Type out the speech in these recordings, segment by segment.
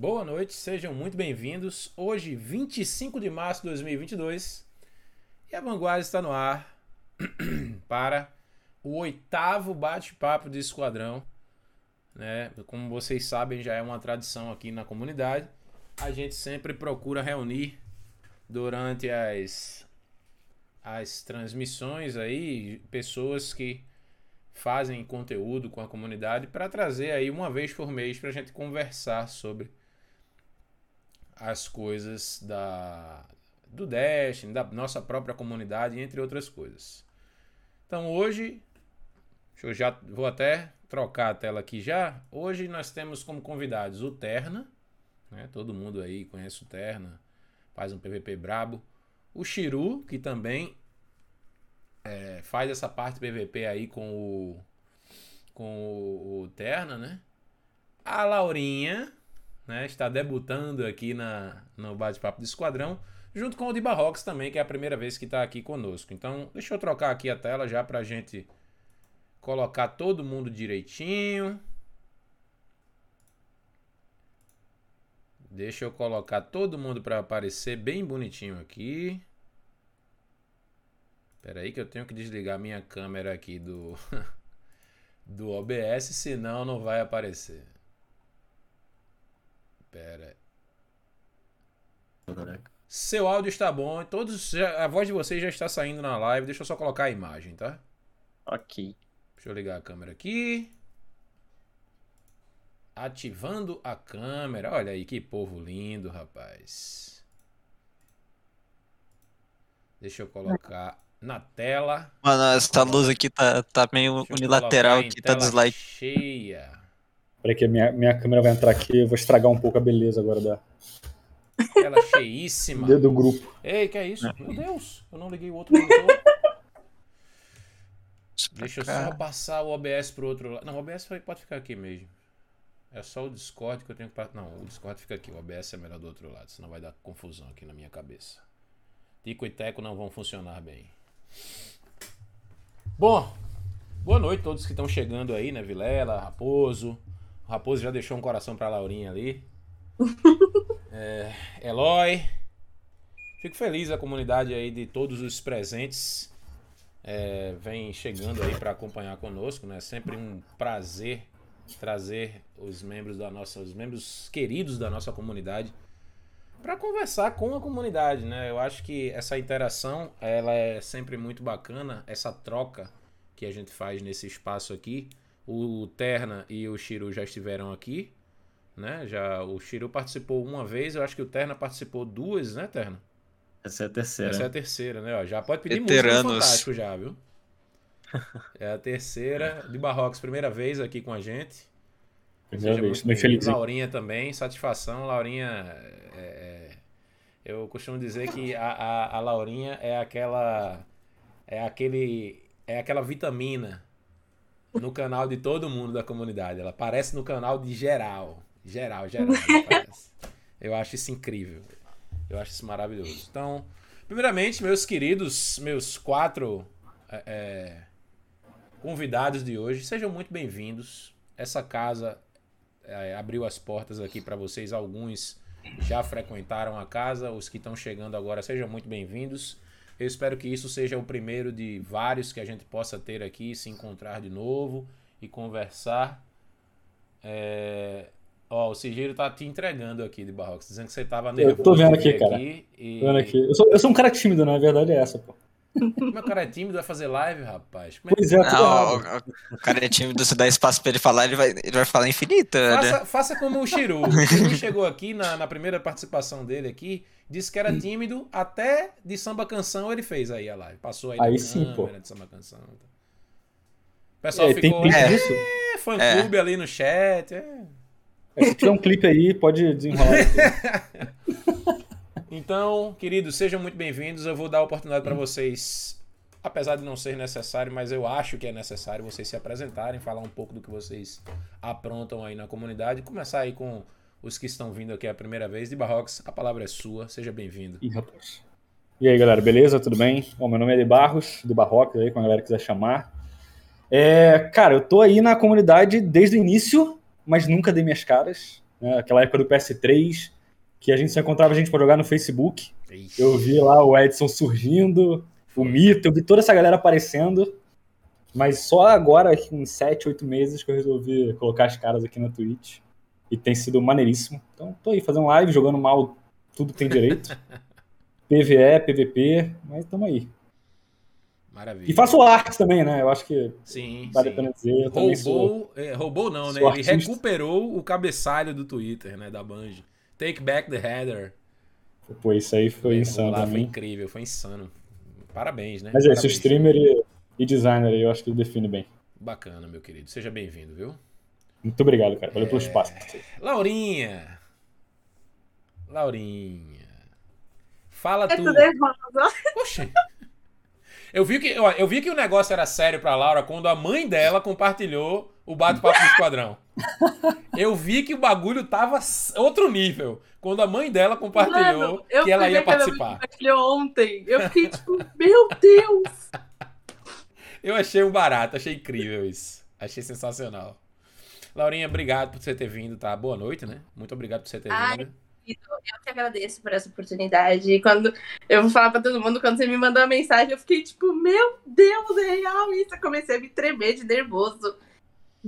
Boa noite, sejam muito bem-vindos. Hoje, 25 de março de 2022, e a Vanguarda está no ar para o oitavo bate-papo de esquadrão. Né? Como vocês sabem, já é uma tradição aqui na comunidade. A gente sempre procura reunir durante as, as transmissões aí pessoas que fazem conteúdo com a comunidade para trazer aí uma vez por mês para a gente conversar sobre as coisas da do Destiny, da nossa própria comunidade, entre outras coisas. Então hoje, eu já vou até trocar a tela aqui já. Hoje nós temos como convidados o Terna, né? todo mundo aí conhece o Terna, faz um PVP brabo. O Shiru, que também é, faz essa parte PVP aí com o, com o, o Terna, né? A Laurinha, né? Está debutando aqui na, no bate-papo do Esquadrão, junto com o de Barrocks também, que é a primeira vez que está aqui conosco. Então, deixa eu trocar aqui a tela já para a gente colocar todo mundo direitinho. Deixa eu colocar todo mundo para aparecer bem bonitinho aqui. Espera aí que eu tenho que desligar minha câmera aqui do do OBS, senão não vai aparecer. Pera. Seu áudio está bom. Todos, a voz de vocês já está saindo na live. Deixa eu só colocar a imagem, tá? Ok. Deixa eu ligar a câmera aqui. Ativando a câmera. Olha aí que povo lindo, rapaz. Deixa eu colocar na tela. Mano, essa luz aqui tá, tá meio unilateral aqui, tá dislike. Cheia. Peraí que minha, minha câmera vai entrar aqui, eu vou estragar um pouco a beleza agora da. Ela cheíssima. do grupo. Ei, que é isso? Meu Deus, eu não liguei o outro monitor. Deixa eu só passar o OBS pro outro lado. Não, o OBS pode ficar aqui mesmo. É só o Discord que eu tenho que. Não, o Discord fica aqui. O OBS é melhor do outro lado, senão vai dar confusão aqui na minha cabeça. Tico e Teco não vão funcionar bem. Bom, boa noite a todos que estão chegando aí, né? Vilela, Raposo, o Raposo já deixou um coração pra Laurinha ali. é, Eloy. Fico feliz a comunidade aí de todos os presentes. É, vem chegando aí para acompanhar conosco, né? Sempre um prazer trazer os membros da nossa, os membros queridos da nossa comunidade para conversar com a comunidade, né? Eu acho que essa interação ela é sempre muito bacana, essa troca que a gente faz nesse espaço aqui. O Terna e o Shiro já estiveram aqui, né? Já o Shiro participou uma vez, eu acho que o Terna participou duas, né, Terna? Essa é a terceira. Essa é a terceira, né? Ó, já pode pedir Veteranos. música fantástico já, viu? É a terceira de Barrocos, primeira vez aqui com a gente. Primeira vez, muito feliz. Laurinha também, satisfação. Laurinha, é, é, eu costumo dizer que a, a, a Laurinha é aquela, é aquele, é aquela vitamina no canal de todo mundo da comunidade. Ela aparece no canal de geral. Geral, geral. Eu acho isso incrível. Eu acho isso maravilhoso. Então, primeiramente, meus queridos, meus quatro é, é convidados de hoje, sejam muito bem-vindos. Essa casa é, abriu as portas aqui para vocês. Alguns já frequentaram a casa, os que estão chegando agora, sejam muito bem-vindos. Eu espero que isso seja o primeiro de vários que a gente possa ter aqui, se encontrar de novo e conversar. É... Ó, o Sigiro tá te entregando aqui de Barrocos, dizendo que você tava nervoso. Eu tô vendo aqui, cara. Aqui e... tô vendo aqui. Eu, sou, eu sou um cara tímido, na verdade é essa, pô. Meu cara é tímido, vai fazer live, rapaz. Como é pois é, não, o, o, cara é tímido, se dá espaço pra ele falar, ele vai, ele vai falar infinito. Faça, né? faça como o Shiru. O Shiru chegou aqui na, na primeira participação dele aqui, disse que era tímido, até de samba canção ele fez aí a live. Passou aí, aí sim, pô. de samba canção. O pessoal é, ficou. Tem é, fã clube é. ali no chat. É. é. Se tiver um clipe aí, pode desenrolar. Então, queridos, sejam muito bem-vindos. Eu vou dar a oportunidade para vocês, apesar de não ser necessário, mas eu acho que é necessário vocês se apresentarem, falar um pouco do que vocês aprontam aí na comunidade. Começar aí com os que estão vindo aqui a primeira vez. De Barrocos, a palavra é sua. Seja bem-vindo. Ih, rapaz. E aí, galera, beleza? Tudo bem? Bom, meu nome é De Barros, de Barrocos, aí, como a galera quiser chamar. É, cara, eu tô aí na comunidade desde o início, mas nunca dei minhas caras. né, aquela época do PS3, que a gente só encontrava gente para jogar no Facebook. Eu vi lá o Edson surgindo, o Mito, eu vi toda essa galera aparecendo. Mas só agora, em 7, 8 meses, que eu resolvi colocar as caras aqui na Twitch. E tem sido maneiríssimo. Então, tô aí fazendo live, jogando mal, tudo tem direito. PVE, PVP, mas tamo aí. Maravilha. E faço arte também, né? Eu acho que sim, vale sim. a pena dizer. Eu roubou, sou... é, roubou não, né? Ele artista. recuperou o cabeçalho do Twitter, né? Da Bungie. Take back the header. Pô, isso aí foi Levou insano lá, pra foi incrível, foi insano. Parabéns, né? Mas é Parabéns. streamer e, e designer aí, eu acho que define bem. Bacana, meu querido. Seja bem-vindo, viu? Muito obrigado, cara. Valeu É. pelo espaço. Laurinha. Laurinha. Fala É tu. tudo nervosa. Oxi. Eu vi, que, ó, eu vi que o negócio era sério pra Laura quando a mãe dela compartilhou o bate-papo do esquadrão. Eu vi que o bagulho tava outro nível. Quando a mãe dela compartilhou Mano, que ela ia participar. compartilhou ontem. Eu fiquei tipo, meu Deus! Eu achei um barato, achei incrível isso. Achei sensacional. Laurinha, obrigado por você ter vindo, tá? Boa noite, né? Muito obrigado por você ter Ai, vindo. Eu que agradeço por essa oportunidade. E quando eu vou falar pra todo mundo, quando você me mandou a mensagem, eu fiquei tipo, meu Deus, é real isso. Eu comecei a me tremer de nervoso.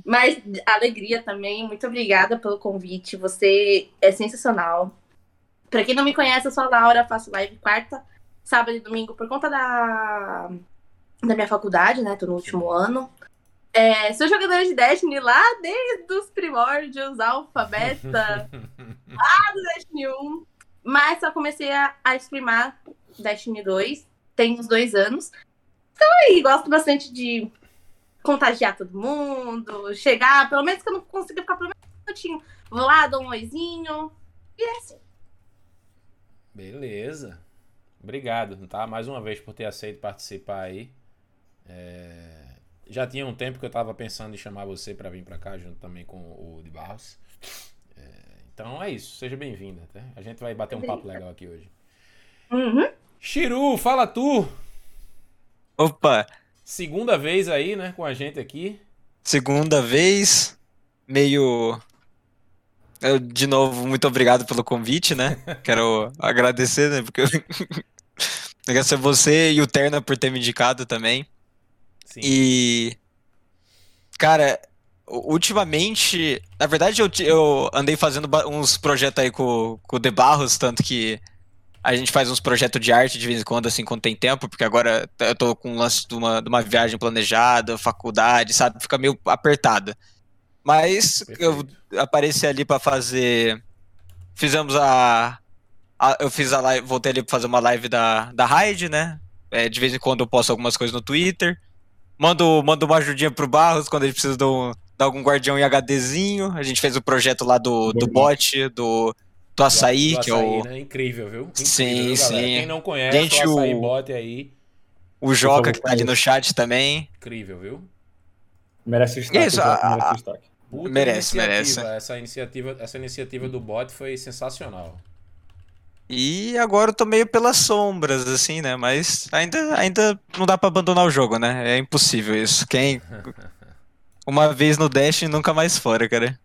Mas alegria também. Muito obrigada pelo convite. Você é sensacional. Pra quem não me conhece, eu sou a Laura, faço live quarta, sábado e domingo por conta da, da minha faculdade, né? Tô no último ano. É, sou jogadora de Destiny lá desde os primórdios, alfa, beta, do Destiny 1. Mas só comecei a, a streamar Destiny 2. Tem uns dois anos. Então aí, gosto bastante de contagiar todo mundo. Chegar, pelo menos que eu não consiga ficar pelo menos um minutinho. Vou lá, dou um oizinho. E é assim. Beleza. Obrigado, tá? Mais uma vez por ter aceito participar aí. É, Já tinha um tempo que eu tava pensando em chamar você pra vir pra cá, junto também com o de Barros. É, Então é isso, seja bem-vinda, tá? A gente vai bater um papo legal aqui hoje. Uhum. Chiru, fala tu! Opa, Segunda vez aí, né, com a gente aqui. segunda vez, meio. Eu, de novo, muito obrigado pelo convite, né? Quero agradecer, né? Porque eu... agradecer você e o Terna por ter me indicado também. Sim. E. Cara, ultimamente. Na verdade, eu, eu andei fazendo uns projetos aí com, com o De Barros, tanto que a gente faz uns projetos de arte de vez em quando, assim, quando tem tempo, porque agora eu tô com um lance de uma, de uma viagem planejada, faculdade, sabe? Fica meio apertada. Mas eu apareci ali pra fazer. Fizemos a. a- eu fiz a live, voltei ali pra fazer uma live da, da Raid, né? É, de vez em quando eu posto algumas coisas no Twitter. Mando, mando uma ajudinha pro Barros quando ele precisa de, um- de algum guardião em HDzinho. A gente fez o projeto lá do, do bot, do, do açaí, Do que é o, né? Incrível, viu? Incrível, Sim, viu, galera? sim. Quem não conhece, Gente, o açaí o- bote aí. o Joca, que tá ali no chat também. Incrível, viu? Merece destaque. Isso, a- merece destaque. Puta Merece, iniciativa. merece. Essa iniciativa, essa iniciativa do bot foi sensacional. E agora eu tô meio pelas sombras, assim, né? Mas ainda, ainda não dá pra abandonar o jogo, né? É impossível isso. Quem. Uma vez no Dash e nunca mais fora, cara.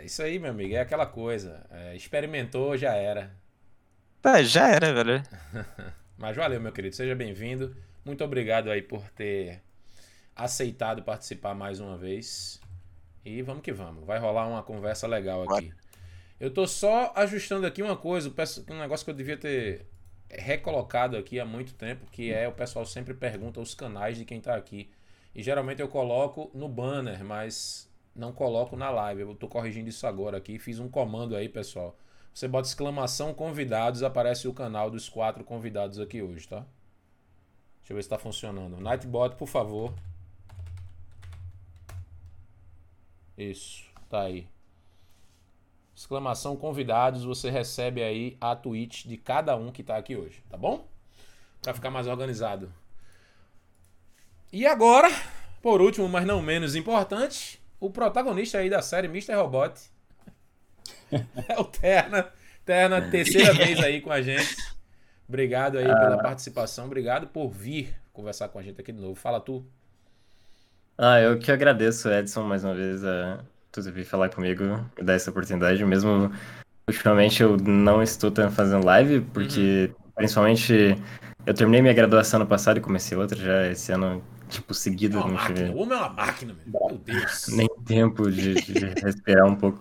É. É isso aí, meu amigo. É aquela coisa. É, experimentou, já era. Tá, já era, velho. Mas valeu, meu querido. Seja bem-vindo. Muito obrigado aí por ter aceitado participar mais uma vez. E vamos que vamos. Vai rolar uma conversa legal aqui. Eu tô só ajustando aqui uma coisa, um negócio que eu devia ter recolocado aqui há muito tempo, que é o pessoal sempre pergunta os canais de quem tá aqui. E geralmente eu coloco no banner, mas não coloco na live. Eu tô corrigindo isso agora aqui. Fiz um comando aí, pessoal. Você bota exclamação convidados, aparece o canal dos quatro convidados aqui hoje, tá? Deixa eu ver se tá funcionando. Nightbot, por favor. Isso, tá aí. Exclamação convidados, você recebe aí a tweet de cada um que tá aqui hoje, tá bom? Pra ficar mais organizado. E agora, por último, mas não menos importante, o protagonista aí da série Mr. Robot. É o Terna. Terna, terceira vez aí com a gente. Obrigado aí pela participação. Obrigado por vir conversar com a gente aqui de novo. Fala tu. Ah, eu que agradeço, Edson, mais uma vez, a, tu vir falar comigo e dar essa oportunidade. Mesmo ultimamente eu não estou fazendo live, porque uhum. principalmente eu terminei minha graduação no passado e comecei outra já esse ano, tipo, seguida. É uma máquina. O homem é uma máquina, meu Deus. Nem tempo de, de respirar um pouco.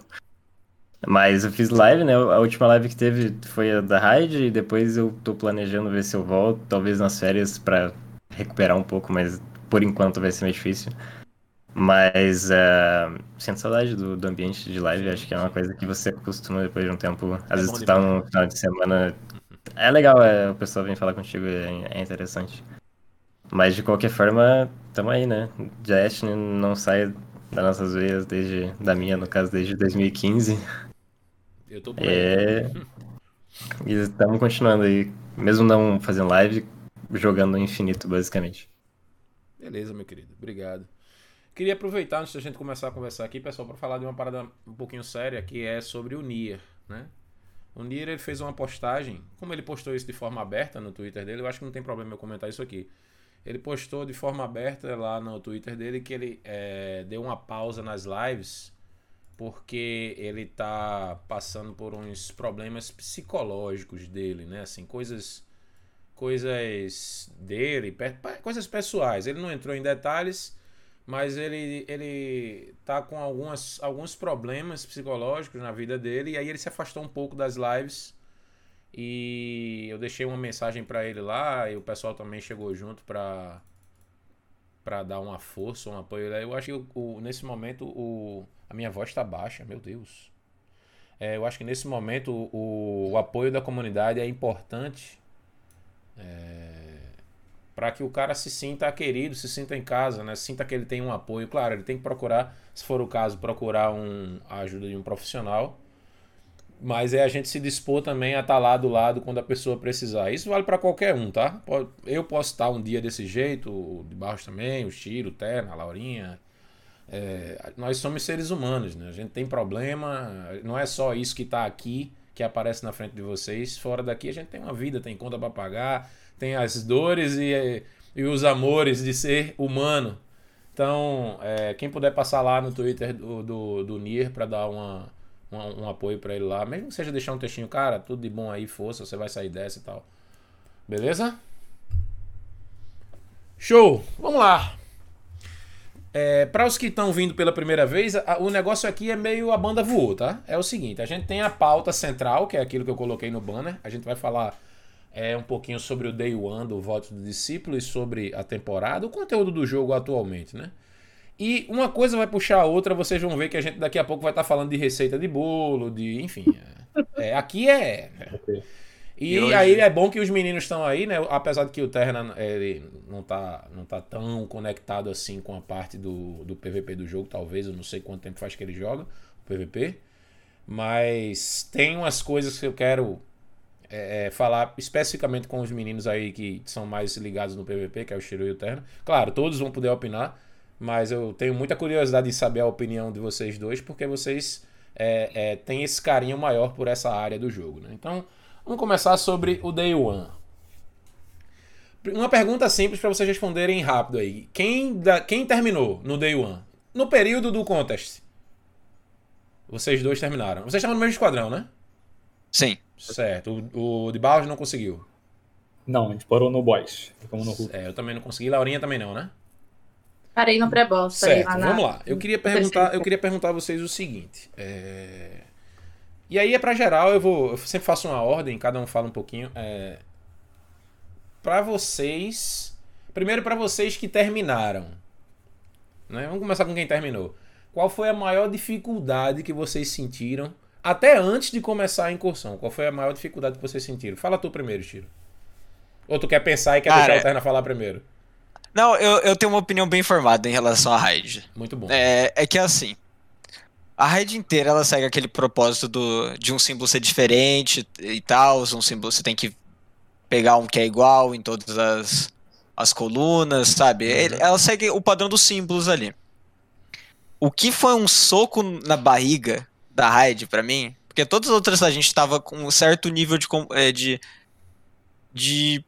Mas eu fiz live, né? A última live que teve foi a da Raid, e depois eu tô planejando ver se eu volto, talvez nas férias, para recuperar um pouco, mas por enquanto vai ser meio difícil. Mas uh, sinto saudade do, do ambiente de live, acho que é uma coisa que você acostuma depois de um tempo. Às é vezes tu tá no final de semana. É legal, é, o pessoal vem falar contigo, é, é interessante. Mas de qualquer forma, tamo aí, né? Destiny não sai das nossas veias desde. Da minha, no caso, desde 2015. Eu tô por aí. É. E estamos continuando aí, mesmo não fazendo live, jogando no infinito, basicamente. Beleza, meu querido. Obrigado. Queria aproveitar, antes da gente começar a conversar aqui, pessoal, para falar de uma parada um pouquinho séria, que é sobre o Nier, né? O Nier ele fez uma postagem, como ele postou isso de forma aberta no Twitter dele, eu acho que não tem problema eu comentar isso aqui. Ele postou de forma aberta lá no Twitter dele que ele é, deu uma pausa nas lives porque ele tá passando por uns problemas psicológicos dele, né? Assim, coisas coisas dele, coisas pessoais. Ele não entrou em detalhes, mas ele ele tá com algumas alguns problemas psicológicos na vida dele e aí ele se afastou um pouco das lives. E eu deixei uma mensagem para ele lá e o pessoal também chegou junto para para dar uma força, um apoio. Eu acho que o, o, nesse momento o a minha voz está baixa, meu Deus. É, eu acho que nesse momento o, o apoio da comunidade é importante é, para que o cara se sinta querido, se sinta em casa, né? Sinta que ele tem um apoio. Claro, ele tem que procurar, se for o caso, procurar um, a ajuda de um profissional. Mas é a gente se dispor também a estar tá lá do lado quando a pessoa precisar. Isso vale para qualquer um, tá? Eu posso estar um dia desse jeito, o de Barros também, o Chiro, o Terna, a Laurinha, é, nós somos seres humanos, né? A gente tem problema, não é só isso que está aqui, que aparece na frente de vocês. Fora daqui a gente tem uma vida, tem conta para pagar, tem as dores e, e os amores de ser humano. Então, é, quem puder passar lá no Twitter do, do, do Nier para dar uma, uma, um apoio para ele lá, mesmo que seja deixar um textinho, cara, tudo de bom aí, força, você vai sair dessa e tal. Beleza? Show! Vamos lá! É, para os que estão vindo pela primeira vez, a, o negócio aqui é meio a banda voou, tá? É o seguinte, a gente tem a pauta central, que é aquilo que eu coloquei no banner. A gente vai falar é, um pouquinho sobre o Day One do voto do discípulo e sobre a temporada, o conteúdo do jogo atualmente, né? E uma coisa vai puxar a outra, vocês vão ver que a gente daqui a pouco vai estar tá falando de receita de bolo, de. enfim. É, é aqui é. Okay. E, e hoje... aí é bom que os meninos estão aí, né? Apesar de que o Terra ele não tá, não tá tão conectado assim com a parte do, do PVP do jogo, talvez. Eu não sei quanto tempo faz que ele joga o PVP. Mas tem umas coisas que eu quero é, é, falar especificamente com os meninos aí que são mais ligados no PVP, que é o Shiro e o Terra. Claro, todos vão poder opinar, mas eu tenho muita curiosidade de saber a opinião de vocês dois, porque vocês é, é, têm esse carinho maior por essa área do jogo. Né? Então, Vamos começar sobre o Day One. Uma pergunta simples para vocês responderem rápido aí. Quem, da, quem terminou no Day One? No período do contest. Vocês dois terminaram. Vocês estavam no mesmo esquadrão, né? Sim. Certo. O, o de Barros não conseguiu. Não, a gente parou no boys. Ficamos no Hulk. É, eu também não consegui. Laurinha também não, né? Parei no pré-boss. Certo, lá vamos lá. Eu queria perguntar, eu queria perguntar a vocês o seguinte. É... E aí é para geral, eu vou. Eu sempre faço uma ordem, cada um fala um pouquinho. É, para vocês. Primeiro para vocês que terminaram. Né? Vamos começar com quem terminou. Qual foi a maior dificuldade que vocês sentiram até antes de começar a incursão? Qual foi a maior dificuldade que vocês sentiram? Fala tu primeiro, Tiro. Ou tu quer pensar e quer Cara, deixar a Alterna falar primeiro? Não, eu, eu tenho uma opinião bem formada em relação à raid. Muito bom. É, é que é assim. A raid inteira ela segue aquele propósito do, de um símbolo ser diferente e tal. Um símbolo você tem que pegar um que é igual em todas as, as colunas, sabe? Uhum. Ela segue o padrão dos símbolos ali. O que foi um soco na barriga da raid para mim, porque todas as outras a gente tava com um certo nível de, é, de, de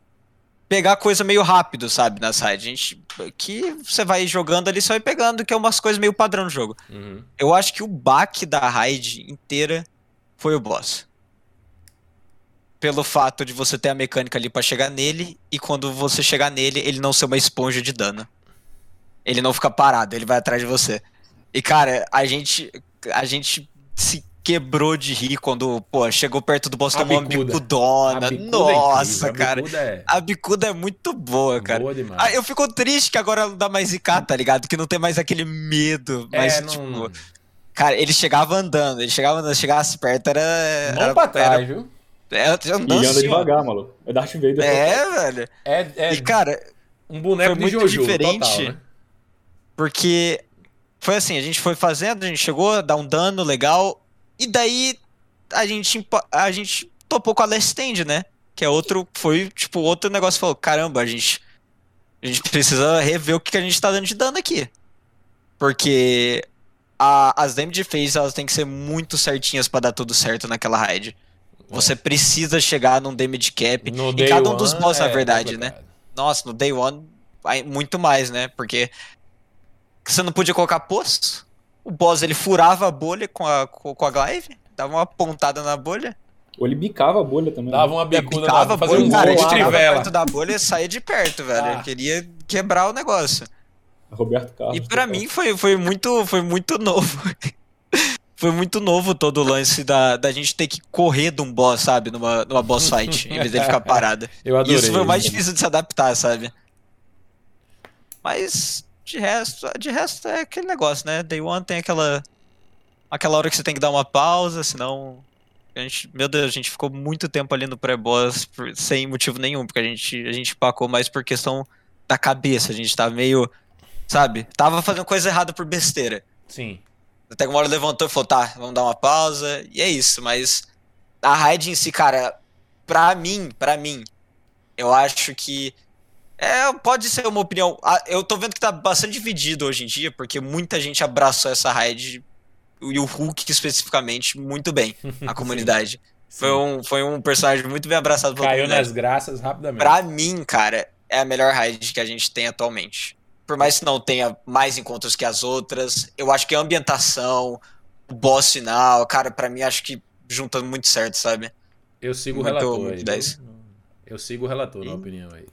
pegar coisa meio rápido, sabe, na side. A gente, que você vai jogando ali, você vai pegando, que é umas coisas meio padrão do jogo. Uhum. Eu acho que o baque da raid inteira foi o boss. Pelo fato de você ter a mecânica ali pra chegar nele, e quando você chegar nele, ele não ser uma esponja de dano. Ele não fica parado, ele vai atrás de você. E cara, a gente a gente se quebrou de rir quando, pô, chegou perto do boss, A tomou uma bicudona. A bicuda é Nossa, a cara. bicuda é A bicuda é muito boa, cara. boa demais. Ah, eu fico triste que agora não dá mais IK, tá ligado? Que não tem mais aquele medo. Mas, é, não, tipo, não- cara, ele chegava andando, ele chegava andando, chegasse perto, era. Mão era, pra trás, viu? Era, era, E andando anda assim, devagar, maluco. É Darth Vader. É, velho. É, é E, cara, um boneco foi muito Jojo, diferente. total, né? porque foi assim, a gente foi fazendo, a gente chegou a dar um dano legal, e daí a gente, a gente topou com a Last Stand, né? Que é outro, foi tipo outro negócio, falou, caramba, a gente, a gente precisa rever o que a gente tá dando de dano aqui. Porque a- as damage phase, elas têm que ser muito certinhas pra dar tudo certo naquela raid. Você precisa chegar num damage cap, No em cada um dos boss, na é verdade, né? complicado. Nossa, no Day One, muito mais, né? Porque você não podia colocar poço. O boss, ele furava a bolha com a, com a glaive, dava uma pontada na bolha, Ou ele bicava a bolha também. Dava né? uma bicuda, bicava na, bolha, um cara, de trivela. perto da bolha e saía de perto, velho. Ah. Ele queria quebrar o negócio. Roberto Carlos. E pra total. mim foi, foi, muito, foi muito novo. foi muito novo todo o lance da, da gente ter que correr de um boss, sabe? Numa, numa boss fight, em vez dele ficar parado. Eu adorei. Isso foi o mais difícil de se adaptar, sabe? Mas de resto, de resto é aquele negócio, né? Day One tem aquela aquela hora que você tem que dar uma pausa, senão a gente, meu Deus, a gente ficou muito tempo ali no pré-boss sem motivo nenhum, porque a gente a gente pacou mais por questão da cabeça, a gente tava meio, sabe? Tava fazendo coisa errada por besteira. Sim. Até que uma hora levantou e falou, tá, vamos dar uma pausa. E é isso, mas a raid em si, cara, pra mim, pra mim, eu acho que é, pode ser uma opinião. ah, Eu tô vendo que tá bastante dividido hoje em dia, porque muita gente abraçou essa raid e o Hulk especificamente muito bem, a comunidade. Foi Sim. um, foi um personagem muito bem abraçado pela Caiu comunidade. nas graças rapidamente. Pra mim, cara, é a melhor raid que a gente tem atualmente. Por mais que não tenha mais encontros que as outras, eu acho que a ambientação, o boss final, cara, pra mim acho que junta muito certo, sabe? Eu sigo o Muito- relator muito aí. 10. viu? Eu sigo o relator na Ih. opinião aí.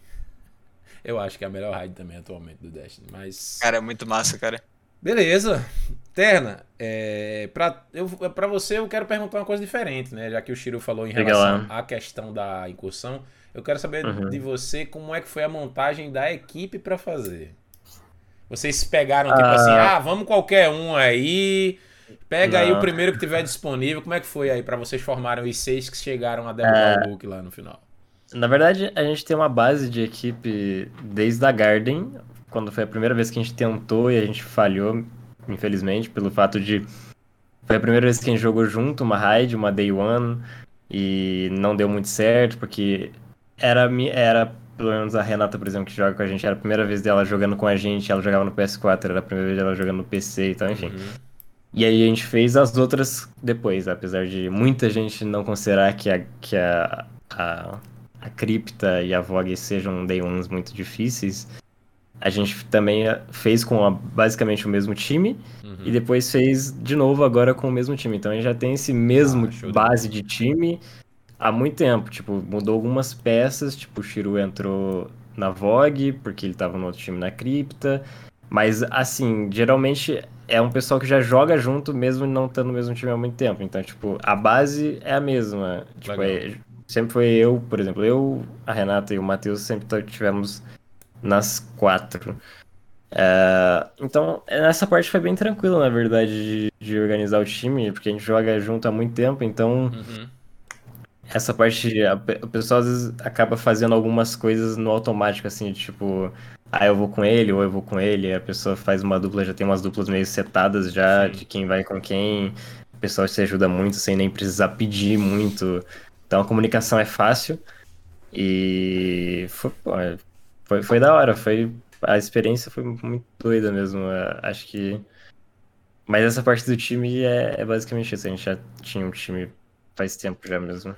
Eu acho que é a melhor raid também atualmente do Destiny. Mas. Cara, é muito massa, cara. Beleza. Terna, é, pra, eu, pra você eu quero perguntar uma coisa diferente, né? Já que o Shiro falou em relação lá. à questão da incursão, eu quero saber Uhum. de você como é que foi a montagem da equipe pra fazer. Vocês pegaram tipo Ah. assim, ah, vamos qualquer um aí, pega aí Não. o primeiro que tiver disponível. Como é que foi aí pra vocês formarem os seis que chegaram a derrubar É. o Hulk lá no final? Na verdade, a gente tem uma base de equipe desde a Garden, quando foi a primeira vez que a gente tentou e a gente falhou, infelizmente, pelo fato de. Foi a primeira vez que a gente jogou junto, uma raid, uma day one, e não deu muito certo, porque era, era pelo menos a Renata, por exemplo, que joga com a gente, era a primeira vez dela jogando com a gente, ela jogava no PS4, era a primeira vez dela jogando no PC, então, enfim. Uhum. E aí a gente fez as outras depois, apesar de muita gente não considerar que a, que a, a, a cripta e a Vogue sejam day ones muito difíceis. A gente também fez com a- basicamente o mesmo time Uhum. e depois fez de novo agora com o mesmo time. Então a gente já tem esse mesmo Ah, base de time há muito tempo. Tipo, mudou algumas peças, tipo, o Shiru entrou na Vogue, porque ele tava no outro time na cripta. Mas, assim, geralmente é um pessoal que já joga junto, mesmo não estando no mesmo time há muito tempo. Então, tipo, a base é a mesma. Tipo, é- sempre foi eu, por exemplo, eu, a Renata e o Matheus sempre tivemos nas quatro. É, então, essa parte foi bem tranquila, na verdade, de, de organizar o time, porque a gente joga junto há muito tempo, então Uhum. essa parte, a o pessoal às vezes acaba fazendo algumas coisas no automático, assim, tipo, ah, eu vou com ele, ou eu vou com ele, a pessoa faz uma dupla, já tem umas duplas meio setadas já, Sim. de quem vai com quem, o pessoal se ajuda muito sem nem precisar pedir muito, então a comunicação é fácil, e foi, foi, foi da hora, foi, a experiência foi muito doida mesmo, acho que... Mas essa parte do time é, é basicamente isso, a gente já tinha um time faz tempo já mesmo.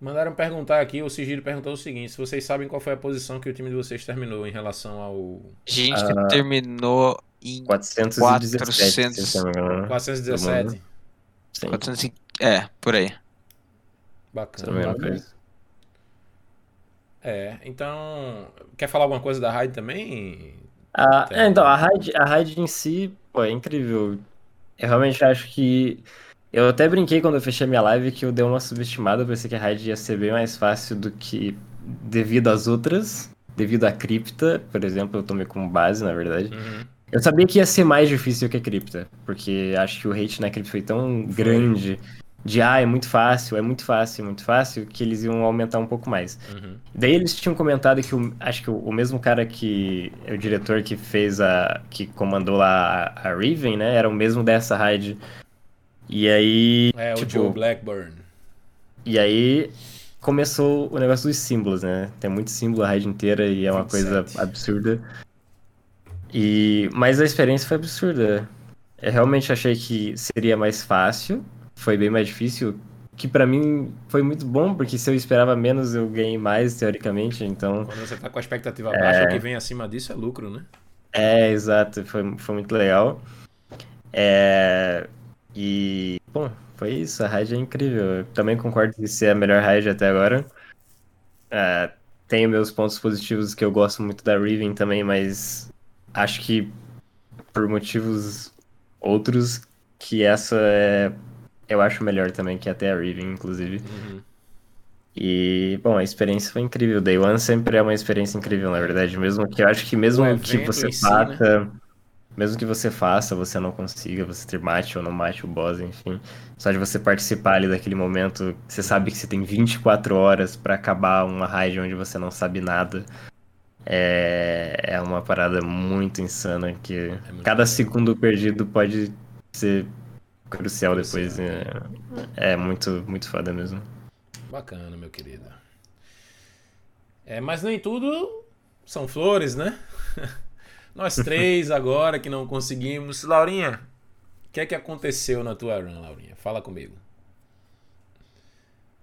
Mandaram perguntar aqui, o Sigilo perguntou o seguinte: se vocês sabem qual foi a posição que o time de vocês terminou em relação ao. A gente Ah, terminou em 417. 400. se não me engano. 417? Sim, 400 e- É, por aí. Bacana. foi isso. É, então. Quer falar alguma coisa da raid também? Ah, é, então, a raid, a raid em si, pô, é incrível. Eu realmente acho que. Eu até brinquei quando eu fechei minha live que eu dei uma subestimada, eu pensei que a raid ia ser bem mais fácil do que devido às outras. Devido à cripta, por exemplo, eu tomei como base, na verdade. Uhum. Eu sabia que ia ser mais difícil que a cripta, porque acho que o hate na cripta foi tão grande, de ah, é muito fácil, é muito fácil, é muito fácil, que eles iam aumentar um pouco mais. Uhum. Daí eles tinham comentado que o, acho que o, o mesmo cara que é o diretor que fez a que comandou lá a, a Riven, né, era o mesmo dessa raid. E aí, É, o tipo, Joe Blackburn. e aí começou o negócio dos símbolos, né? Tem muito símbolo a raid inteira e é uma 27. coisa absurda. E mas a experiência foi absurda. Eu realmente achei que seria mais fácil, foi bem mais difícil, que pra mim foi muito bom, porque se eu esperava menos eu ganhei mais teoricamente, então Quando você tá com a expectativa baixa, o que vem acima disso é lucro, né? É, exato, foi, foi muito legal. É, e, bom, foi isso, a raid é incrível. Eu também concordo que ser a melhor raid até agora. É, tenho meus pontos positivos que eu gosto muito da Riven também, mas acho que por motivos outros que essa é, eu acho melhor também que até a Riven, inclusive. Uhum. E, bom, a experiência foi incrível. Day One sempre é uma experiência incrível, na verdade. Mesmo que eu acho que mesmo que você em si, faça, mesmo que você faça, você não consiga, você ter mate ou não mate o boss, enfim. Só de você participar ali daquele momento, você sabe que você tem 24 horas pra acabar uma raid onde você não sabe nada. É, é uma parada muito insana que muito cada legal. segundo perdido pode ser crucial depois. É, é muito, muito foda mesmo. Bacana, meu querido. É, mas nem tudo são flores, né? Nós três agora que não conseguimos. Laurinha, o que é que aconteceu na tua run, Laurinha? Fala comigo.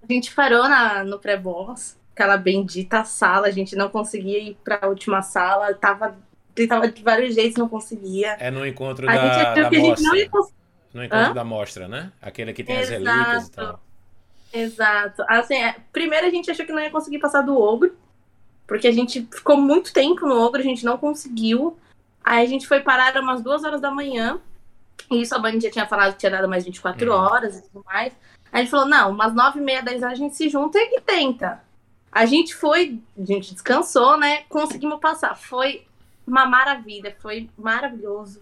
A gente parou na, no pré-boss, aquela bendita sala, a gente não conseguia ir pra última sala, tava, tentava de vários jeitos, não conseguia. É no encontro A gente da, achou da que a gente não ia conseguir. No encontro Hã? da mostra, né? Aquele que tem as Exato. relíquias e tal. Exato. Assim, é, primeiro a gente achou que não ia conseguir passar do ogro, porque a gente ficou muito tempo no ogro, a gente não conseguiu. Aí a gente foi parar umas duas horas da manhã, e isso a Band já tinha falado que tinha dado mais 24 Uhum. horas e tudo mais. Aí a gente falou, não, umas nove e meia, dez horas a gente se junta e tenta. A gente foi, a gente descansou, né? Conseguimos passar. Foi uma maravilha, foi maravilhoso.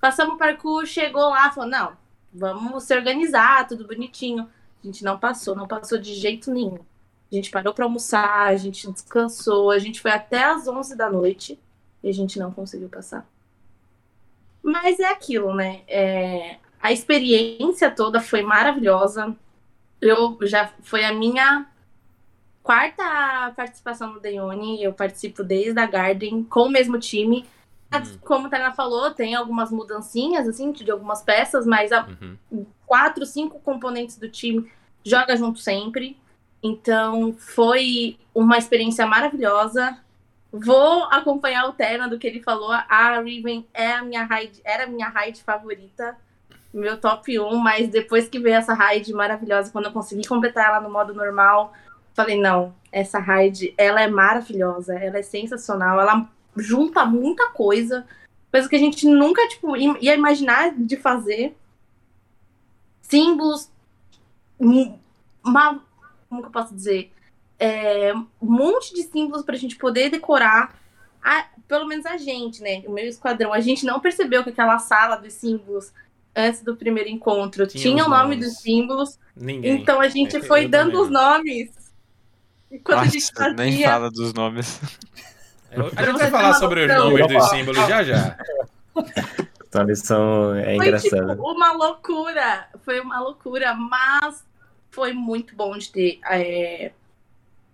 Passamos o parkour, chegou lá, falou, não, vamos se organizar, tudo bonitinho. A gente não passou, não passou de jeito nenhum. A gente parou para almoçar, a gente descansou, a gente foi até as 11 da noite e a gente não conseguiu passar. Mas é aquilo, né? É, a experiência toda foi maravilhosa. Eu já foi a minha quarta participação no Deone. Eu participo desde a Garden com o mesmo time. Hum. Como a Tainá falou, tem algumas mudancinhas assim de algumas peças, mas a Uhum. quatro, cinco componentes do time joga junto sempre. Então foi uma experiência maravilhosa. Vou acompanhar o Terna do que ele falou. A Riven é a minha raid, era a minha raid favorita, meu top 1, mas depois que veio essa raid maravilhosa, quando eu consegui completar ela no modo normal, falei, não, essa raid, ela é maravilhosa, ela é sensacional, ela junta muita coisa, coisa que a gente nunca, tipo, ia imaginar de fazer símbolos, um- uma, como que eu posso dizer? É, um monte de símbolos pra gente poder decorar, a- pelo menos a gente, né? O meu esquadrão, a gente não percebeu que aquela sala dos símbolos, antes do primeiro encontro, Tinha tinha, o nome nomes. dos símbolos, Ninguém. então a gente Eu- foi eu dando os nomes. E quando a gente Nossa, fazia, nem fala dos nomes. Eu- a gente vai falar sobre os nomes dos símbolos já já. Então eles são. É foi engraçado. tipo uma loucura. Foi uma loucura, mas foi muito bom de ter, é,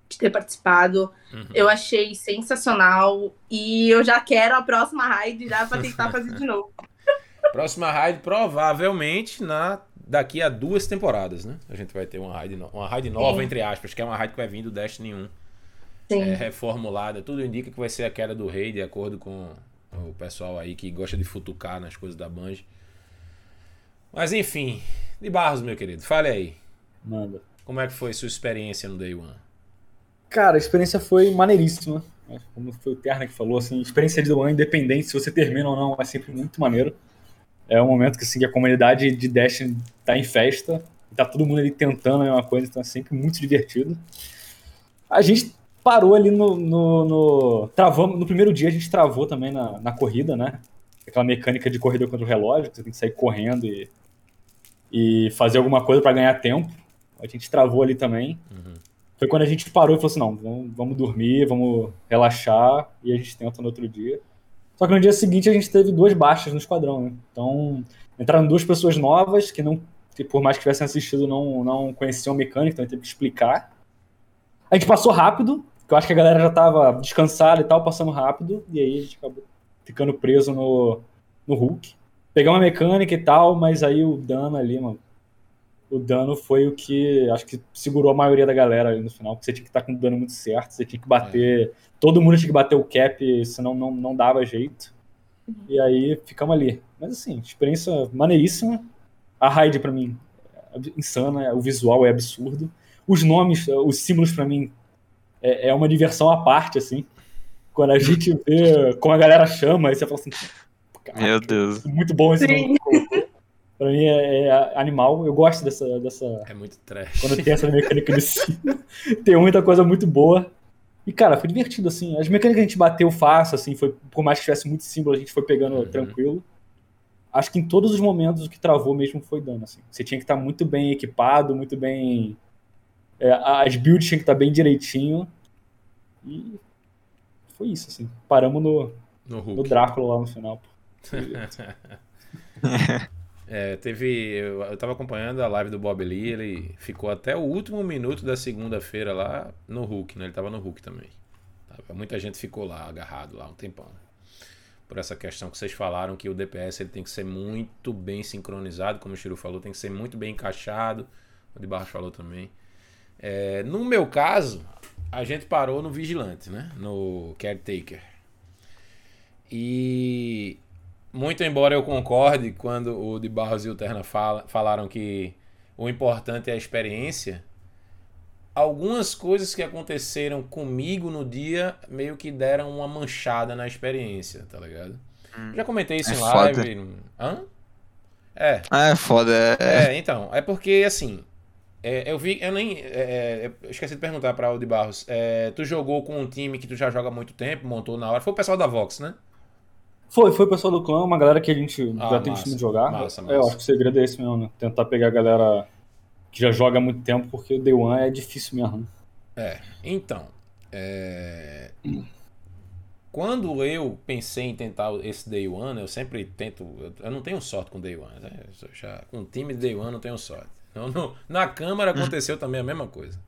de ter participado. Uhum. Eu achei sensacional. E eu já quero a próxima raid já pra tentar fazer de novo. Próxima raid, provavelmente na daqui a duas temporadas, né? A gente vai ter uma raid, no... uma raid nova, entre aspas, que é uma raid que vai vir do Destiny 1. É, reformulada. Tudo indica que vai ser a queda do rei, de acordo com o pessoal aí que gosta de futucar nas coisas da Bungie. Mas enfim, de Barros, meu querido, fale aí. Manda. Como é que foi sua experiência no Day One? Cara, a experiência foi maneiríssima. Como foi o Terna que falou, assim, experiência de Day One, independente se você termina ou não, é sempre muito maneiro. É um momento que, assim, que a comunidade de Destiny tá em festa, tá todo mundo ali tentando a mesma coisa, então é sempre muito divertido. A gente parou ali no. no, no travamos, no primeiro dia a gente travou também na, na corrida, né? Aquela mecânica de corrida contra o relógio, que você tem que sair correndo e, e fazer alguma coisa para ganhar tempo. A gente travou ali também. Uhum. Foi quando a gente parou e falou assim: não, vamos, vamos dormir, vamos relaxar e a gente tenta no outro dia. Só que no dia seguinte a gente teve duas baixas no esquadrão, né? Então entraram duas pessoas novas que não, que por mais que tivessem assistido, não, não conheciam a mecânica, então a gente teve que explicar. A gente passou rápido, eu acho que a galera já tava descansada e tal, passando rápido, e aí a gente acabou ficando preso no, no Hulk. Pegamos a mecânica e tal, mas aí o dano ali, mano. O dano foi o que acho que segurou a maioria da galera ali no final, porque você tinha que estar com o dano muito certo, você tinha que bater. Todo mundo tinha que bater o cap, senão não, não dava jeito. E aí ficamos ali. Mas assim, experiência maneiríssima. A raid pra mim é insana, o visual é absurdo. Os nomes, os símbolos pra mim é, é uma diversão à parte, assim. Quando a gente vê como a galera chama, aí você fala assim. "Caraca, Meu Deus. Muito bom esse Sim. nome. Pra mim é, é animal. Eu gosto dessa, dessa, É muito trash. quando tem essa mecânica de cima. tem muita coisa muito boa. E, cara, foi divertido, assim. As mecânicas que a gente bateu fácil, assim, foi, por mais que tivesse muito símbolo, a gente foi pegando Uhum. tranquilo. Acho que em todos os momentos o que travou mesmo foi dano, assim. Você tinha que estar muito bem equipado, muito bem... é, as builds tinham que estar bem direitinho. E foi isso, assim. Paramos no, No no. Drácula lá no final. pô. É, teve. Eu, eu tava acompanhando a live do Bob Lee, ele ficou até o último minuto da segunda-feira lá no Hulk, né? Ele tava no Hulk também. Muita gente ficou lá, agarrado lá um tempão. Por essa questão que vocês falaram que o DPS ele tem que ser muito bem sincronizado, como o Chiru falou, tem que ser muito bem encaixado. O de Barros falou também. É, no meu caso, a gente parou no Vigilante, né? No Caretaker. E muito embora eu concorde quando o de Barros e o Terna fala- falaram que o importante é a experiência, algumas coisas que aconteceram comigo no dia meio que deram uma manchada na experiência, tá ligado? Já comentei isso É em foda. live. Hã? É. Ah, é foda. É, É, então, é porque assim. É, eu vi, eu nem. é, é, eu esqueci de perguntar pra o de Barros. É, tu jogou com um time que tu já joga há muito tempo, montou na hora. Foi o pessoal da Vox, né? Foi, foi o pessoal do clã, uma galera que a gente Ah, já tem massa. costume de jogar. Massa, É, eu massa. acho que o segredo é esse mesmo, né? Tentar pegar a galera que já joga há muito tempo, porque o Day One é difícil mesmo. É, então. é, Quando eu pensei em tentar esse Day One, eu sempre tento. Eu não tenho sorte com Day One, né? Já, com o time de Day One eu não tenho sorte. Não, não- na Câmara aconteceu também a mesma coisa.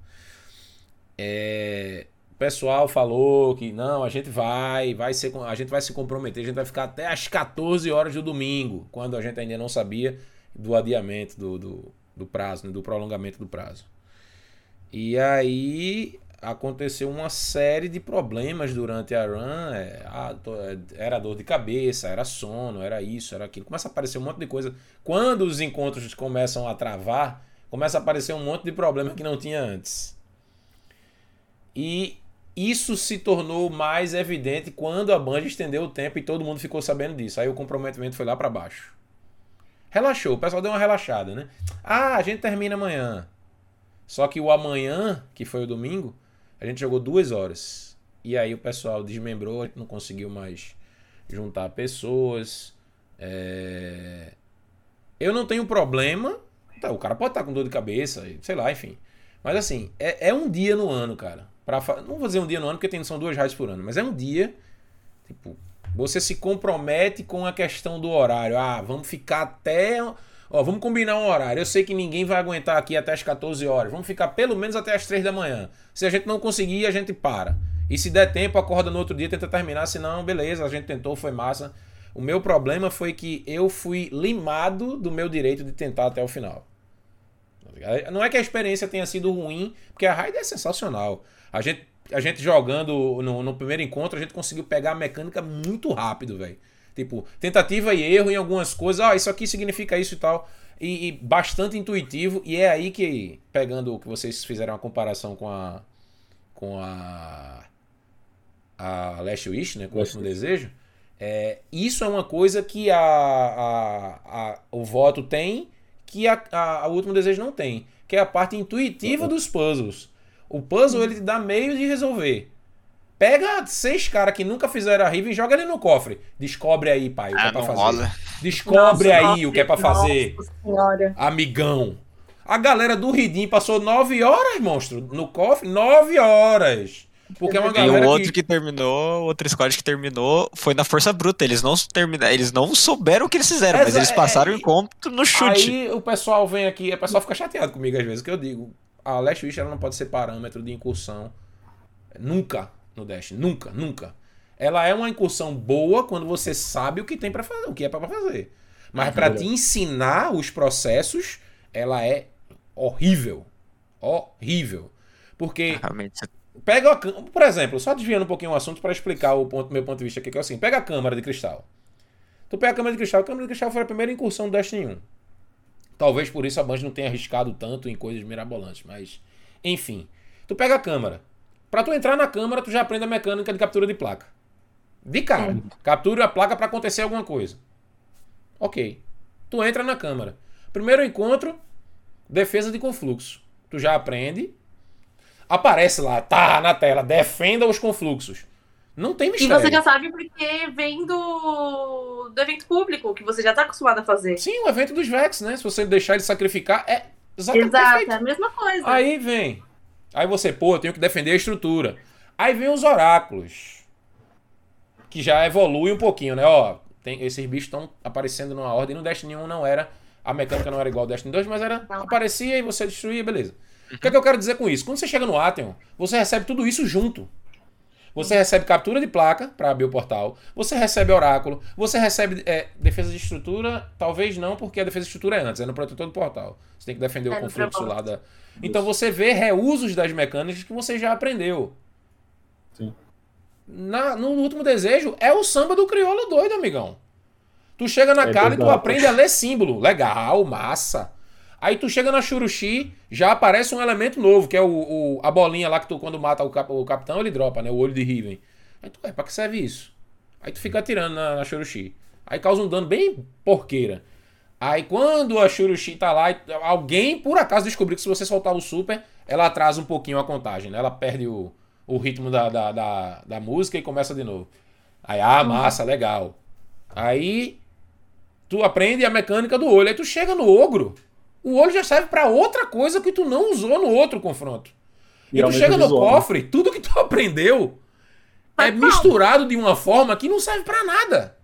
É, o pessoal falou que não, a gente vai, vai ser, a gente vai se comprometer, a gente vai ficar até às 14 horas do domingo, quando a gente ainda não sabia do adiamento do, do, do prazo, né, do prolongamento do prazo. E aí aconteceu uma série de problemas durante a run. é, é, era dor de cabeça, era sono, era isso, era aquilo. Começa a aparecer um monte de coisa. Quando os encontros começam a travar, começa a aparecer um monte de problema que não tinha antes. E isso se tornou mais evidente quando a Band estendeu o tempo e todo mundo ficou sabendo disso. Aí o comprometimento foi lá pra baixo. Relaxou, o pessoal deu uma relaxada, né? Ah, a gente termina amanhã. Só que o amanhã, que foi o domingo, a gente jogou duas horas. E aí o pessoal desmembrou, não conseguiu mais juntar pessoas. É, Eu não tenho problema. Tá, o cara pode estar com dor de cabeça, sei lá, enfim. Mas assim, é, é um dia no ano, cara. Pra fa- Não vou dizer um dia no ano, porque tem, são duas rádios por ano, mas é um dia. Tipo, você se compromete com a questão do horário. Ah, vamos ficar até. Ó, vamos combinar um horário. Eu sei que ninguém vai aguentar aqui até as 14 horas. Vamos ficar pelo menos até as 3 da manhã. Se a gente não conseguir, a gente para. E se der tempo, acorda no outro dia, tenta terminar. Se não, beleza, a gente tentou, foi massa. O meu problema foi que eu fui limado do meu direito de tentar até o final. Não é que a experiência tenha sido ruim, porque a raid é sensacional. A gente, a gente jogando no, no primeiro encontro, a gente conseguiu pegar a mecânica muito rápido, velho. Tipo, tentativa e erro em algumas coisas. Ah, isso aqui significa isso e tal. E, e, bastante intuitivo. E é aí que, pegando o que vocês fizeram a comparação com a. com a. a Last Wish, né? Com o último desejo. É, isso é uma coisa que a, a, a, o voto tem que a, a, último desejo não tem, que é a parte intuitiva uhum. dos puzzles. O puzzle ele te dá meio de resolver. Pega seis caras que nunca fizeram a Riven e joga ele no cofre. Descobre aí, pai, o que é ah, pra fazer. Rola. Descobre nossa, aí nossa, o que é pra fazer. Amigão. A galera do Ridim passou nove horas, monstro, no cofre. Nove horas. Porque é uma galera. E o outro que... que terminou, outro squad que terminou, foi na força bruta. Eles não terminaram, eles não souberam o que eles fizeram, mas eles passaram é, o encontro no chute. Aí o pessoal vem aqui, o pessoal fica chateado comigo às vezes, que eu digo, a Last Wish ela não pode ser parâmetro de incursão. Nunca no Dash, nunca, nunca. Ela é uma incursão boa quando você sabe o que tem para fazer, o que é para fazer. Mas para te ensinar os processos, ela é horrível. Horrível. Porque Realmente Pega a, por exemplo, só desviando um pouquinho o assunto para explicar o ponto, meu ponto de vista aqui, que é assim, pega a câmara de cristal. Tu pega a câmara de cristal, a câmara de cristal foi a primeira incursão do Destiny 1. Talvez por isso a Band não tenha arriscado tanto em coisas mirabolantes, mas enfim. Tu pega a câmara. Para tu entrar na câmara, tu já aprende a mecânica de captura de placa. De cara. É. Captura a placa para acontecer alguma coisa. OK. Tu entra na câmara. Primeiro encontro, defesa de confluxo. Tu já aprende aparece lá, tá na tela, defenda os confluxos. Não tem mistério. E você já sabe porque vem do, do evento público, que você já tá acostumado a fazer. Sim, o evento dos Vex, né? Se você deixar ele sacrificar, é exatamente Exato, é a mesma coisa. Aí vem. Aí você, pô, eu tenho que defender a estrutura. Aí vem os oráculos. Que já evolui um pouquinho, né? Ó, tem, esses bichos estão aparecendo numa ordem. No Destiny 1 não era. A mecânica não era igual ao Destiny 2, mas era. Aparecia e você destruía, beleza. O que, é que eu quero dizer com isso? Quando você chega no Atheon, você recebe tudo isso junto. Você recebe captura de placa para abrir o portal. Você recebe oráculo. Você recebe é, defesa de estrutura. Talvez não, porque a defesa de estrutura é antes, é no protetor do portal. Você tem que defender é o confluxo lá da. Então você vê reusos das mecânicas que você já aprendeu. Sim. Na, no último desejo, é o samba do crioulo doido, amigão. Tu chega na é cara e tu aprende a ler símbolo. Legal, massa. Aí tu chega na Churuxi, já aparece um elemento novo, que é o, o, a bolinha lá que tu, quando mata o, cap, o capitão, ele dropa, né? O olho de Riven. Aí tu, é, pra que serve isso? Aí tu fica atirando na, na Churuxi. Aí causa um dano bem porqueira. Aí quando a Churuxi tá lá, alguém por acaso descobriu que se você soltar o super, ela atrasa um pouquinho a contagem, né? Ela perde o, o ritmo da, da, da, da música e começa de novo. Aí, ah, massa, legal. Aí tu aprende a mecânica do olho. Aí tu chega no ogro o olho já serve para outra coisa que tu não usou no outro confronto. E, e tu chega no visual, cofre, tudo que tu aprendeu é misturado de uma forma que não serve para nada.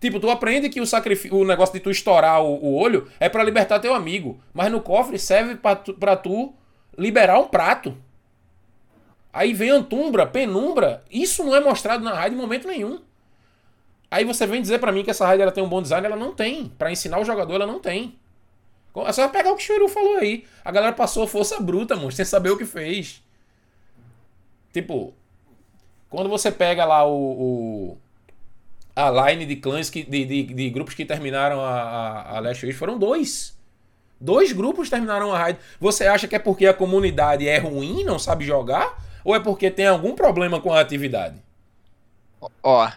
Tipo, tu aprende que o, sacrifício, o negócio de tu estourar o, o olho é para libertar teu amigo. Mas no cofre serve pra tu, pra tu liberar um prato. Aí vem Antumbra, Penumbra. Isso não é mostrado na raid em momento nenhum. Aí você vem dizer para mim que essa raid ela tem um bom design, ela não tem. Para ensinar o jogador, ela não tem. É só pegar o que o Chuiru falou aí. A galera passou força bruta, mano, sem saber o que fez. Tipo, quando você pega lá o, o a line de clãs, que, de, de, de, grupos que terminaram a, a, a Last Wish, foram dois. Dois grupos terminaram a raid. Você acha que é porque a comunidade é ruim, não sabe jogar? Ou é porque tem algum problema com a atividade? Ó,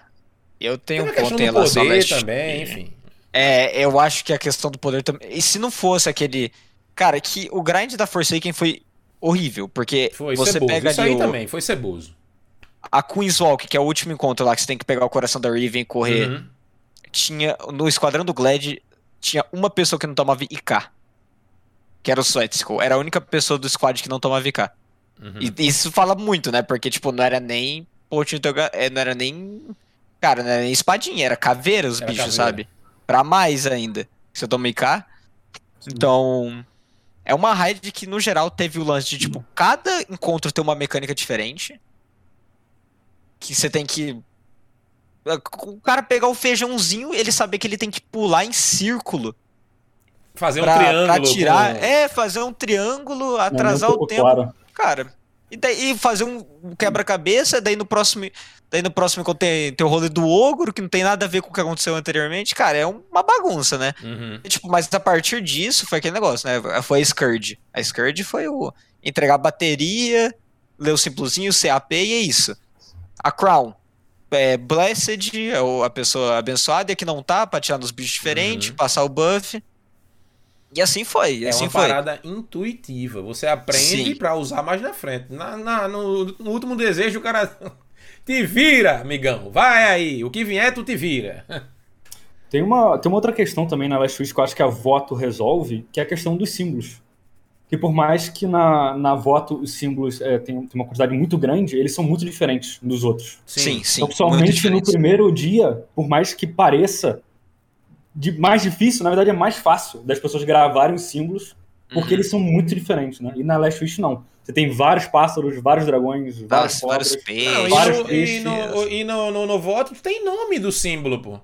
eu tenho um ponto em relação a também, enfim. É, eu acho que a questão do poder também. E se não fosse aquele. Cara, que o grind da Forsaken foi horrível, porque foi você ceboso. pega Isso aí o... também, foi ceboso. A Queen's Walk, que é o último encontro lá, que você tem que pegar o coração da Riven e correr. Uhum. Tinha. No Esquadrão do Glad, tinha uma pessoa que não tomava IK. Que era o Sweatskill. Era a única pessoa do squad que não tomava IK. Uhum. E isso fala muito, né? Porque, tipo, não era nem. É, não era nem. Cara, não era nem espadinha, era caveira os era bichos, caveira. sabe? Para mais ainda. Se eu tomei K. Então, é uma raid que, no geral, teve o lance de, tipo, cada encontro ter uma mecânica diferente. Que você tem que O cara pegar o feijãozinho, ele saber que ele tem que pular em círculo. Fazer um pra, triângulo. pra tirar. com- É, fazer um triângulo, atrasar o tempo. claro. Cara, e daí fazer um quebra-cabeça, daí no próximo. Daí no próximo tem, tem o rolê do ogro, que não tem nada a ver com o que aconteceu anteriormente, cara, é uma bagunça, né? Uhum. E, tipo, mas a partir disso foi aquele negócio, né? Foi a Scourge. A Scourge foi o entregar bateria, ler o simplesinho, CAP e é isso. A Crown. É Blessed, é a pessoa abençoada e a que não tá, pra tirar nos bichos diferentes, Uhum. passar o buff. E assim foi, e É assim uma foi. parada intuitiva. Você aprende Sim. pra usar mais na frente. Na, na- no, no último desejo, o cara. Te vira, amigão. Vai aí. O que vier, tu te vira. Tem uma, tem uma outra questão também na Last Wish que eu acho que a voto resolve, que é a questão dos símbolos. Que por mais que na, na voto os símbolos é, tem, tem uma quantidade muito grande, eles são muito diferentes dos outros. Sim, sim. então, muito somente no primeiro dia, por mais que pareça de mais difícil, na verdade é mais fácil das pessoas gravarem os símbolos, porque Uhum. eles são muito diferentes, né? E na Last Wish não. Você tem vários pássaros, vários dragões, vários vários peixes. Não, e vários no, e peixes. no, e no, no- no voto tem nome do símbolo, pô.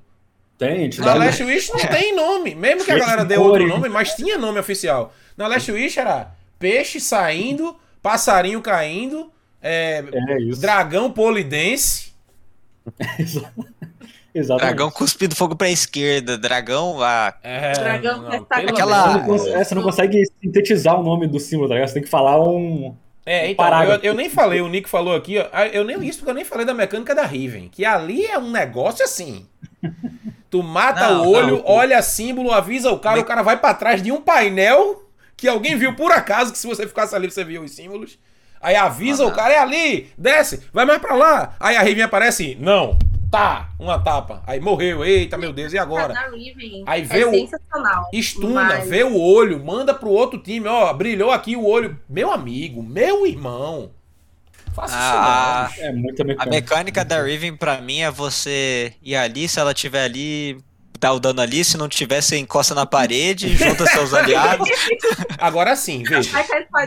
Tem, te Na dá- Last Wish não tem nome. Mesmo que a galera dê Cores. outro nome, mas tinha nome oficial. Na Last Wish era peixe saindo, passarinho caindo, é, É dragão polidense. Exatamente. Dragão cuspindo fogo pra esquerda, dragão. Ah, É, Dragão não, Aquela- Você não, é, você consegue sintetizar o nome do símbolo, tá ligado? Você tem que falar um. É, então, Parágrafo. eu, eu nem falei, o Nick falou aqui, ó. ah, Eu nem isso porque eu nem falei da mecânica da Riven. Que ali é um negócio assim. Tu mata Não, o olho, não. olha símbolo, avisa o cara, Me- o cara vai pra trás de um painel que alguém viu por acaso, que se você ficasse ali você via os símbolos. Aí avisa Ah, o cara, é ali, desce, vai mais pra lá. Aí a Riven aparece, não, tá, uma tapa. Aí morreu, eita meu Deus, e agora? Da Riven Aí é vê o- sensacional. Estuna, Mas- vê o olho, manda pro outro time, ó, brilhou aqui o olho. Meu amigo, meu irmão. Faça Ah, isso não. É muita a mecânica. mecânica da Riven pra mim é você ir ali, se ela tiver ali, dá o dano ali, se não tiver, você encosta na parede, junta seus aliados. Agora sim, veja.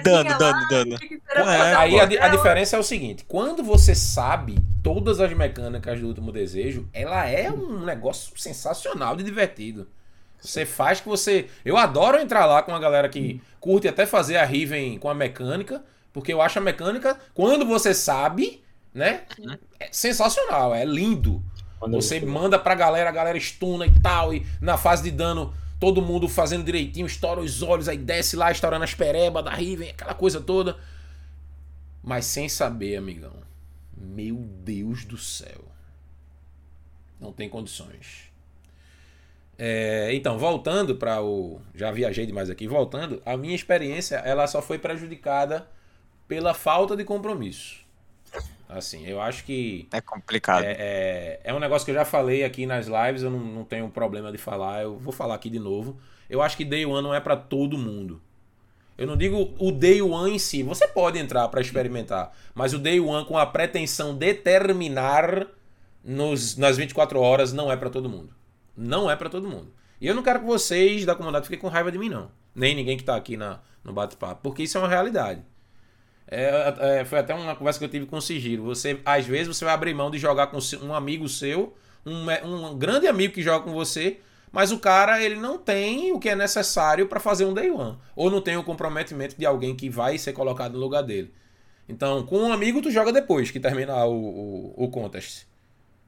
Dano, lá, dano, dano. É, Aí a, a diferença é o seguinte: quando você sabe todas as mecânicas do último desejo, ela é um negócio sensacional de divertido. Você faz que você. Eu adoro entrar lá com a galera que curte até fazer a Riven com a mecânica, porque eu acho a mecânica, quando você sabe, né? É sensacional, é lindo. Você eu- manda pra galera, a galera estuna e tal, e na fase de dano, todo mundo fazendo direitinho, estoura os olhos, aí desce lá, estourando as perebas da Riven, aquela coisa toda. Mas sem saber, amigão. Meu Deus do céu. Não tem condições. É, então, voltando para o. Já viajei demais aqui. Voltando, a minha experiência ela só foi prejudicada pela falta de compromisso. Assim, eu acho que É complicado. é, é, é um negócio que eu já falei aqui nas lives, eu não, não tenho problema de falar, eu vou falar aqui de novo. Eu acho que Day One não é pra todo mundo. Eu não digo o Day One em si, você pode entrar pra experimentar, mas o Day One com a pretensão de terminar nos, nas 24 horas não é pra todo mundo. Não é pra todo mundo. E eu não quero que vocês da comunidade fiquem com raiva de mim, não. Nem ninguém que tá aqui na, no bate-papo, porque isso é uma realidade. É, é, foi até uma conversa que eu tive com o Sigiro. Você, às vezes, você vai abrir mão de jogar com um amigo seu, um, um grande amigo que joga com você, mas o cara ele não tem o que é necessário para fazer um day one. Ou não tem o comprometimento de alguém que vai ser colocado no lugar dele. Então, com um amigo, tu joga depois que terminar o, o, o contest.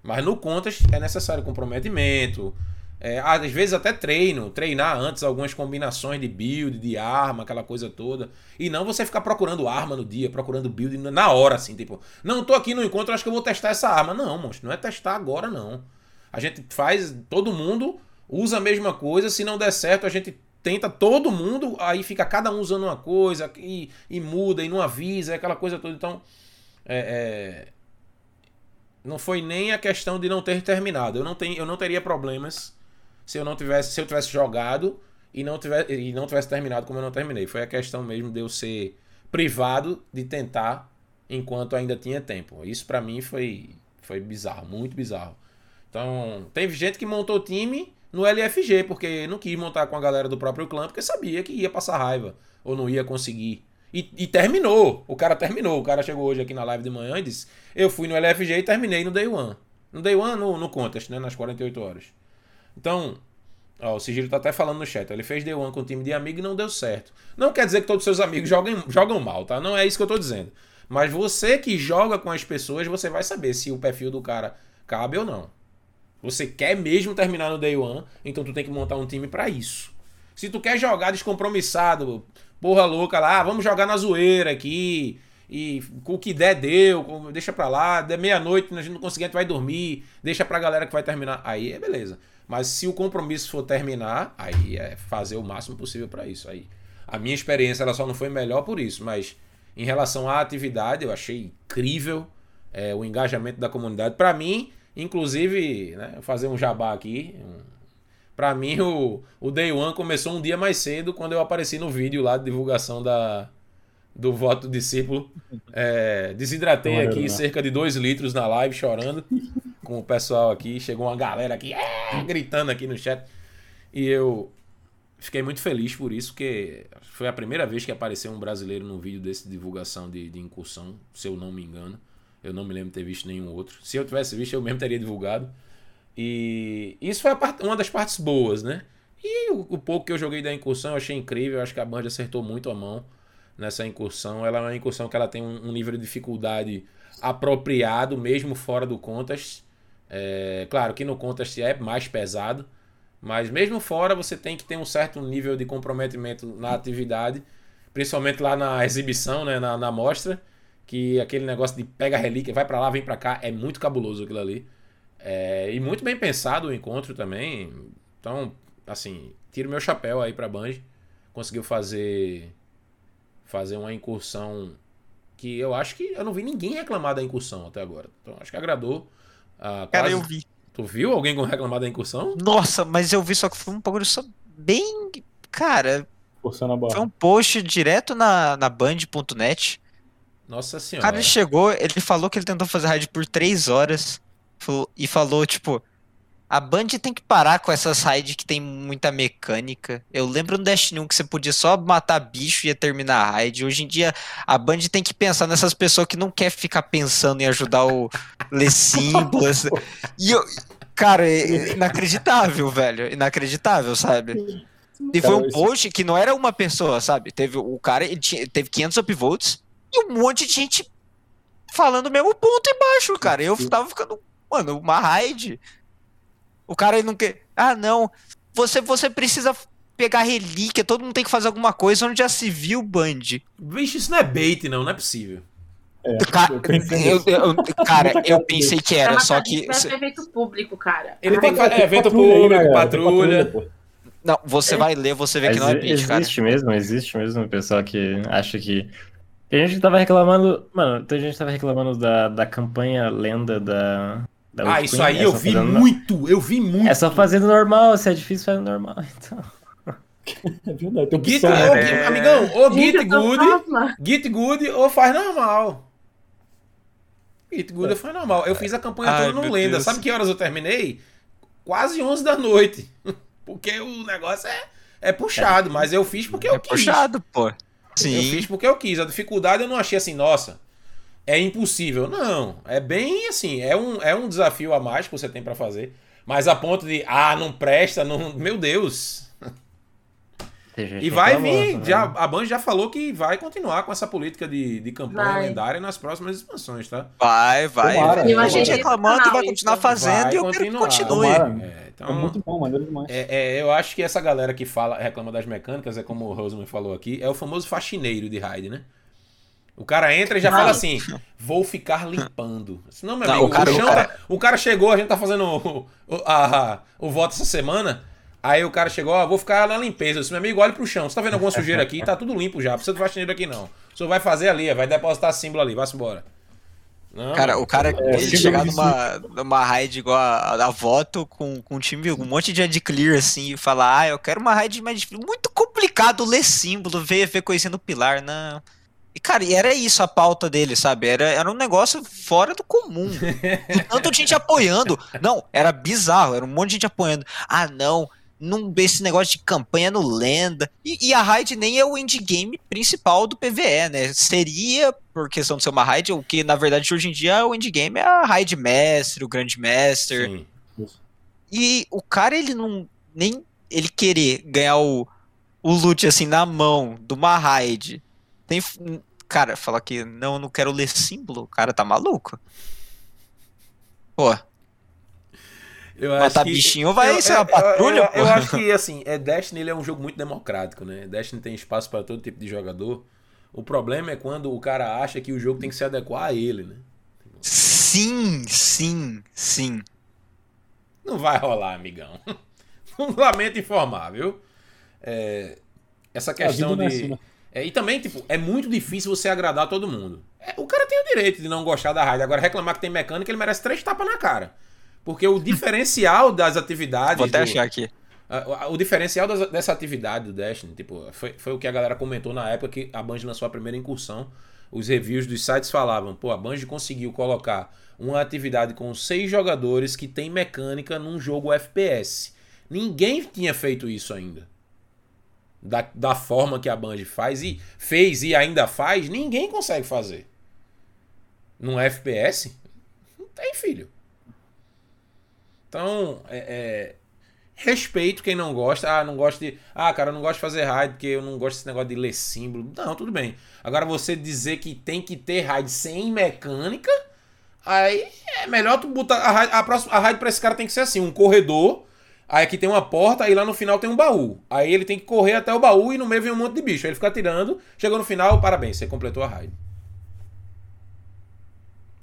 Mas no contest é necessário comprometimento. É, às vezes até treino, treinar antes algumas combinações de build, de arma, aquela coisa toda. E não você ficar procurando arma no dia, procurando build na hora, assim, tipo, não, tô aqui no encontro, acho que eu vou testar essa arma. Não, monstro, não é testar agora, não. A gente faz, todo mundo usa a mesma coisa, se não der certo, a gente tenta todo mundo, aí fica cada um usando uma coisa e, e muda e não avisa, aquela coisa toda. Então, é, é, não foi nem a questão de não ter terminado. Eu não, tenho, eu não teria problemas se eu não tivesse, se eu tivesse jogado e não tivesse, e não tivesse terminado como eu não terminei. Foi a questão mesmo de eu ser privado de tentar enquanto ainda tinha tempo. Isso pra mim foi foi bizarro, muito bizarro. Então, teve gente que montou time no LFG porque não quis montar com a galera do próprio clã porque sabia que ia passar raiva ou não ia conseguir. E, e terminou. O cara terminou. O cara chegou hoje aqui na live de manhã e disse: Eu fui no LFG e terminei no Day One. No Day One, no, no Contest, né? Nas 48 horas. Então, ó, o Sigilo tá até falando no chat. Ele fez Day One com um time de amigo e não deu certo. Não quer dizer que todos os seus amigos jogam, jogam mal, tá? Não é isso que eu tô dizendo. Mas você que joga com as pessoas, você vai saber se o perfil do cara cabe ou não. Você quer mesmo terminar no Day One, então tu tem que montar um time para isso. Se tu quer jogar descompromissado, porra louca lá, ah, vamos jogar na zoeira aqui, e o que der, deu, deixa pra lá, der meia-noite, a gente não conseguir, a gente vai dormir, deixa pra galera que vai terminar. Aí é beleza. Mas se o compromisso for terminar, aí é fazer o máximo possível para isso. Aí a minha experiência ela só não foi melhor por isso, mas em relação à atividade, eu achei incrível é, o engajamento da comunidade. Para mim, inclusive, né, fazer um jabá aqui. Um, para mim, o, o Day One começou um dia mais cedo quando eu apareci no vídeo lá de divulgação da, do voto do discípulo. É, desidratei aqui né? cerca de 2 litros na live, chorando com o pessoal aqui. Chegou uma galera aqui, é, gritando aqui no chat. E eu fiquei muito feliz por isso, porque foi a primeira vez que apareceu um brasileiro num vídeo desse de divulgação de, de incursão, se eu não me engano. Eu não me lembro de ter visto nenhum outro. Se eu tivesse visto, eu mesmo teria divulgado. E isso foi parte, uma das partes boas, né? E o, o, pouco que eu joguei da incursão eu achei incrível. Eu acho que a Band acertou muito a mão nessa incursão. Ela é uma incursão que ela tem um, um nível de dificuldade apropriado, mesmo fora do Contest. É, claro que no Contest é mais pesado, mas mesmo fora você tem que ter um certo nível de comprometimento na atividade, principalmente lá na exibição, né, na, na mostra, que aquele negócio de pega relíquia, vai para lá, vem para cá, é muito cabuloso aquilo ali. É, e muito bem pensado o encontro também. Então, assim, tiro meu chapéu aí pra Band. Conseguiu fazer fazer uma incursão que eu acho que eu não vi ninguém reclamar da incursão até agora. Então acho que agradou. Ah, Cara, eu vi. Tu viu alguém reclamar da incursão? Nossa, mas eu vi só que foi um bagulho só bem. Cara. Foi um post direto na, na band.net. Nossa senhora. O cara ele chegou, ele falou que ele tentou fazer raid por 3 horas e falou, tipo, a Band tem que parar com essas raids que tem muita mecânica. Eu lembro no Destiny 1 que você podia só matar bicho e ia terminar a raid. Hoje em dia, a Band tem que pensar nessas pessoas que não quer ficar pensando em ajudar o ler símbolos. e eu, cara, é inacreditável, velho. Inacreditável, sabe? E foi um post que não era uma pessoa, sabe? Teve o cara, ele tinha, teve 500 upvotes e um monte de gente falando o mesmo ponto embaixo, cara. Eu tava ficando, mano, uma raid o cara não quer. Ah, não. Você, você precisa pegar relíquia, todo mundo tem que fazer alguma coisa onde já se viu Band. Vixe, isso não é bait, não, não é possível. É, cara, eu, eu, cara, eu pensei que era, só que. É evento público, cara. Ele tem que fazer é, evento público, patrulha. patrulha não, você vai ler, você vê que não é bait, cara. Existe mesmo, existe mesmo o pessoal que acha que. A gente tava reclamando. Mano, a gente tava reclamando da, da campanha lenda da, ah, isso aí é eu vi muito, no... eu vi muito. É só fazendo normal, se é difícil fazer normal, então. É verdade, tem Git, é... Amigão, ou Git Good, Git Good ou faz normal. Git Good é. ou faz normal. Eu fiz a campanha Ai, toda no Lenda. Deus. Sabe que horas eu terminei? Quase 11 da noite. Porque o negócio é, é puxado, é. mas eu fiz porque eu é quis. É puxado, pô. Sim. Eu fiz porque eu quis. A dificuldade eu não achei assim, nossa, é impossível. Não, é bem assim, é um, é um desafio a mais que você tem para fazer. Mas a ponto de, ah, não presta, não. Meu Deus! E vai vir, já, a Band já falou que vai continuar com essa política de, de campanha vai. lendária nas próximas expansões, tá? Vai, vai. Tomara, a gente reclamando que vai continuar fazendo vai e eu quero que continue. É, então, é muito bom, maneiro demais. É, é, eu acho que essa galera que fala, reclama das mecânicas, é como o Roseman falou aqui, é o famoso faxineiro de raid, né? O cara entra e já não. fala assim: vou ficar limpando. Não, meu não, amigo, o cara, o, o, cara... Tá, o, cara... chegou, a gente tá fazendo o, o, a, o voto essa semana. Aí o cara chegou, ó, vou ficar na limpeza. Eu disse, meu amigo, olha pro chão. Você tá vendo alguma sujeira aqui? Tá tudo limpo já. Não precisa de faxineiro aqui, não. O senhor vai fazer ali, vai depositar símbolo ali, vai-se embora. Não, cara, o cara, é, ele chegar numa, numa raid igual a, a, voto com, com um time, um monte de ad clear assim, e falar, ah, eu quero uma raid mais muito complicado ler símbolo, ver, ver coisinha no pilar, não. E, cara, e era isso a pauta dele, sabe? Era, era um negócio fora do comum. E tanto de gente apoiando. Não, era bizarro, era um monte de gente apoiando. Ah, não, num, esse negócio de campanha no lenda. E, e a raid nem é o endgame principal do PVE, né? Seria, por questão de ser uma raid, o que na verdade hoje em dia o endgame é a raid mestre, o grande mestre. Sim. E o cara, ele não. Nem ele querer ganhar o, o loot assim na mão de uma raid. Tem. Cara, falar que não, eu não quero ler símbolo, o cara tá maluco. Pô, Eu Matar acho que- bichinho vai eu- ser uma eu- patrulha, Eu, eu, eu acho que, assim, é, Destiny ele é um jogo muito democrático, né? Destiny tem espaço para todo tipo de jogador. O problema é quando o cara acha que o jogo tem que se adequar a ele, né? sim, sim, sim. Não vai rolar, amigão. Lamento informar, viu? É, essa questão é de. É, e também, tipo, é muito difícil você agradar todo mundo. É, o cara tem o direito de não gostar da raid. Agora, reclamar que tem mecânica, ele merece três tapas na cara. Porque o diferencial das atividades. Vou até do- achar aqui. a- a- O diferencial das- dessa atividade do Destiny, tipo, foi, foi o que a galera comentou na época que a Bungie lançou a primeira incursão. Os reviews dos sites falavam, pô, a Bungie conseguiu colocar uma atividade com seis jogadores que tem mecânica num jogo FPS. Ninguém tinha feito isso ainda. Da, da forma que a Bungie faz e fez e ainda faz, ninguém consegue fazer. Num FPS? Não tem, filho. Então, é, é, respeito quem não gosta. Ah, não gosto de. Ah, cara, eu não gosto de fazer raid porque eu não gosto desse negócio de ler símbolo. Não, tudo bem. Agora você dizer que tem que ter raid sem mecânica, aí é melhor tu botar. A raid, a a raid pra esse cara tem que ser assim: um corredor. Aí aqui tem uma porta, aí lá no final tem um baú. Aí ele tem que correr até o baú e no meio vem um monte de bicho. Aí ele fica atirando, chegou no final, parabéns, você completou a raid.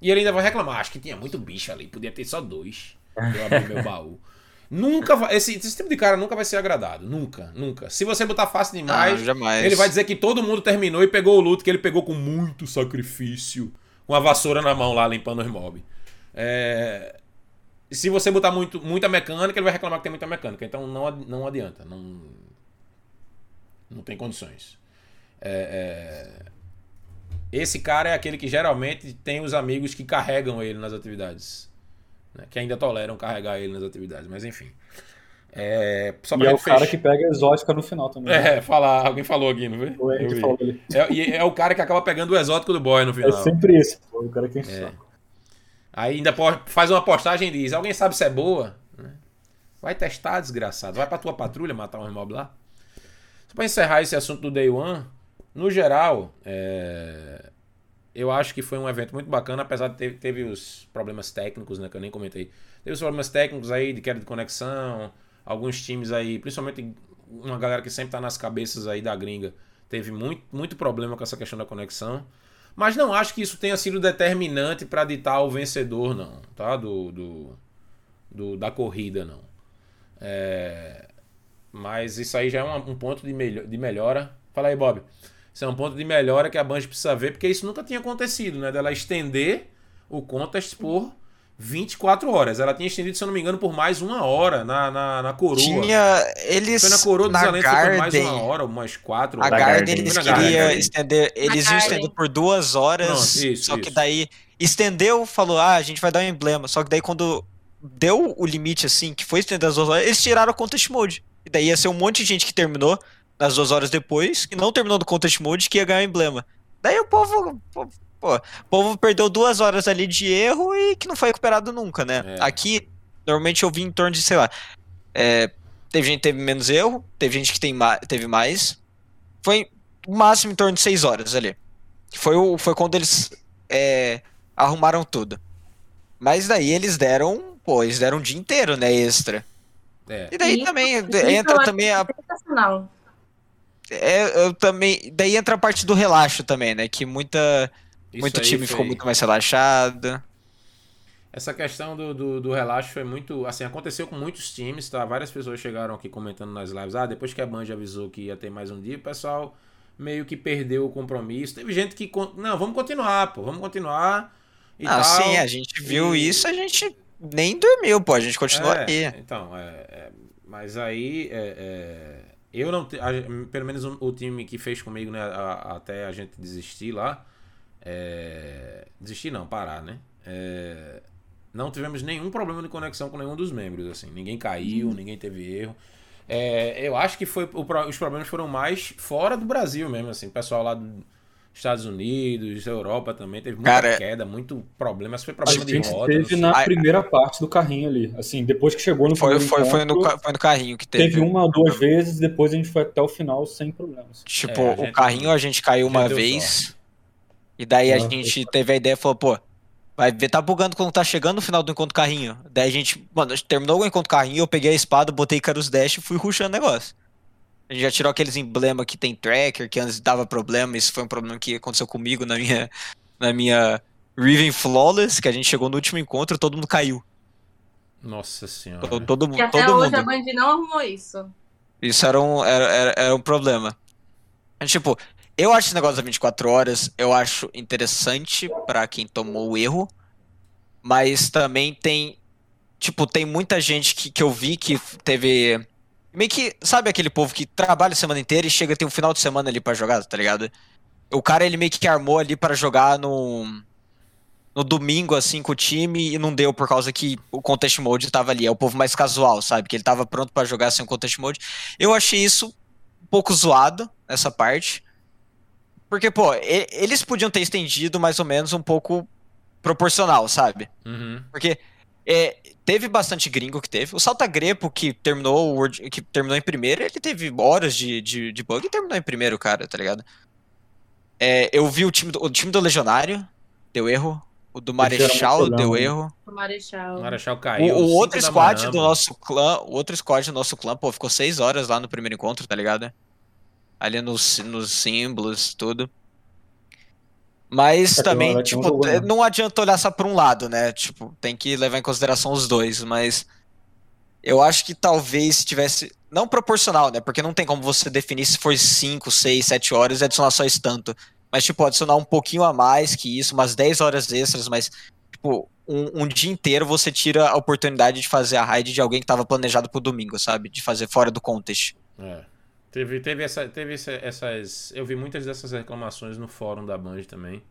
E ele ainda vai reclamar, acho que tinha muito bicho ali, podia ter só dois. Eu abri meu baú. Nunca vai. Esse, esse tipo de cara nunca vai ser agradado. Nunca, nunca. Se você botar fácil demais, jamais. ele vai dizer que todo mundo terminou e pegou o loot que ele pegou com muito sacrifício. Com a vassoura na mão lá, limpando os mobs. É, Se você botar muito, muita mecânica, ele vai reclamar que tem muita mecânica. Então não, não adianta. Não, não tem condições. É, é, Esse cara é aquele que geralmente tem os amigos que carregam ele nas atividades. né? Que ainda toleram carregar ele nas atividades. Mas enfim. É, só E é o cara que pega exótica no final também. né? É, falar, alguém falou aqui, não foi? O falou ali. É, e é o cara que acaba pegando o exótico do boy no É final. sempre esse, pô, o cara que É. Aí ainda faz uma postagem e diz: Alguém sabe se é boa? Né? Vai testar, desgraçado. Vai pra tua patrulha matar um mob lá. Só pra encerrar esse assunto do Day One, no geral, é, eu acho que foi um evento muito bacana, apesar de ter teve os problemas técnicos, né? Que eu nem comentei. Teve os problemas técnicos aí de queda de conexão, alguns times aí, principalmente uma galera que sempre tá nas cabeças aí da gringa, teve muito, muito problema com essa questão da conexão. Mas não acho que isso tenha sido determinante para ditar o vencedor, não, tá? Do, do, do- da corrida, não. É, mas isso aí já é um, um ponto de, melho- de melhora. Fala aí, Bob. Isso é um ponto de melhora que a Bungie precisa ver, porque isso nunca tinha acontecido, né? Dela estender o contest por 24 horas. Ela tinha estendido, se eu não me engano, por mais uma hora na, na, na coroa. Tinha. Eles. Foi na coroa dos foi por mais uma hora, umas quatro A horas. Garden Garden. eles queriam estender. Eles iam estender por duas horas. Pronto, isso, só que isso. daí estendeu, falou: ah, a gente vai dar um emblema. Só que daí quando deu o limite assim, que foi estender as duas horas, eles tiraram o contest mode. E daí ia ser um monte de gente que terminou nas duas horas depois, que não terminou do contest mode, que ia ganhar o emblema. Daí o povo. pô, pô, o povo perdeu duas horas ali de erro e que não foi recuperado nunca, né? É. Aqui, normalmente eu vi em torno de, sei lá. é, teve gente que teve menos erro, teve gente que tem ma- teve mais. Foi o máximo em torno de 6 horas ali. Foi, o, foi quando eles é, arrumaram tudo. Mas daí eles deram, pô, eles deram um dia inteiro, né, extra. É. E daí Isso, também isso entra eu também a Sensacional. é, eu também, daí entra a parte do relaxo também, né, que muita Isso muito time ficou foi- muito mais relaxado. Essa questão do, do, do relaxo foi muito. Assim, aconteceu com muitos times, tá? Várias pessoas chegaram aqui comentando nas lives. Ah, depois que a Band avisou que ia ter mais um dia, o pessoal meio que perdeu o compromisso. Teve gente que. Não, vamos continuar, pô, vamos continuar. E Ah, tal. sim, a gente viu E- isso, a gente nem dormiu, pô, a gente continua É, aí. Então, é, é, mas aí. é, é, eu não. a- pelo menos o, o time que fez comigo, né? a- até a gente desistir lá. É, desistir não, parar, né? É, não tivemos nenhum problema de conexão com nenhum dos membros, assim. Ninguém caiu, ninguém teve erro. É, eu acho que foi o os problemas foram mais fora do Brasil mesmo, assim. O pessoal lá dos Estados Unidos, Europa também, teve muita Cara, queda, muito problema. Mas foi A problema de gente roda. teve sei. na Ai, primeira parte do carrinho ali. Assim, depois que chegou no Foi, foi, foi, no, encontro, foi no carrinho que teve. teve uma ou duas vezes, depois a gente foi até o final sem problemas. Tipo, É, a o gente- carrinho a gente caiu gente uma vez. sorte. E daí a gente teve a ideia e falou, pô, vai ver, tá bugando quando tá chegando no final do encontro carrinho. Daí a gente, mano, a gente terminou o encontro carrinho, eu peguei a espada, botei Carus Dash e fui rushando o negócio. A gente já tirou aqueles emblemas que tem tracker, que antes dava problema, isso foi um problema que aconteceu comigo na minha, na minha Riven Flawless, que a gente chegou no último encontro todo mundo caiu. Nossa senhora. Todo, todo, E até todo hoje mundo. a Band não arrumou isso. Isso era um, era, era, era um problema. Tipo, eu acho esse negócio das 24 horas, eu acho interessante pra quem tomou o erro, mas também tem, tipo, tem muita gente que, que eu vi que teve, meio que, sabe aquele povo que trabalha a semana inteira e chega, tem um final de semana ali pra jogar, tá ligado? O cara, ele meio que armou ali pra jogar no, no domingo, assim, com o time e não deu por causa que o Contest Mode tava ali. É o povo mais casual, sabe? Que ele tava pronto pra jogar sem o Contest Mode. Eu achei isso um pouco zoado, essa parte. Porque, pô, eles podiam ter estendido mais ou menos um pouco proporcional, sabe? Uhum. Porque é, teve bastante gringo que teve. O Salta Grepo, que terminou, o World- que terminou em primeiro, ele teve horas de, de, de bug e terminou em primeiro, cara, tá ligado? É, eu vi o time, do, o time do Legionário, deu erro. O do Marechal deu erro. O Marechal. O Marechal O, caiu. o cinco outro squad manhã, do nosso clã, o outro squad do nosso clã, pô, ficou seis horas lá no primeiro encontro, tá ligado? Ali nos, nos símbolos, tudo. Mas É também, um tipo, jogo, né? não adianta olhar só pra um lado, né? Tipo, tem que levar em consideração os dois, mas eu acho que talvez se tivesse. Não proporcional, né? Porque não tem como você definir se for 5, 6, 7 horas e adicionar só isso tanto. Mas, tipo, adicionar um pouquinho a mais que isso, umas 10 horas extras, mas, tipo, um, um dia inteiro você tira a oportunidade de fazer a raid de alguém que tava planejado pro domingo, sabe? De fazer fora do contest. É. Teve, teve, essa, teve essa- essas. Eu vi muitas dessas reclamações no fórum da Band também.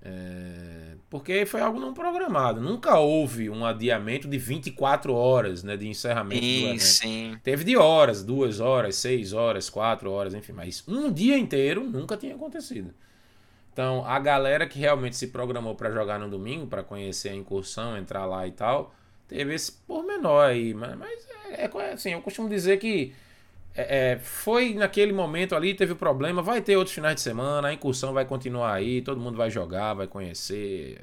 É, porque foi algo não programado. Nunca houve um adiamento de 24 horas né, de encerramento do Sim, evento. sim. Teve de horas, duas horas, seis horas, quatro horas, enfim, mas um dia inteiro nunca tinha acontecido. Então, a galera que realmente se programou para jogar no domingo, para conhecer a incursão, entrar lá e tal, teve esse pormenor aí. Mas, mas é, é assim, eu costumo dizer que é, é, foi naquele momento ali, teve o problema, vai ter outros finais de semana, a incursão vai continuar aí, todo mundo vai jogar, vai conhecer.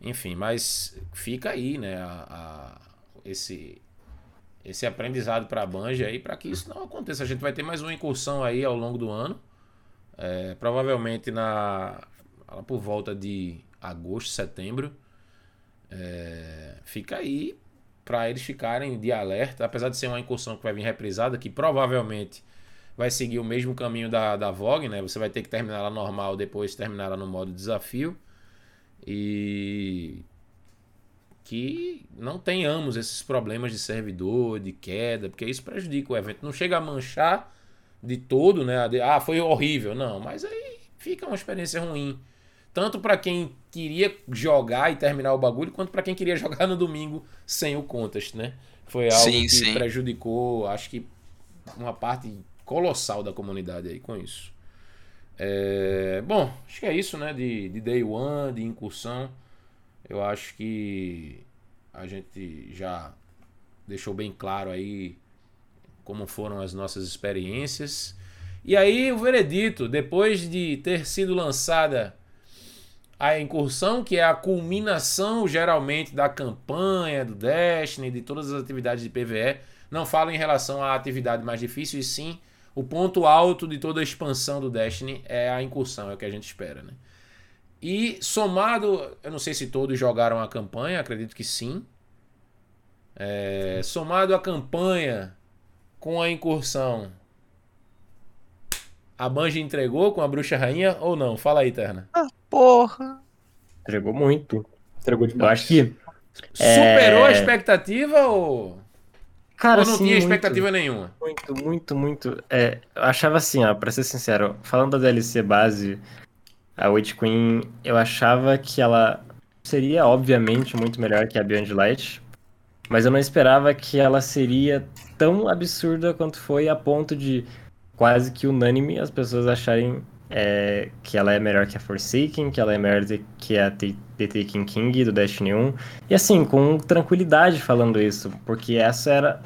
Enfim, mas fica aí, né, a- a- esse, esse aprendizado para a Banja aí, para que isso não aconteça. A gente vai ter mais uma incursão aí ao longo do ano. É, provavelmente na por volta de agosto, setembro. É, fica aí para eles ficarem de alerta, apesar de ser uma incursão que vai vir reprisada, que provavelmente vai seguir o mesmo caminho da, da Vogue, né? Você vai ter que terminar ela normal, depois terminar ela no modo desafio. E que não tenhamos esses problemas de servidor, de queda, porque isso prejudica o evento. Não chega a manchar de todo, né? Ah, foi horrível. Não, mas aí fica uma experiência ruim. Tanto para quem queria jogar e terminar o bagulho, quanto para quem queria jogar no domingo sem o contest, né? Foi algo Sim, que sim. prejudicou, acho que uma parte colossal da comunidade aí com isso. É, bom, acho que é isso, né? De, de day one, de incursão. Eu acho que a gente já deixou bem claro aí como foram as nossas experiências. E aí o veredito, depois de ter sido lançada a incursão, que é a culminação geralmente da campanha, do Destiny, de todas as atividades de PVE, não falo em relação à atividade mais difícil, e sim o ponto alto de toda a expansão do Destiny é a incursão, é o que a gente espera, né? E somado, eu não sei se todos jogaram a campanha, acredito que sim. É, somado a campanha com a incursão, a Bungie entregou com a Bruxa Rainha ou não? Fala aí, Terna. Porra. Entregou muito. Entregou Eu demais. acho que. Superou a É. expectativa ou, Cara, ou não assim, tinha muito, expectativa nenhuma? Muito, muito, muito. É, eu achava assim, ó, pra ser sincero, falando da DLC base, a Witch Queen, eu achava que ela seria, obviamente, muito melhor que a Beyond Light. Mas eu não esperava que ela seria tão absurda quanto foi, a ponto de quase que unânime as pessoas acharem é, que ela é melhor que a Forsaken, que ela é melhor que a The Taken King do Destiny 1. E assim, com tranquilidade falando isso, porque essa era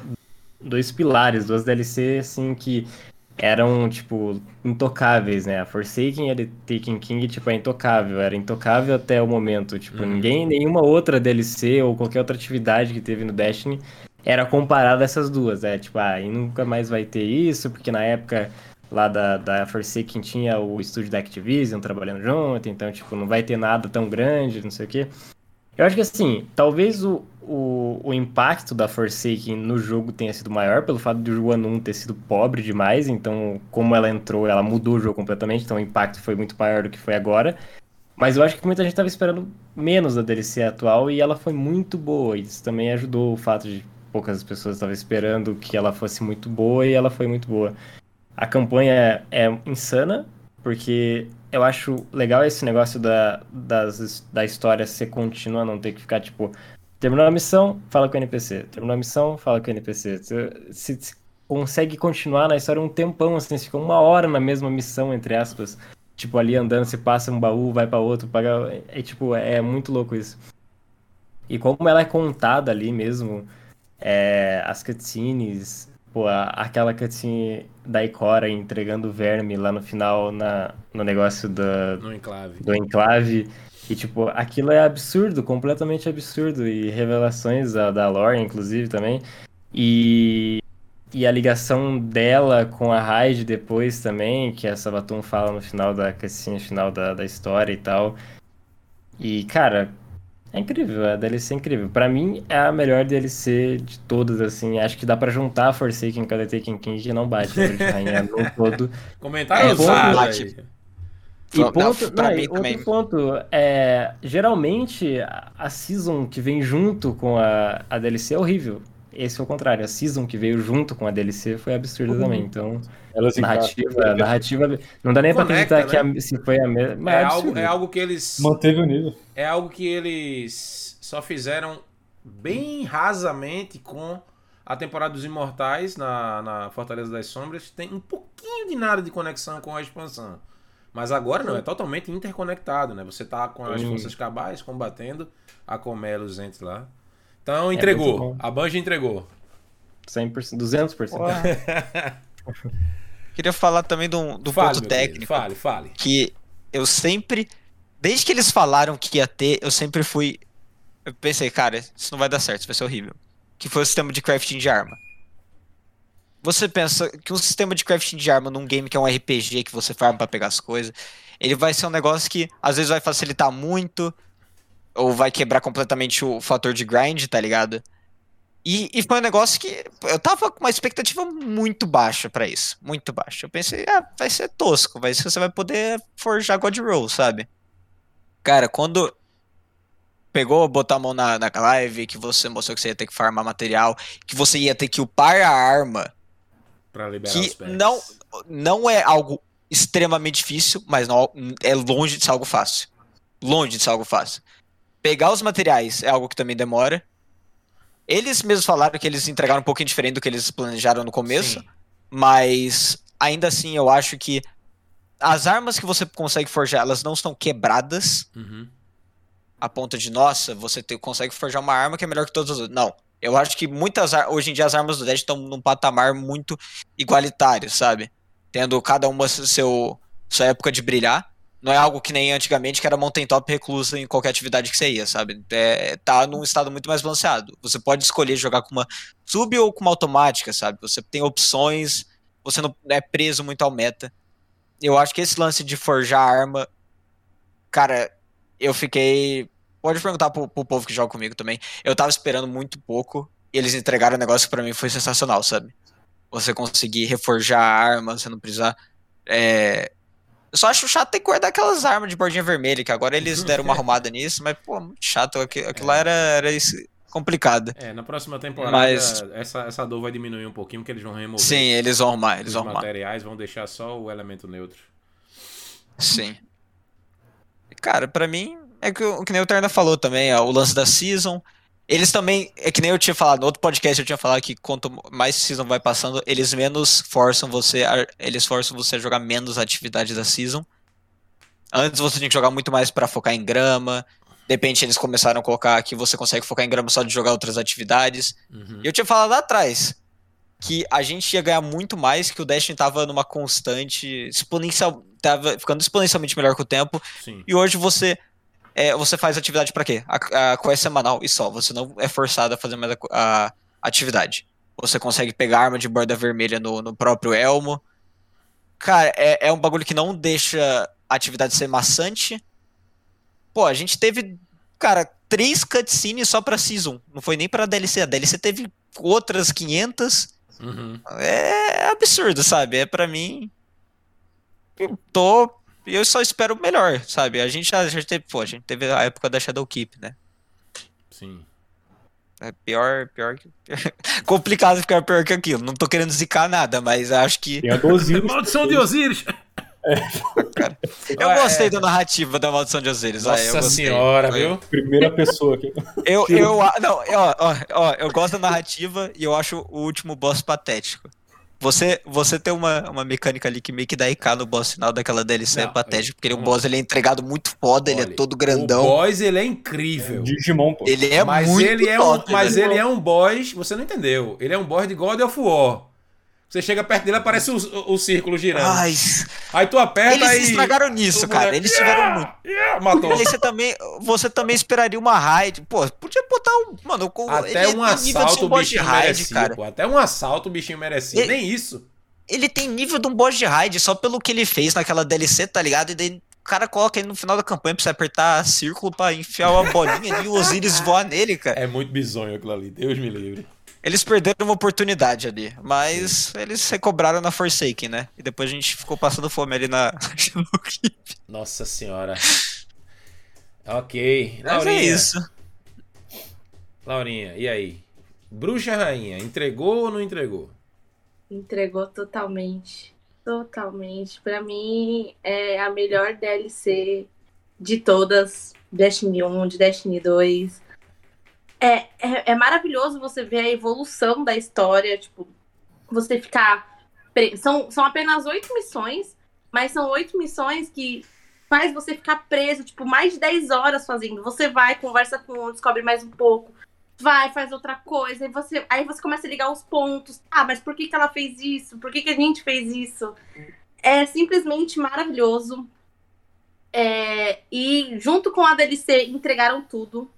dois pilares, duas DLC assim que eram, tipo, intocáveis, né? A Forsaken e a The Taken King, tipo, é intocável. Era intocável até o momento. Tipo, uhum. ninguém, nenhuma outra DLC ou qualquer outra atividade que teve no Destiny era comparada a essas duas. É, tipo, ah, e nunca mais vai ter isso, porque na época lá da, da Forsaken tinha o estúdio da Activision trabalhando junto, então, tipo, não vai ter nada tão grande, não sei o quê. Eu acho que, assim, talvez o, o, o impacto da Forsaken no jogo tenha sido maior pelo fato de o One 1 ter sido pobre demais, então, como ela entrou, ela mudou o jogo completamente, então o impacto foi muito maior do que foi agora. Mas eu acho que muita gente estava esperando menos da DLC atual e ela foi muito boa. Isso também ajudou o fato de poucas pessoas estavam esperando que ela fosse muito boa e ela foi muito boa. A campanha é insana, porque eu acho legal esse negócio da, das, da história ser contínua, não ter que ficar tipo. Terminou a missão, fala com o NPC. Terminou a missão, fala com o NPC. Se, se consegue continuar na história um tempão, assim, você fica uma hora na mesma missão, entre aspas. Tipo, ali andando, você passa um baú, vai para outro, paga. É, é tipo, é muito louco isso. E como ela é contada ali mesmo, é, as cutscenes, Pô, aquela cutscene da Ikora entregando o verme lá no final na, no negócio do, no enclave. do enclave. E, tipo, aquilo é absurdo, completamente absurdo. E revelações da, da lore, inclusive, também. E, e a ligação dela com a Raid depois também, que a Sabaton fala no final da cutscene final da, da história e tal. E, cara, é incrível, a DLC é incrível. Pra mim, é a melhor DLC de todas, assim. Acho que dá pra juntar a Forsaken com a The Taken King e não bate a de rainha no todo. Comentário é, ponto, E ponto, não, pra não, mim outro também. ponto, é, geralmente a season que vem junto com a, a DLC é horrível. Esse é o contrário, a season que veio junto com a DLC foi absurda uhum. também. Então, Elas narrativa, narrativa. Não dá nem Conecta, pra acreditar né? que a, se foi a mesma. É, é, algo, é algo que eles. Manteve o nível. É algo que eles só fizeram bem rasamente com a temporada dos Imortais na, na Fortaleza das Sombras. Tem um pouquinho de nada de conexão com a expansão. Mas agora não, é totalmente interconectado, né? Você tá com as forças cabais combatendo a Comelos entre lá. Então é entregou. É a Bungie entregou. 100%, 200%. Queria falar também do, do fale, ponto técnico. Fale, fale. Que eu sempre, desde que eles falaram que ia ter, eu sempre fui. Eu pensei, cara, isso não vai dar certo, isso vai ser horrível. Que foi o sistema de crafting de arma. Você pensa que um sistema de crafting de arma num game que é um RPG que você farma para pegar as coisas, ele vai ser um negócio que às vezes vai facilitar muito, ou vai quebrar completamente o fator de grind, tá ligado? E, e foi um negócio que eu tava com uma expectativa muito baixa para isso. Muito baixa. Eu pensei, ah, vai ser tosco, vai ser, você vai poder forjar God Roll, sabe? Cara, quando pegou, botar a mão na, na live, que você mostrou que você ia ter que farmar material, que você ia ter que upar a arma. Pra liberar que não, não é algo extremamente difícil, mas não, é longe de ser algo fácil. Longe de ser algo fácil. Pegar os materiais é algo que também demora. Eles mesmos falaram que eles entregaram um pouquinho diferente do que eles planejaram no começo. Sim. Mas ainda assim eu acho que as armas que você consegue forjar, elas não estão quebradas. Uhum. A ponto de, nossa, você te, consegue forjar uma arma que é melhor que todas as outras. Não. Eu acho que muitas hoje em dia as armas do Dead estão num patamar muito igualitário, sabe? Tendo cada uma seu, sua época de brilhar. Não é algo que nem antigamente, que era mountain top reclusa em qualquer atividade que você ia, sabe? É, tá num estado muito mais balanceado. Você pode escolher jogar com uma sub ou com uma automática, sabe? Você tem opções, você não é preso muito ao meta. Eu acho que esse lance de forjar arma, cara, eu fiquei. Pode perguntar pro, pro povo que joga comigo também. Eu tava esperando muito pouco e eles entregaram um negócio que pra mim foi sensacional, sabe? Você conseguir reforjar a arma, você não precisar. É, eu só acho chato ter que guardar aquelas armas de bordinha vermelha, que agora eles deram uma arrumada nisso, mas, pô, muito chato. Aquilo, aquilo é. lá era, era isso, complicado. É, na próxima temporada mas... essa, essa dor vai diminuir um pouquinho, porque eles vão remover. Sim, eles vão arrumar, eles vão arrumar. materiais, vão deixar só o elemento neutro. Sim. Cara, para mim, é que, o que nem o Terna falou também, ó, o lance da season. Eles também, é que nem eu tinha falado, no outro podcast eu tinha falado que quanto mais season vai passando, eles menos forçam você, a, eles forçam você a jogar menos atividade da season. Antes você tinha que jogar muito mais para focar em grama. De repente eles começaram a colocar que você consegue focar em grama só de jogar outras atividades. Uhum. E eu tinha falado lá atrás que a gente ia ganhar muito mais, que o Destiny tava numa constante exponencial, tava ficando exponencialmente melhor com o tempo. Sim. E hoje você é, você faz atividade pra quê? A, a quest semanal e só. Você não é forçado a fazer mais a, a atividade. Você consegue pegar arma de borda vermelha no, no próprio elmo. Cara, é, é um bagulho que não deixa a atividade ser maçante. Pô, a gente teve, cara, três cutscenes só pra Season. Não foi nem pra DLC. A DLC teve outras 500. Uhum. É absurdo, sabe? É pra mim. Eu tô. Eu só espero o melhor, sabe? A gente já, já teve. Pô, a gente teve a época da Shadowkeep, né? Sim. É pior, pior que. Complicado ficar pior que aquilo. Não tô querendo zicar nada, mas acho que. Tem a do Osiris. Maldição de Osiris! Eu Ah, gostei é. da narrativa da Maldição de Osiris. Nossa gostei. senhora, viu? Primeira pessoa aqui. Eu, eu, não, ó, ó, ó, eu gosto da narrativa e eu acho o último boss patético. Você, você tem uma, uma mecânica ali que meio que dá IK no boss final daquela DLC é Não, patético, porque ele é vamos- boss, ele é entregado muito foda, ele é Olha, todo O grandão. boss, ele é incrível. Digimon, pô. Ele é mas muito ele é top, um, mas velho. ele é um boss, você não entendeu. Ele é um boss de God of War. Você chega perto dele, aparece o, o, o círculo girando. Ai, Aí tu aperta eles e... se estragaram nisso, cara. boneco- Eles tiveram muito. Yeah, matou. Aí você também, você também esperaria uma raid. Pô, podia botar um. Mano, com, Até um assalto um o bichinho raid, merecia, cara. pô. Até um assalto o bichinho merecia. Ele- Nem isso. Ele tem nível de um boss de raid só pelo que ele fez naquela DLC, tá ligado? E daí o cara coloca ele no final da campanha pra você apertar círculo pra enfiar uma bolinha ali e o Osiris voar nele, cara. É muito bizonho aquilo ali. Deus me livre. Eles perderam uma oportunidade ali, mas eles recobraram na Forsaken, né? E depois a gente ficou passando fome ali na. Nossa senhora. Ok. Mas Laurinha. é isso. Laurinha, e aí? Bruxa Rainha, entregou ou não entregou? Entregou totalmente. Totalmente. Pra mim, é a melhor DLC de todas. Destiny 1, de Destiny 2. É, é, é maravilhoso você ver a evolução da história. Tipo, você ficar. pre- São, são apenas oito missões, mas são oito missões que faz você ficar preso, tipo, mais de 10 horas fazendo. Você vai, conversa com um, descobre mais um pouco vai, faz outra coisa, e você, aí você começa a ligar os pontos. Ah, mas por que, que ela fez isso? Por que, que a gente fez isso? É simplesmente maravilhoso. É, e junto com a DLC entregaram tudo.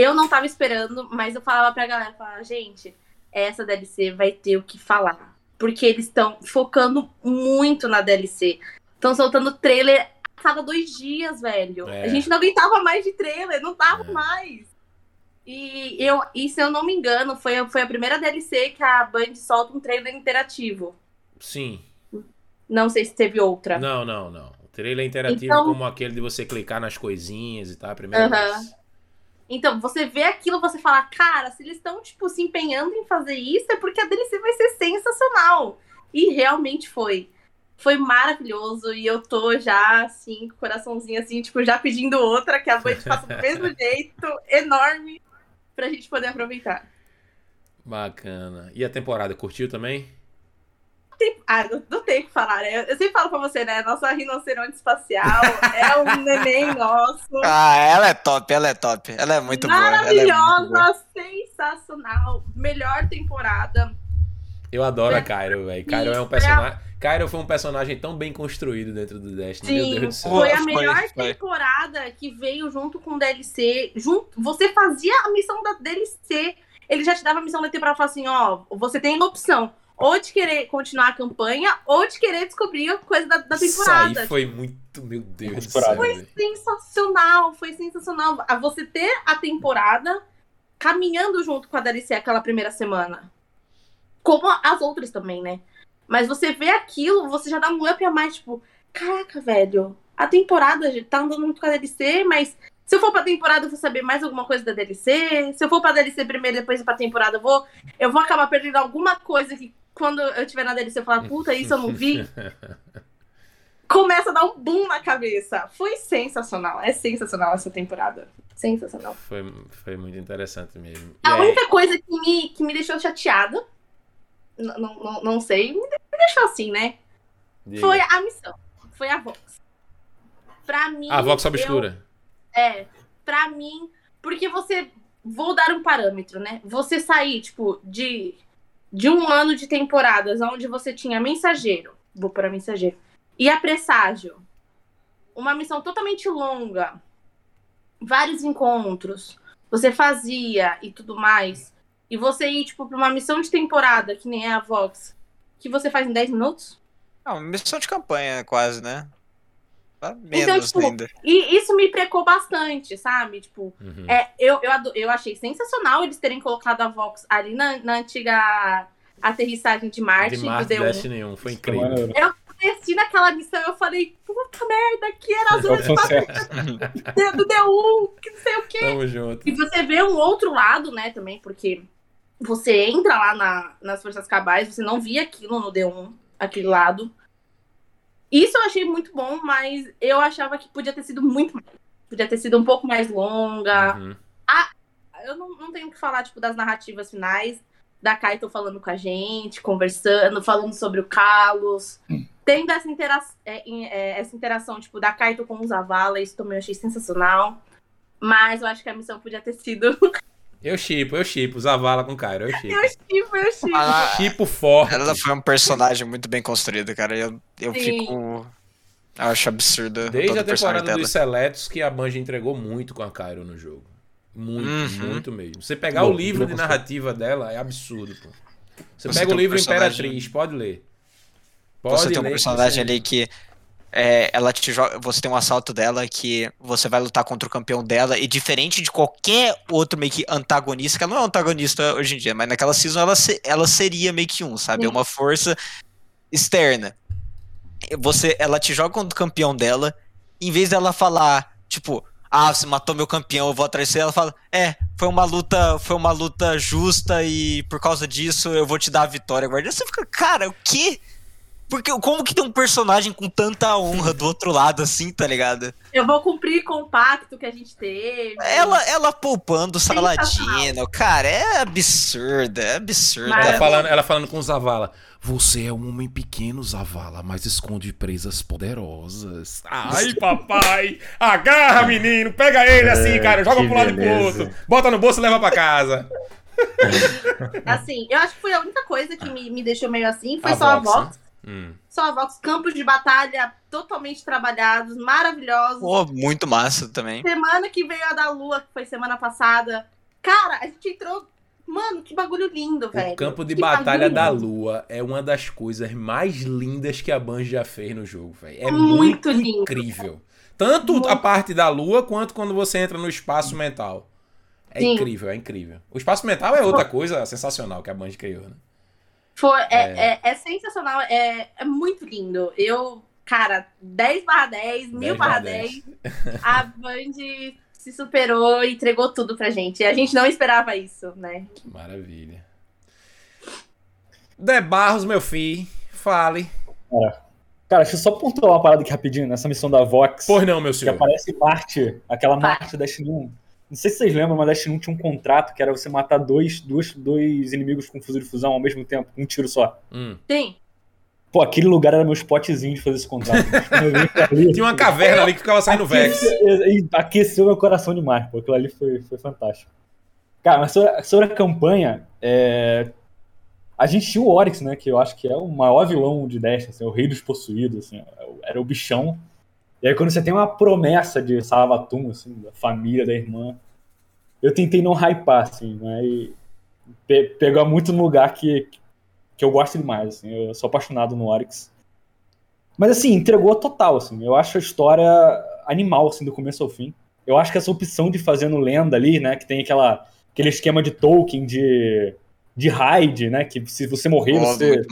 Eu não tava esperando, mas eu falava pra galera, falava, gente, essa DLC vai ter o que falar. Porque eles estão focando muito na DLC. Estão soltando trailer a cada dois dias, velho. É. A gente não aguentava mais de trailer, não dava É. mais. E, eu, e se eu não me engano, foi, foi a primeira DLC que a Band solta um trailer interativo. Sim. Não sei se teve outra. Não, não, não. O trailer interativo Então- como aquele de você clicar nas coisinhas e tal. a Primeira Aham. vez. Então, você vê aquilo, você fala, cara, se eles estão, tipo, se empenhando em fazer isso, é porque a DLC vai ser sensacional. E realmente foi. Foi maravilhoso. E eu tô já, assim, com o coraçãozinho, assim, tipo, já pedindo outra, que a Band faça do mesmo jeito, enorme, pra gente poder aproveitar. Bacana. E a temporada, curtiu também? Ah, não, não tem o que falar, né? Eu sempre falo pra você, né? Nossa rinoceronte espacial é um neném nosso. Ah, ela é top, ela é top. Ela é muito boa. é muito boa. Maravilhosa, sensacional. Melhor temporada. Eu adoro a É. Cairo, velho. Cairo é um personagem. Cairo foi um personagem tão bem construído dentro do Destiny. Meu Sim, Deus do céu. foi a melhor foi. temporada que veio junto com o DLC. Junto, você fazia a missão da DLC, ele já te dava a missão da temporada e falava assim: ó, você tem opção ou de querer continuar a campanha ou de querer descobrir a coisa da, da Isso temporada. aí foi muito. Meu Deus do Temporada. céu. velho. sensacional, foi sensacional. A você ter a temporada caminhando junto com a DLC aquela primeira semana. Como as outras também, né? Mas você vê aquilo, você já dá um up a mais, tipo, caraca, velho, a temporada tá andando muito com a DLC, mas se eu for pra temporada, eu vou saber mais alguma coisa da DLC. Se eu for pra DLC primeiro e depois ir pra temporada, eu vou, eu vou acabar perdendo alguma coisa que quando eu tiver na DLC eu falar, puta, isso eu não vi. Começa a dar um boom na cabeça. Foi sensacional. É sensacional essa temporada. Sensacional. Foi, foi muito interessante mesmo. A E aí- única coisa que me, que me deixou chateada, não, não, não sei, me de- me deixou assim, né? diga. Foi a missão. Foi a Vox. Pra mim. A Vox eu- Obscura. É, pra mim, porque você. Vou dar um parâmetro, né? Você sair, tipo, de, de um ano de temporadas onde você tinha mensageiro, vou para mensageiro, e a presságio. Uma missão totalmente longa, vários encontros, você fazia e tudo mais. E você ir, tipo, pra uma missão de temporada, que nem é a Vox, que você faz em 10 minutos. Uma missão de campanha, quase, né? Tá Menos tipo, ainda. E isso me precou bastante, sabe? Tipo, Uhum. É, eu, eu, eu achei sensacional eles terem colocado a Vox ali na, na antiga aterrissagem de Marte. de do Marte D1. Destiny 1, foi incrível. Maneiro. Desci naquela missão eu falei, puta merda, que era a É zona de do D1, que não sei o quê. Tamo junto. E você vê um outro lado, né, também, porque você entra lá na- nas Forças Cabais, você não via aquilo no D1, aquele lado. Isso eu achei muito bom, mas eu achava que podia ter sido muito mais. Podia ter sido um pouco mais longa. Uhum. eu não, não tenho o que falar, tipo, das narrativas finais. Da Kaito falando com a gente, conversando, falando sobre o Carlos. Tendo essa, intera é, em- é, essa interação, tipo, da Kaito com o Zavala, isso também eu achei sensacional. Mas eu acho que a missão podia ter sido. Eu chipo, eu chipo. Zavala com Cairo, eu chipo. eu chipo, eu chipo. Ah, Chipo forte. ela foi um personagem muito bem construído, cara. Eu, eu Sim. fico. Eu acho absurdo. Desde a temporada dos Seletos que a Bungie entregou muito com a Cairo no jogo. Muito, Uhum. muito mesmo. Você pegar Bom, o livro de narrativa dela é absurdo, pô. Você, Você pega o um livro personagem- Imperatriz, pode ler. Pode Você tem um ler que personagem ali que é, ela te joga, você tem um assalto dela que você vai lutar contra o campeão dela e diferente de qualquer outro meio que antagonista, que ela não é antagonista hoje em dia, mas naquela season ela, se- ela seria meio que um, sabe? É uma força externa. Você, ela te joga contra o campeão dela, em vez dela falar, tipo, ah, você matou meu campeão, eu vou atrás de você, ela fala, é, foi uma luta, foi uma luta justa e por causa disso eu vou te dar a vitória. Guardião, você fica, cara, o quê? Porque como que tem um personagem com tanta honra do outro lado assim, tá ligado? Eu vou cumprir com o pacto que a gente teve. Ela, ela poupando. Saladino, cara, é absurdo, é absurdo. Mas- Ela falando, ela falando com o Zavala. Você é um homem pequeno, Zavala, mas esconde presas poderosas. Ai, papai! Agarra, menino! Pega ele assim, É, cara. Joga que pro lado e pro outro. Bota no bolso e leva pra casa. Assim, eu acho que foi a única coisa que me, me deixou meio assim. Foi A só Vox, a Vox. Hum. Só Vox. Campos de batalha totalmente trabalhados, maravilhosos. Pô, muito massa também. Semana que veio a da Lua, que foi semana passada. Cara, a gente entrou. Mano, que bagulho lindo, velho. O campo de Que batalha bagulho da lindo. Lua é uma das coisas mais lindas que a Bungie já fez no jogo, velho. É Muito muito, lindo. incrível. Tanto Muito. a parte da Lua quanto quando você entra no espaço mental. É Sim. incrível, é incrível. O espaço mental é outra coisa sensacional que a Bungie criou, né? Foi, é, é. é sensacional, é, é muito lindo. Eu, cara, 10 barra 10, 1000 barra 10, a Band se superou e entregou tudo pra gente. E a gente não esperava isso, né? Maravilha. De Barros, meu filho, fale. Cara, deixa eu só pontuar uma parada aqui rapidinho nessa missão da Vox. Pois não, meu que senhor. aparece Marte, aquela Vai. Marte da 1. Não sei se vocês lembram, mas a 1 tinha um contrato que era você matar dois, dois, dois inimigos com fuzil de fusão ao mesmo tempo, com um tiro só. Hum. Sim. Pô, aquele lugar era meu spotzinho de fazer esse contrato. Tinha uma caverna ali que ficava saindo Vex. E aqueceu meu coração demais, pô. Aquilo ali foi, foi fantástico. Cara, mas sobre, sobre a campanha, é, a gente tinha o Oryx, né? Que eu acho que é o maior vilão de Destiny, assim, o rei dos possuídos, assim, era o bichão. E aí quando você tem uma promessa de Salavatum, assim, da família, da irmã, eu tentei não hypar, assim, mas pe pegou muito no lugar que, que eu gosto demais, assim, eu sou apaixonado no Oryx. Mas assim, entregou total, assim. Eu acho a história animal, assim, do começo ao fim. Eu acho que essa opção de fazer no lenda ali, né, que tem aquela, aquele esquema de token de, de raid, né, que se você morrer, Pô, você,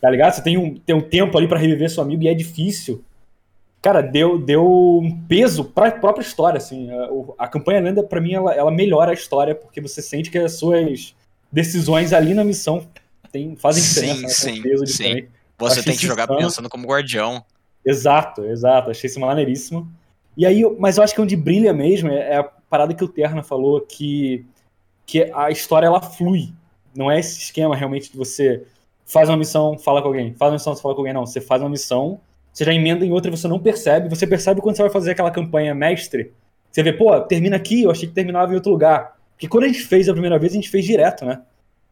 tá ligado? Você tem um, tem um tempo ali pra reviver seu amigo e é difícil. Cara, deu, deu um peso pra própria história, assim. A, o- a campanha lenda, pra mim, ela, ela melhora a história, porque você sente que as suas decisões ali na missão tem, fazem Sim, diferença, né? Sim, peso sim. diferente. Você tem que jogar insano. pensando como guardião. Exato, exato. Achei isso maneiríssimo. E aí, mas eu acho que onde brilha mesmo é, é parada que o Terna falou, que, que a história ela flui. Não é esse esquema realmente de você faz uma missão, fala com alguém, faz uma missão, você fala com alguém, não. Você faz uma missão, você já emenda em outra e você não percebe. Você percebe quando você vai fazer aquela campanha mestre. Você vê, pô, termina aqui, eu achei que terminava em outro lugar. Porque quando a gente fez a primeira vez, a gente fez direto, né?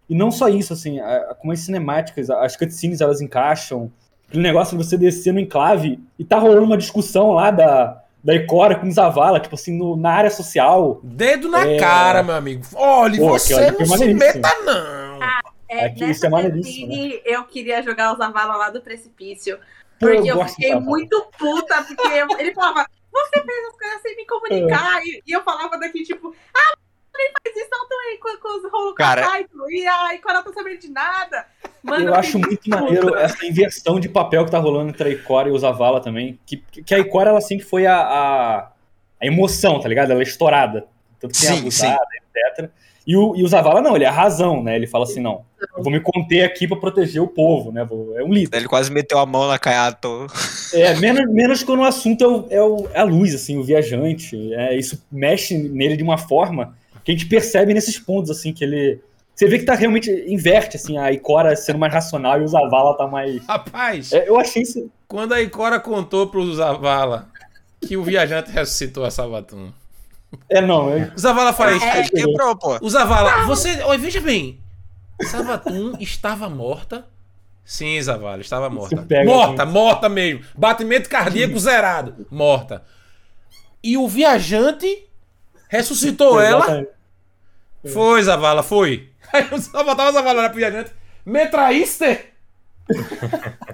E não só isso, assim, a, como as cinemáticas, as cutscenes, elas encaixam. Aquele negócio de você descer no enclave e tá rolando uma discussão lá da, da Ikora com Zavala, tipo assim, no, na área social. Dedo na É. cara, meu amigo. Olha, Pô, você aquilo ali não se meta, não. É, Aqui, nessa isso é cutscene, eu queria jogar o Zavala lá do precipício. Porque eu, gosto fiquei muito puta, porque eu- ele falava, você fez as coisas sem me comunicar. E, e eu falava daqui, tipo, ah, nem faz isso, eu tô aí com, com os rolo Cara- e a Ikora não tá sabendo de nada. Mano, eu acho muito maneiro puta. essa inversão de papel que tá rolando entre a Ikora e o Zavala também. Que, que a Ikora, ela sempre foi a, a, a emoção, tá ligado? Ela é estourada. Tanto que Sim, abusada, etc. E o, e o Zavala não, ele é a razão, né? Ele fala assim, não, eu vou me conter aqui pra proteger o povo, né? Vou- é um líder. Ele quase meteu a mão na Kayato. É, menos, menos quando o assunto é, o, é, o- é a luz, assim, o viajante. É, isso mexe nele de uma forma que a gente percebe nesses pontos, assim, que ele. Você vê que tá realmente. inverte, assim, a Ikora sendo mais racional e o Zavala tá mais. Rapaz, É, eu achei isso. quando a Ikora contou pro Zavala que o viajante ressuscitou a Sabatum, É, não. É, o Zavala faz. É. Ele quebrou, pô. O Zavala, você. Olha, veja bem. Sabatum estava morta. Sim, Zavala, estava morta. morta, morta mesmo. Batimento cardíaco zerado. Morta. E o viajante ressuscitou ela. Foi, Zavala, foi. Aí eu só botava Zavala olhar pro viajante. Me traíste?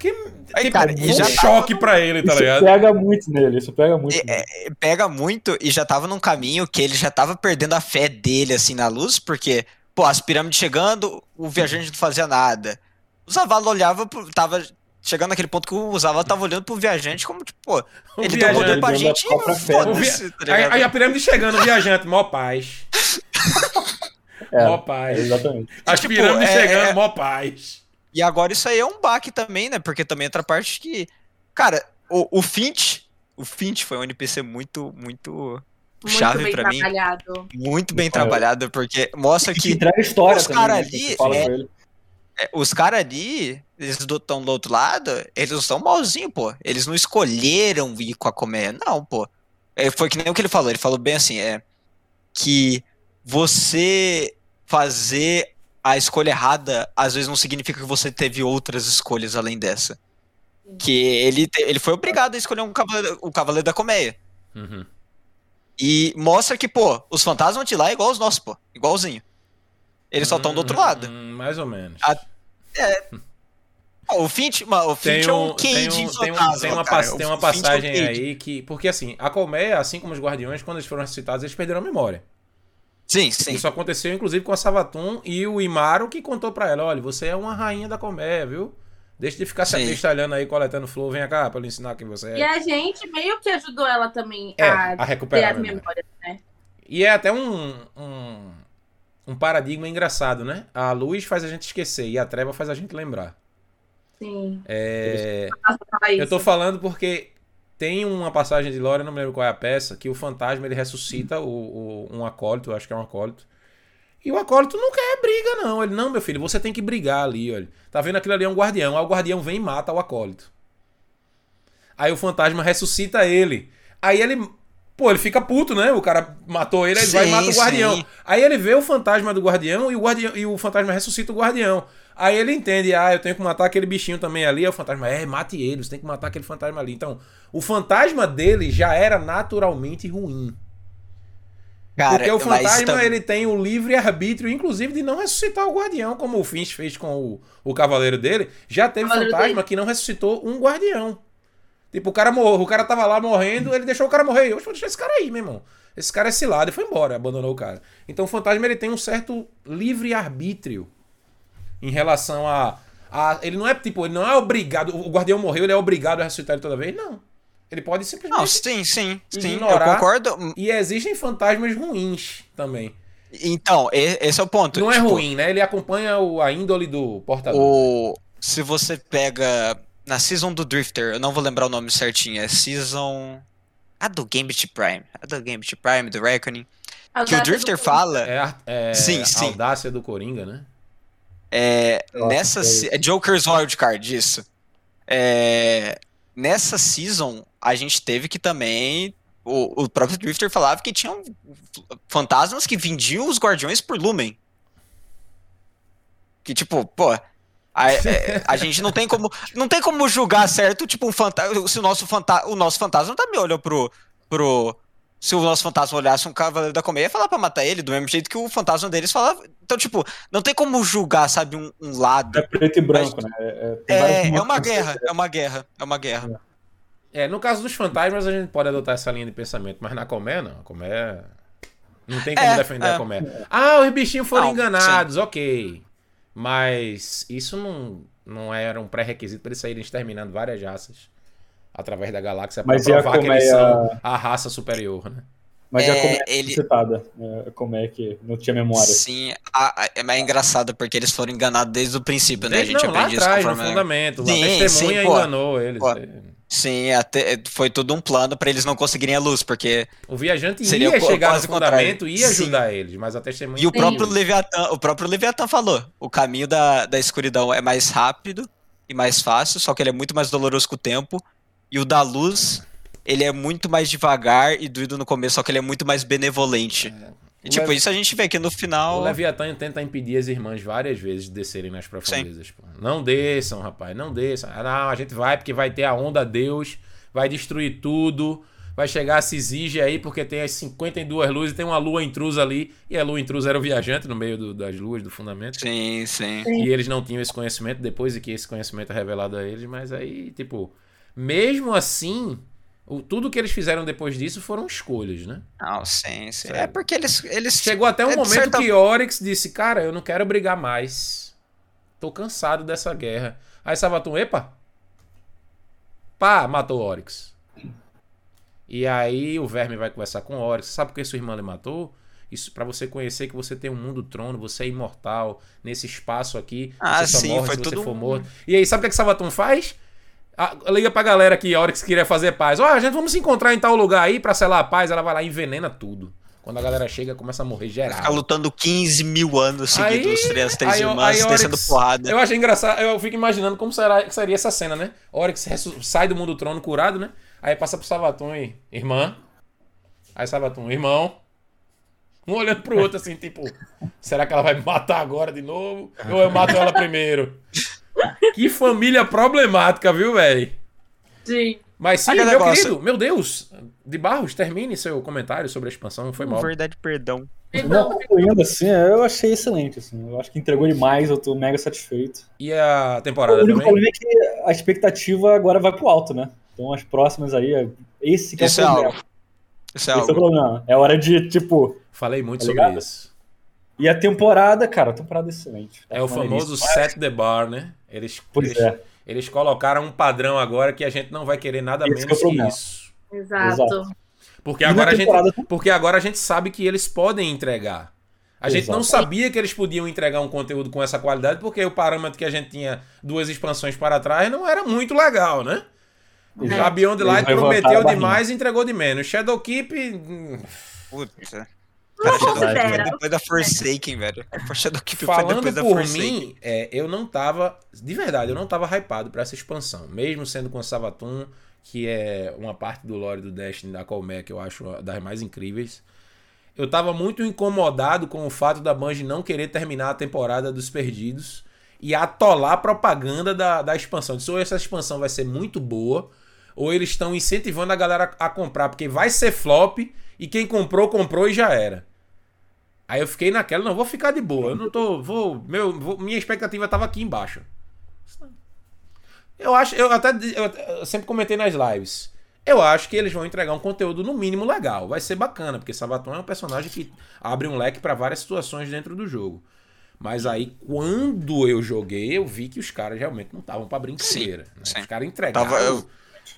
Que, Aí, tipo, cara, um já choque pra ele, tá Isso ligado? pega muito nele, isso pega muito. E- nele. é, pega muito e já tava num caminho que ele já tava perdendo a fé dele, assim, na luz, porque, pô, as pirâmides chegando, o viajante não fazia nada. O Zavala olhava, pro- tava chegando naquele ponto que o Zavala tava olhando pro viajante como, tipo, pô, O ele deu viajante- poder pra deu gente e foda-se, tá ligado? aí a pirâmide chegando, o viajante, mó paz. É, Mó paz. exatamente. As Tipo, pirâmides é- chegando, é- mó paz. E agora isso aí é um baque também, né? Porque também entra a parte que. Cara, o, o Finch. O Finch foi um NPC muito, muito Muito chave bem pra mim. trabalhado. Muito bem É. trabalhado, porque mostra Que que entrega a história os também. cara né, ali, fala é- é, os caras ali, eles estão do outro lado, eles não são malzinho, pô. Eles não escolheram ir com a colmeia, não, pô. É, foi que nem o que ele falou. Ele falou bem assim, é. Que você fazer a escolha errada, às vezes não significa que você teve outras escolhas além dessa. Que ele, ele foi obrigado a escolher um cavaleiro, o Cavaleiro da Colmeia. Uhum. E mostra que, pô, os fantasmas de lá é igual os nossos, pô. Igualzinho. Eles só estão do outro lado. Hum, mais ou menos. Ah, Pô, o Finch, mano, o Tem, Finch é um, um tem, um, tem, um- fantasma, tem uma, cara. tem uma Finch é um passagem aí que. Porque assim, a colmeia, assim como os guardiões, quando eles foram ressuscitados, eles perderam a memória. Sim, sim. Isso aconteceu, inclusive, com a Sabatum e o Imaro que contou pra ela: olha, você é uma rainha da colmeia, viu? Deixa de ficar se Sim. abestalhando aí, coletando flor, vem cá pra eu ensinar quem você é. E a gente meio que ajudou ela também É, a a ter recuperar as a memória. memórias, né? E é até um, um, um paradigma engraçado, né? A luz faz a gente esquecer e a treva faz a gente lembrar. Sim. É, eu tô falando porque tem uma passagem de Lore, não me lembro qual é a peça, que o fantasma ele ressuscita o, o- um acólito, acho que é um acólito. E o acólito não quer briga, não. Ele, não, meu filho, você tem que brigar ali, olha. Tá vendo aquilo ali é um guardião. Aí o guardião vem e mata o acólito. Aí o fantasma ressuscita ele. Aí ele. Pô, ele fica puto, né? O cara matou ele, aí ele vai e Sim, mata o guardião. sim. Aí ele vê o fantasma do guardião e o, guardião, e o fantasma ressuscita o guardião. Aí ele entende, ah, eu tenho que matar aquele bichinho também ali. Aí o fantasma, é, mate ele, você tem que matar aquele fantasma ali. Então, o fantasma dele já era naturalmente ruim. Cara, Porque o fantasma, tam- ele tem o livre arbítrio, inclusive, de não ressuscitar o guardião, como o Finch fez com o, o cavaleiro dele. Já teve Cavaleiro fantasma dele. que não ressuscitou um guardião. Tipo, o cara morreu, o cara tava lá morrendo, ele deixou o cara morrer. Eu vou deixar esse cara aí, meu irmão. Esse cara é cilado e foi embora, abandonou o cara. Então o fantasma, ele tem um certo livre arbítrio em relação a, a... Ele não é, tipo, ele não é obrigado... O guardião morreu, ele é obrigado a ressuscitar ele toda vez? Não. Ele pode simplesmente... Não, sim, sim, sim, eu concordo. E existem fantasmas ruins também. Então, esse é o ponto. Não é Tipo, ruim, né? Ele acompanha o- a índole do portador. O... Se você pega na season do Drifter, eu não vou lembrar o nome certinho, é season. A do Gambit Prime. A do Gambit Prime, do Reckoning. que o Drifter fala. É, a- é Sim, a sim. audácia do Coringa, né? É, Nossa, nessa é é Joker's Wildcard, isso. É, nessa season, a gente teve que também. O, o próprio Drifter falava que tinham fantasmas que vendiam os guardiões por Lumen. Que tipo, pô. A, é, a gente não tem como não tem como julgar certo tipo um fantasma se o nosso fanta o nosso fantasma também olhou pro pro se o nosso fantasma olhasse um cavaleiro da colmeia ia falar pra matar ele do mesmo jeito que o fantasma deles falava então tipo não tem como julgar sabe um, um lado É preto e branco, né? É, vários é, é uma motivos. guerra, é uma guerra, é uma guerra. É, no caso dos fantasmas, a gente pode adotar essa linha de pensamento, mas na Comé, não. A Comé. Não tem como É, defender é. a Comé. Ah, os bichinhos foram Não, enganados, ok. Mas isso não, não era um pré-requisito para eles saírem exterminando várias raças através da galáxia para Mas e a provar que eles são a raça superior, né? Mas É, já como é ele- citada. É, como é que não tinha memória. Sim, a- a- é mais engraçado porque eles foram enganados desde o princípio, né? A gente não, lá aprende isso atrás, no conforme- fundamento. Lá, Sim, a testemunha sim, pô. enganou eles. Pô. é. Sim, até, foi tudo um plano pra eles não conseguirem a luz, porque O viajante Seria ia chegar no fundamento, ia Sim. ajudar eles, mas a testemunha e o não próprio ia. Leviatã, o próprio Leviatã falou, o caminho da, da escuridão é mais rápido e mais fácil, só que ele é muito mais doloroso com o tempo, e o da luz, ele é muito mais devagar e doído no começo, só que ele é muito mais benevolente. E O tipo, Levi- isso a gente vê que no O final Leviatã tenta impedir as irmãs várias vezes de descerem nas profundezas. pô. Não desçam, rapaz, não desçam. Ah, não, a gente vai porque vai ter a onda Deus, vai destruir tudo, vai chegar a se exige aí porque tem as 52 luzes, tem uma lua intrusa ali, e a lua intrusa era o viajante no meio do- das luas do fundamento. Sim, sim. E eles não tinham esse conhecimento depois de que esse conhecimento é revelado a eles, mas aí, tipo, mesmo assim, o, tudo que eles fizeram depois disso foram escolhas, né? Não, sim, sim. É porque eles. eles Chegou até um é, momento certa- que Oryx disse, cara, eu não quero brigar mais. Tô cansado dessa guerra. Aí Sabatum, epa! Pá, matou Oryx. E aí o Verme vai conversar com Oryx. Sabe por que sua irmã lhe matou? Isso para você conhecer que você tem um mundo trono, você é imortal nesse espaço aqui. Ah, você só sim, morre foi se você tudo for morto. E aí, sabe o que, que Sabatum faz? Liga pra galera que Oryx queria fazer paz. Ó, a gente vamos se encontrar em tal lugar aí pra selar a paz. Ela vai lá e envenena tudo. Quando a galera chega, começa a morrer geral. Ficar lutando 15 mil anos seguidos, os três, três aí o- irmãs aí descendo Oryx- porrada. Eu achei engraçado, eu fico imaginando como será, seria essa cena, né? Oryx sai do mundo trono curado, né? Aí passa pro Sabaton e irmã. Aí Sabaton, irmão. Um olhando pro outro assim, tipo, será que ela vai me matar agora de novo? Ou eu mato ela primeiro? Que família problemática, viu, velho? Sim. Mas sim, Aquele meu negócio- querido, meu Deus, de Barros, termine seu comentário sobre a expansão, foi mal. Verdade, perdão. Não, concluindo assim, eu achei excelente. Assim, eu acho que entregou demais, eu tô mega satisfeito. E a O temporada único também? problema é que a expectativa agora vai pro alto, né? Então as próximas aí, esse que é o é problema. algo. Isso é Esse é o problema. É hora de, tipo. Falei muito Tá sobre ligado? isso. E a temporada, cara, a temporada é excelente. Tá É o maneiríssimo. famoso set the bar, né? Eles, Pois eles, é. eles colocaram um padrão agora que a gente não vai querer nada Esse que é menos que, problema. isso. Exato. Exato. Porque E agora, a gente, porque agora a gente sabe que eles podem entregar. A gente não Exato. sabia que eles podiam entregar um conteúdo com essa qualidade, porque o parâmetro que a gente tinha duas expansões para trás não era muito legal, né? Exato. A Beyond Light prometeu demais e entregou de menos. Shadowkeep. hum, Puta. Não Cara, Shadow depois da Forsaken, velho. Shadow Keep foi Falando depois da por Forsaken. mim, é, eu não tava. De verdade, eu não tava hypado pra essa expansão. Mesmo sendo com Savatun, que é uma parte do lore do Destiny da Colmec que eu acho das mais incríveis. Eu tava muito incomodado com o fato da Bungie não querer terminar a temporada dos Perdidos e atolar a propaganda da, da expansão. Disse, ou essa expansão vai ser muito boa, ou eles estão incentivando a galera a comprar, porque vai ser flop e quem comprou, comprou e já era. Aí eu fiquei naquela, não, vou ficar de boa. Eu não tô. Vou. Meu, vou- minha expectativa tava aqui embaixo. Eu acho. Eu até. Eu, sempre comentei nas lives. Eu acho que eles vão entregar um conteúdo no mínimo legal. Vai ser bacana, porque Sabaton é um personagem que abre um leque pra várias situações dentro do jogo. Mas aí, quando eu joguei, eu vi que os caras realmente não estavam pra brincadeira. né? sim. Os caras entregaram. Tava- eu-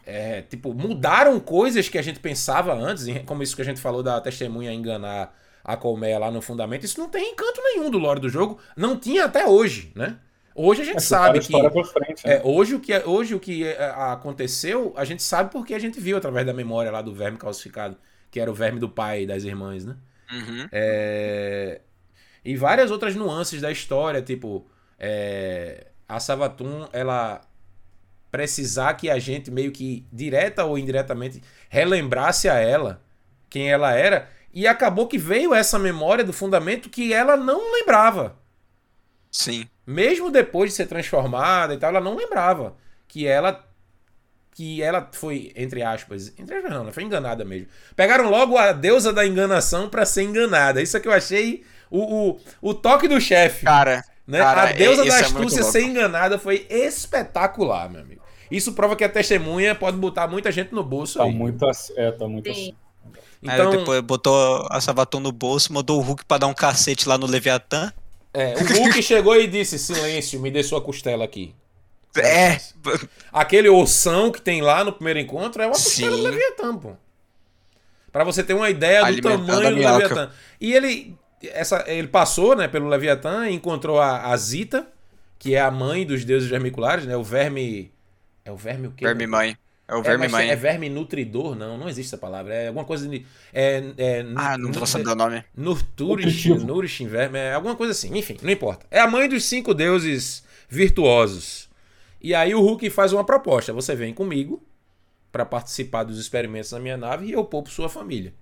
é, tipo, mudaram coisas que a gente pensava antes, em- como isso que a gente falou da testemunha enganar a colmeia lá no fundamento. Isso não tem encanto nenhum do lore do jogo. Não tinha até hoje, né? Hoje a gente Essa sabe que. frente, né? É, hoje o que, hoje o que é, aconteceu, a gente sabe porque a gente viu através da memória lá do verme calcificado, que era o verme do pai e das irmãs, né? Uhum. É, E várias outras nuances da história, tipo, é, a Savatun, ela precisar que a gente meio que direta ou indiretamente relembrasse a ela quem ela era e acabou que veio essa memória do fundamento que ela não lembrava. Sim. Mesmo depois de ser transformada e tal, ela não lembrava que ela que ela foi entre aspas, entre aspas não, ela foi enganada mesmo. Pegaram logo a deusa da enganação pra ser enganada. Isso é que eu achei o, o, o toque do chefe. Cara, Né? Cara, a deusa é- da é astúcia louco. ser enganada foi espetacular, meu amigo. Isso prova que a testemunha pode botar muita gente no bolso Tá aí. muito assim. É, tá muito Sim. assim. Então, Aí depois botou a Sabaton no bolso, mandou o Hulk pra dar um cacete lá no Leviatã. é, o Hulk chegou e disse: Silêncio, me dê sua costela aqui. É, Aquele ossão que tem lá no primeiro encontro é uma costela do Sim. Leviatã, pô. Pra você ter uma ideia do tamanho do. Leviatã. E ele, essa, ele passou né, pelo Leviatã e encontrou a, a Zita, que é a mãe dos deuses vermiculares, né? O verme. É o verme o quê? verme mãe. É o É, verme mas mãe. É verme nutridor? Não, não existe essa palavra. É alguma coisa de. É, é, Ah, não vou saber o nome. Nurturish. Nourishing Verme, é alguma coisa assim. Enfim, não importa. É a mãe dos cinco deuses virtuosos. E aí o Hulk faz uma proposta. Você vem comigo para participar dos experimentos na minha nave e eu poupo sua família.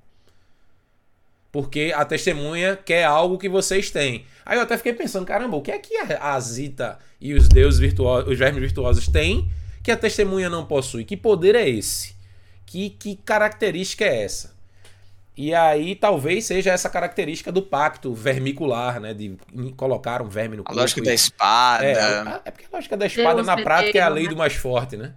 Porque a testemunha quer algo que vocês têm. Aí eu até fiquei pensando, caramba, o que é que a a Zita e os deuses virtuosos, os vermes virtuosos têm que a testemunha não possui? Que poder é esse? Que, que característica é essa? E aí talvez seja essa característica do pacto vermicular, né? De colocar um verme no A corpo. lógica e- da espada. é, a- é porque a lógica da espada Deus na prática é a lei né? do mais forte, né?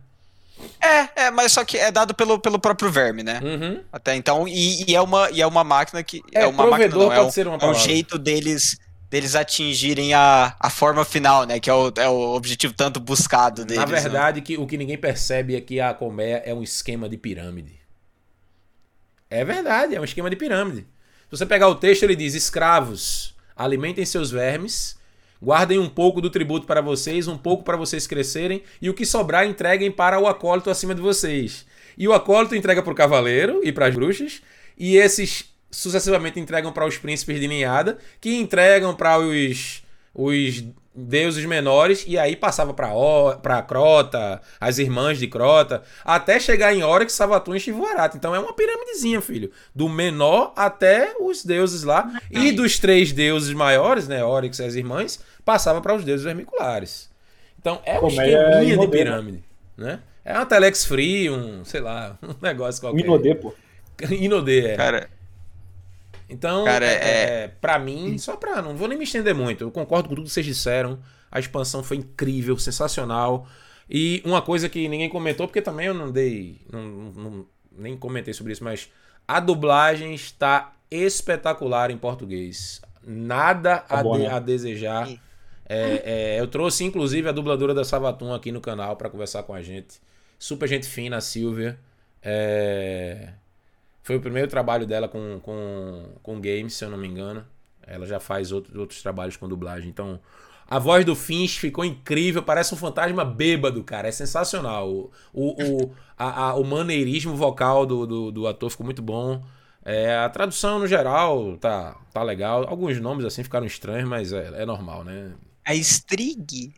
É, é, mas só que é dado pelo, pelo próprio verme, né? Uhum. Até então, e, e é, uma, e é uma máquina que. É, É, uma máquina, não, é pode um, ser uma é um jeito deles deles atingirem a, a forma final, né? Que é o, é o objetivo tanto buscado deles. Na né? verdade, que, o que ninguém percebe é que a colmeia é um esquema de pirâmide. É verdade, é um esquema de pirâmide. Se você pegar o texto, ele diz: escravos, alimentem seus vermes, guardem um pouco do tributo para vocês, um pouco para vocês crescerem, e o que sobrar entreguem para o acólito acima de vocês. E o acólito entrega para o cavaleiro e para as bruxas, e esses sucessivamente entregam para os príncipes de ninhada, que entregam para os, os deuses menores, e aí passava para Crota, as irmãs de Crota, até chegar em Oryx, Savatun e Shivuarat. Então é uma piramidezinha, filho. Do menor até os deuses lá. E dos três deuses maiores, né, Oryx e as irmãs, passava para os deuses vermiculares. Então é um Como é esqueminha de pirâmide, né? É uma Telex Free, um, sei lá, um negócio qualquer. Inodê, pô. Inodê, é. Cara, Então, Cara, é, é- é, pra mim, só pra. Não vou nem me estender muito. Eu concordo com tudo que vocês disseram. A expansão foi incrível, sensacional. E uma coisa que ninguém comentou, porque também eu não dei. Não, não- nem comentei sobre isso, mas a dublagem está espetacular em português. Nada Tá a, bom, de- né? a desejar. É, é, eu trouxe, inclusive, a dubladora da Savatun aqui no canal pra conversar com a gente. Super gente fina, a Silvia. É, Foi o primeiro trabalho dela com, com, com games, se eu não me engano. Ela já faz outro, outros trabalhos com dublagem. Então, a voz do Finch ficou incrível. Parece um fantasma bêbado, cara. É sensacional. O, o, o, a- a- o maneirismo vocal do, do, do ator ficou muito bom. É, a tradução, no geral, tá, tá legal. Alguns nomes, assim, ficaram estranhos, mas é, é normal, né? a Strig.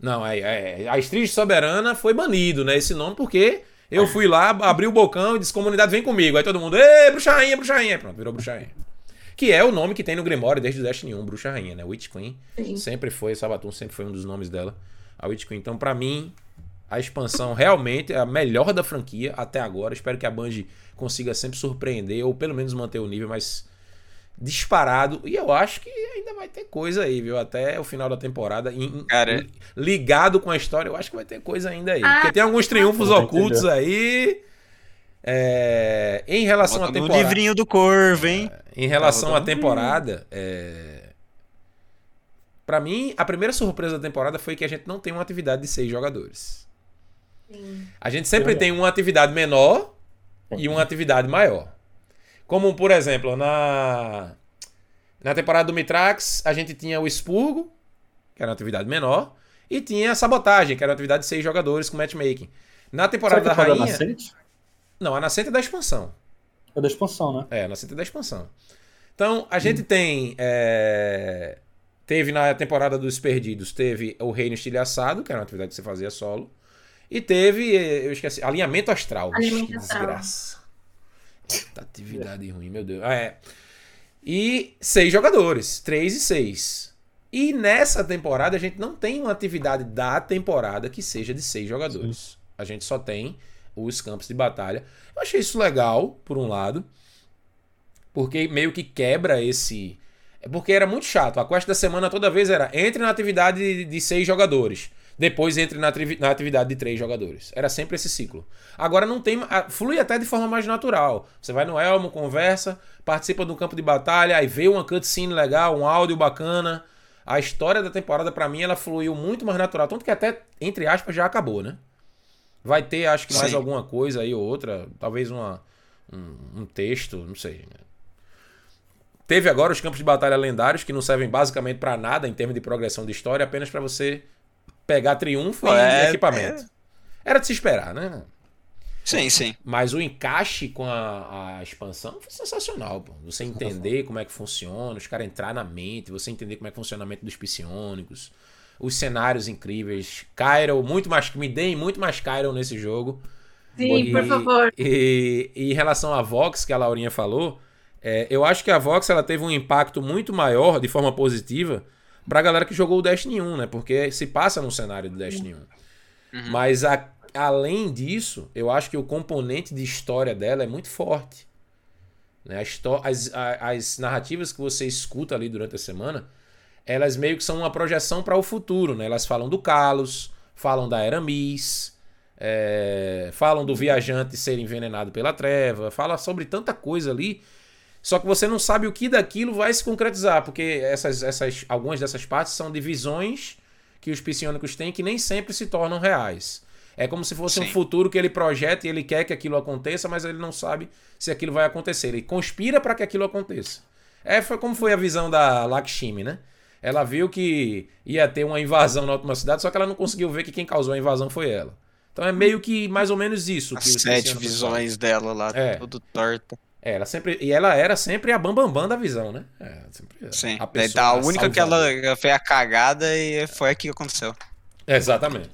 Não, é, é, a Estrige Soberana foi banido, né? Esse nome, porque eu fui lá, abri o bocão e disse: comunidade, vem comigo. Aí todo mundo, ê, bruxa rainha, bruxa rainha. Pronto, virou bruxa rainha. Que é o nome que tem no Grimório desde o Destiny 1, bruxa rainha, né? Witch Queen. Sim. Sempre foi, Sabaton sempre foi um dos nomes dela, a Witch Queen. Então, pra mim, a expansão realmente é a melhor da franquia até agora. Espero que a Bungie consiga sempre surpreender, ou pelo menos manter o nível mais disparado. E eu acho que ainda vai ter coisa aí, viu? Até o final da temporada. em- em- Cara. ligado com a história, eu acho que vai ter coisa ainda aí. Ah, Porque tem alguns triunfos vou ocultos aí. É, em relação à no temporada. livrinho do Corvo, hein? Em relação à temporada, é... para mim, a primeira surpresa da temporada foi que a gente não tem uma atividade de seis jogadores. Sim. A gente sempre tem uma atividade menor e uma atividade maior. Como, por exemplo, na, na temporada do Mitrax, a gente tinha o expurgo, que era uma atividade menor, e tinha a sabotagem, que era uma atividade de seis jogadores com matchmaking. Na Será temporada que da é da rainha... Nascente? Não, a nascente é da expansão. É da expansão, né? É, na CT da expansão. Então, a gente tem. é, Teve na temporada dos Perdidos, teve o Reino Estilhaçado, que era uma atividade que você fazia solo. E teve, eu esqueci, Alinhamento Astral. Alinhamento que Astral. Atividade ruim, meu Deus. Ah, é. E seis jogadores, três e seis. E nessa temporada a gente não tem uma atividade da temporada que seja de seis jogadores. A gente só tem os campos de batalha. Eu achei isso legal, por um lado, porque meio que quebra esse. É porque era muito chato. A quest da semana toda vez era entre na atividade de, de seis jogadores. Depois entre na, atividade de três jogadores. Era sempre esse ciclo. Agora não tem. Flui até de forma mais natural. Você vai no Elmo, conversa, participa do campo de batalha, aí vê uma cutscene legal, um áudio bacana. A história da temporada, pra mim, ela fluiu muito mais natural. Tanto que até, entre aspas, já acabou, né? Vai ter, acho que mais Sim. alguma coisa aí ou outra. Talvez uma, um, um texto, não sei. né? Teve agora os campos de batalha lendários, que não servem basicamente pra nada em termos de progressão de história, apenas pra você pegar triunfo e É, equipamento. Era de se esperar, né? Sim, sim. Mas o encaixe com a, a expansão foi sensacional, pô. Você entender como é que funciona, os caras entrar na mente, você entender como é que funciona a mente dos psionicos, os cenários incríveis. Cairo, muito mais. Me deem muito mais Cairo nesse jogo. Sim, por E- favor. E, e em relação à Vox, que a Laurinha falou, é, eu acho que a Vox ela teve um impacto muito maior, de forma positiva, pra galera que jogou o Destiny 1, né? Porque se passa no cenário do Destiny 1. Mas a- além disso, eu acho que o componente de história dela é muito forte. Né? As, a- as narrativas que você escuta ali durante a semana, elas meio que são uma projeção para o futuro, né? Elas falam do Kalos, falam da Eramis, é, falam do viajante ser envenenado pela treva, fala sobre tanta coisa ali. Só que você não sabe o que daquilo vai se concretizar, porque essas, essas, algumas dessas partes são de visões que os psionicos têm que nem sempre se tornam reais. É como se fosse um Sim. futuro que ele projeta e ele quer que aquilo aconteça, mas ele não sabe se aquilo vai acontecer. Ele conspira para que aquilo aconteça. É, foi como foi a visão da Lakshmi, né? Ela viu que ia ter uma invasão na última cidade, só que ela não conseguiu ver que quem causou a invasão foi ela. Então é meio que mais ou menos isso. As sete visões dela lá, É. tudo torta. É, ela sempre, e ela era sempre a bambambam bam, bam da visão, né? É, sempre Sim. a A, pessoa a única que ela fez a cagada e foi a que aconteceu. Exatamente.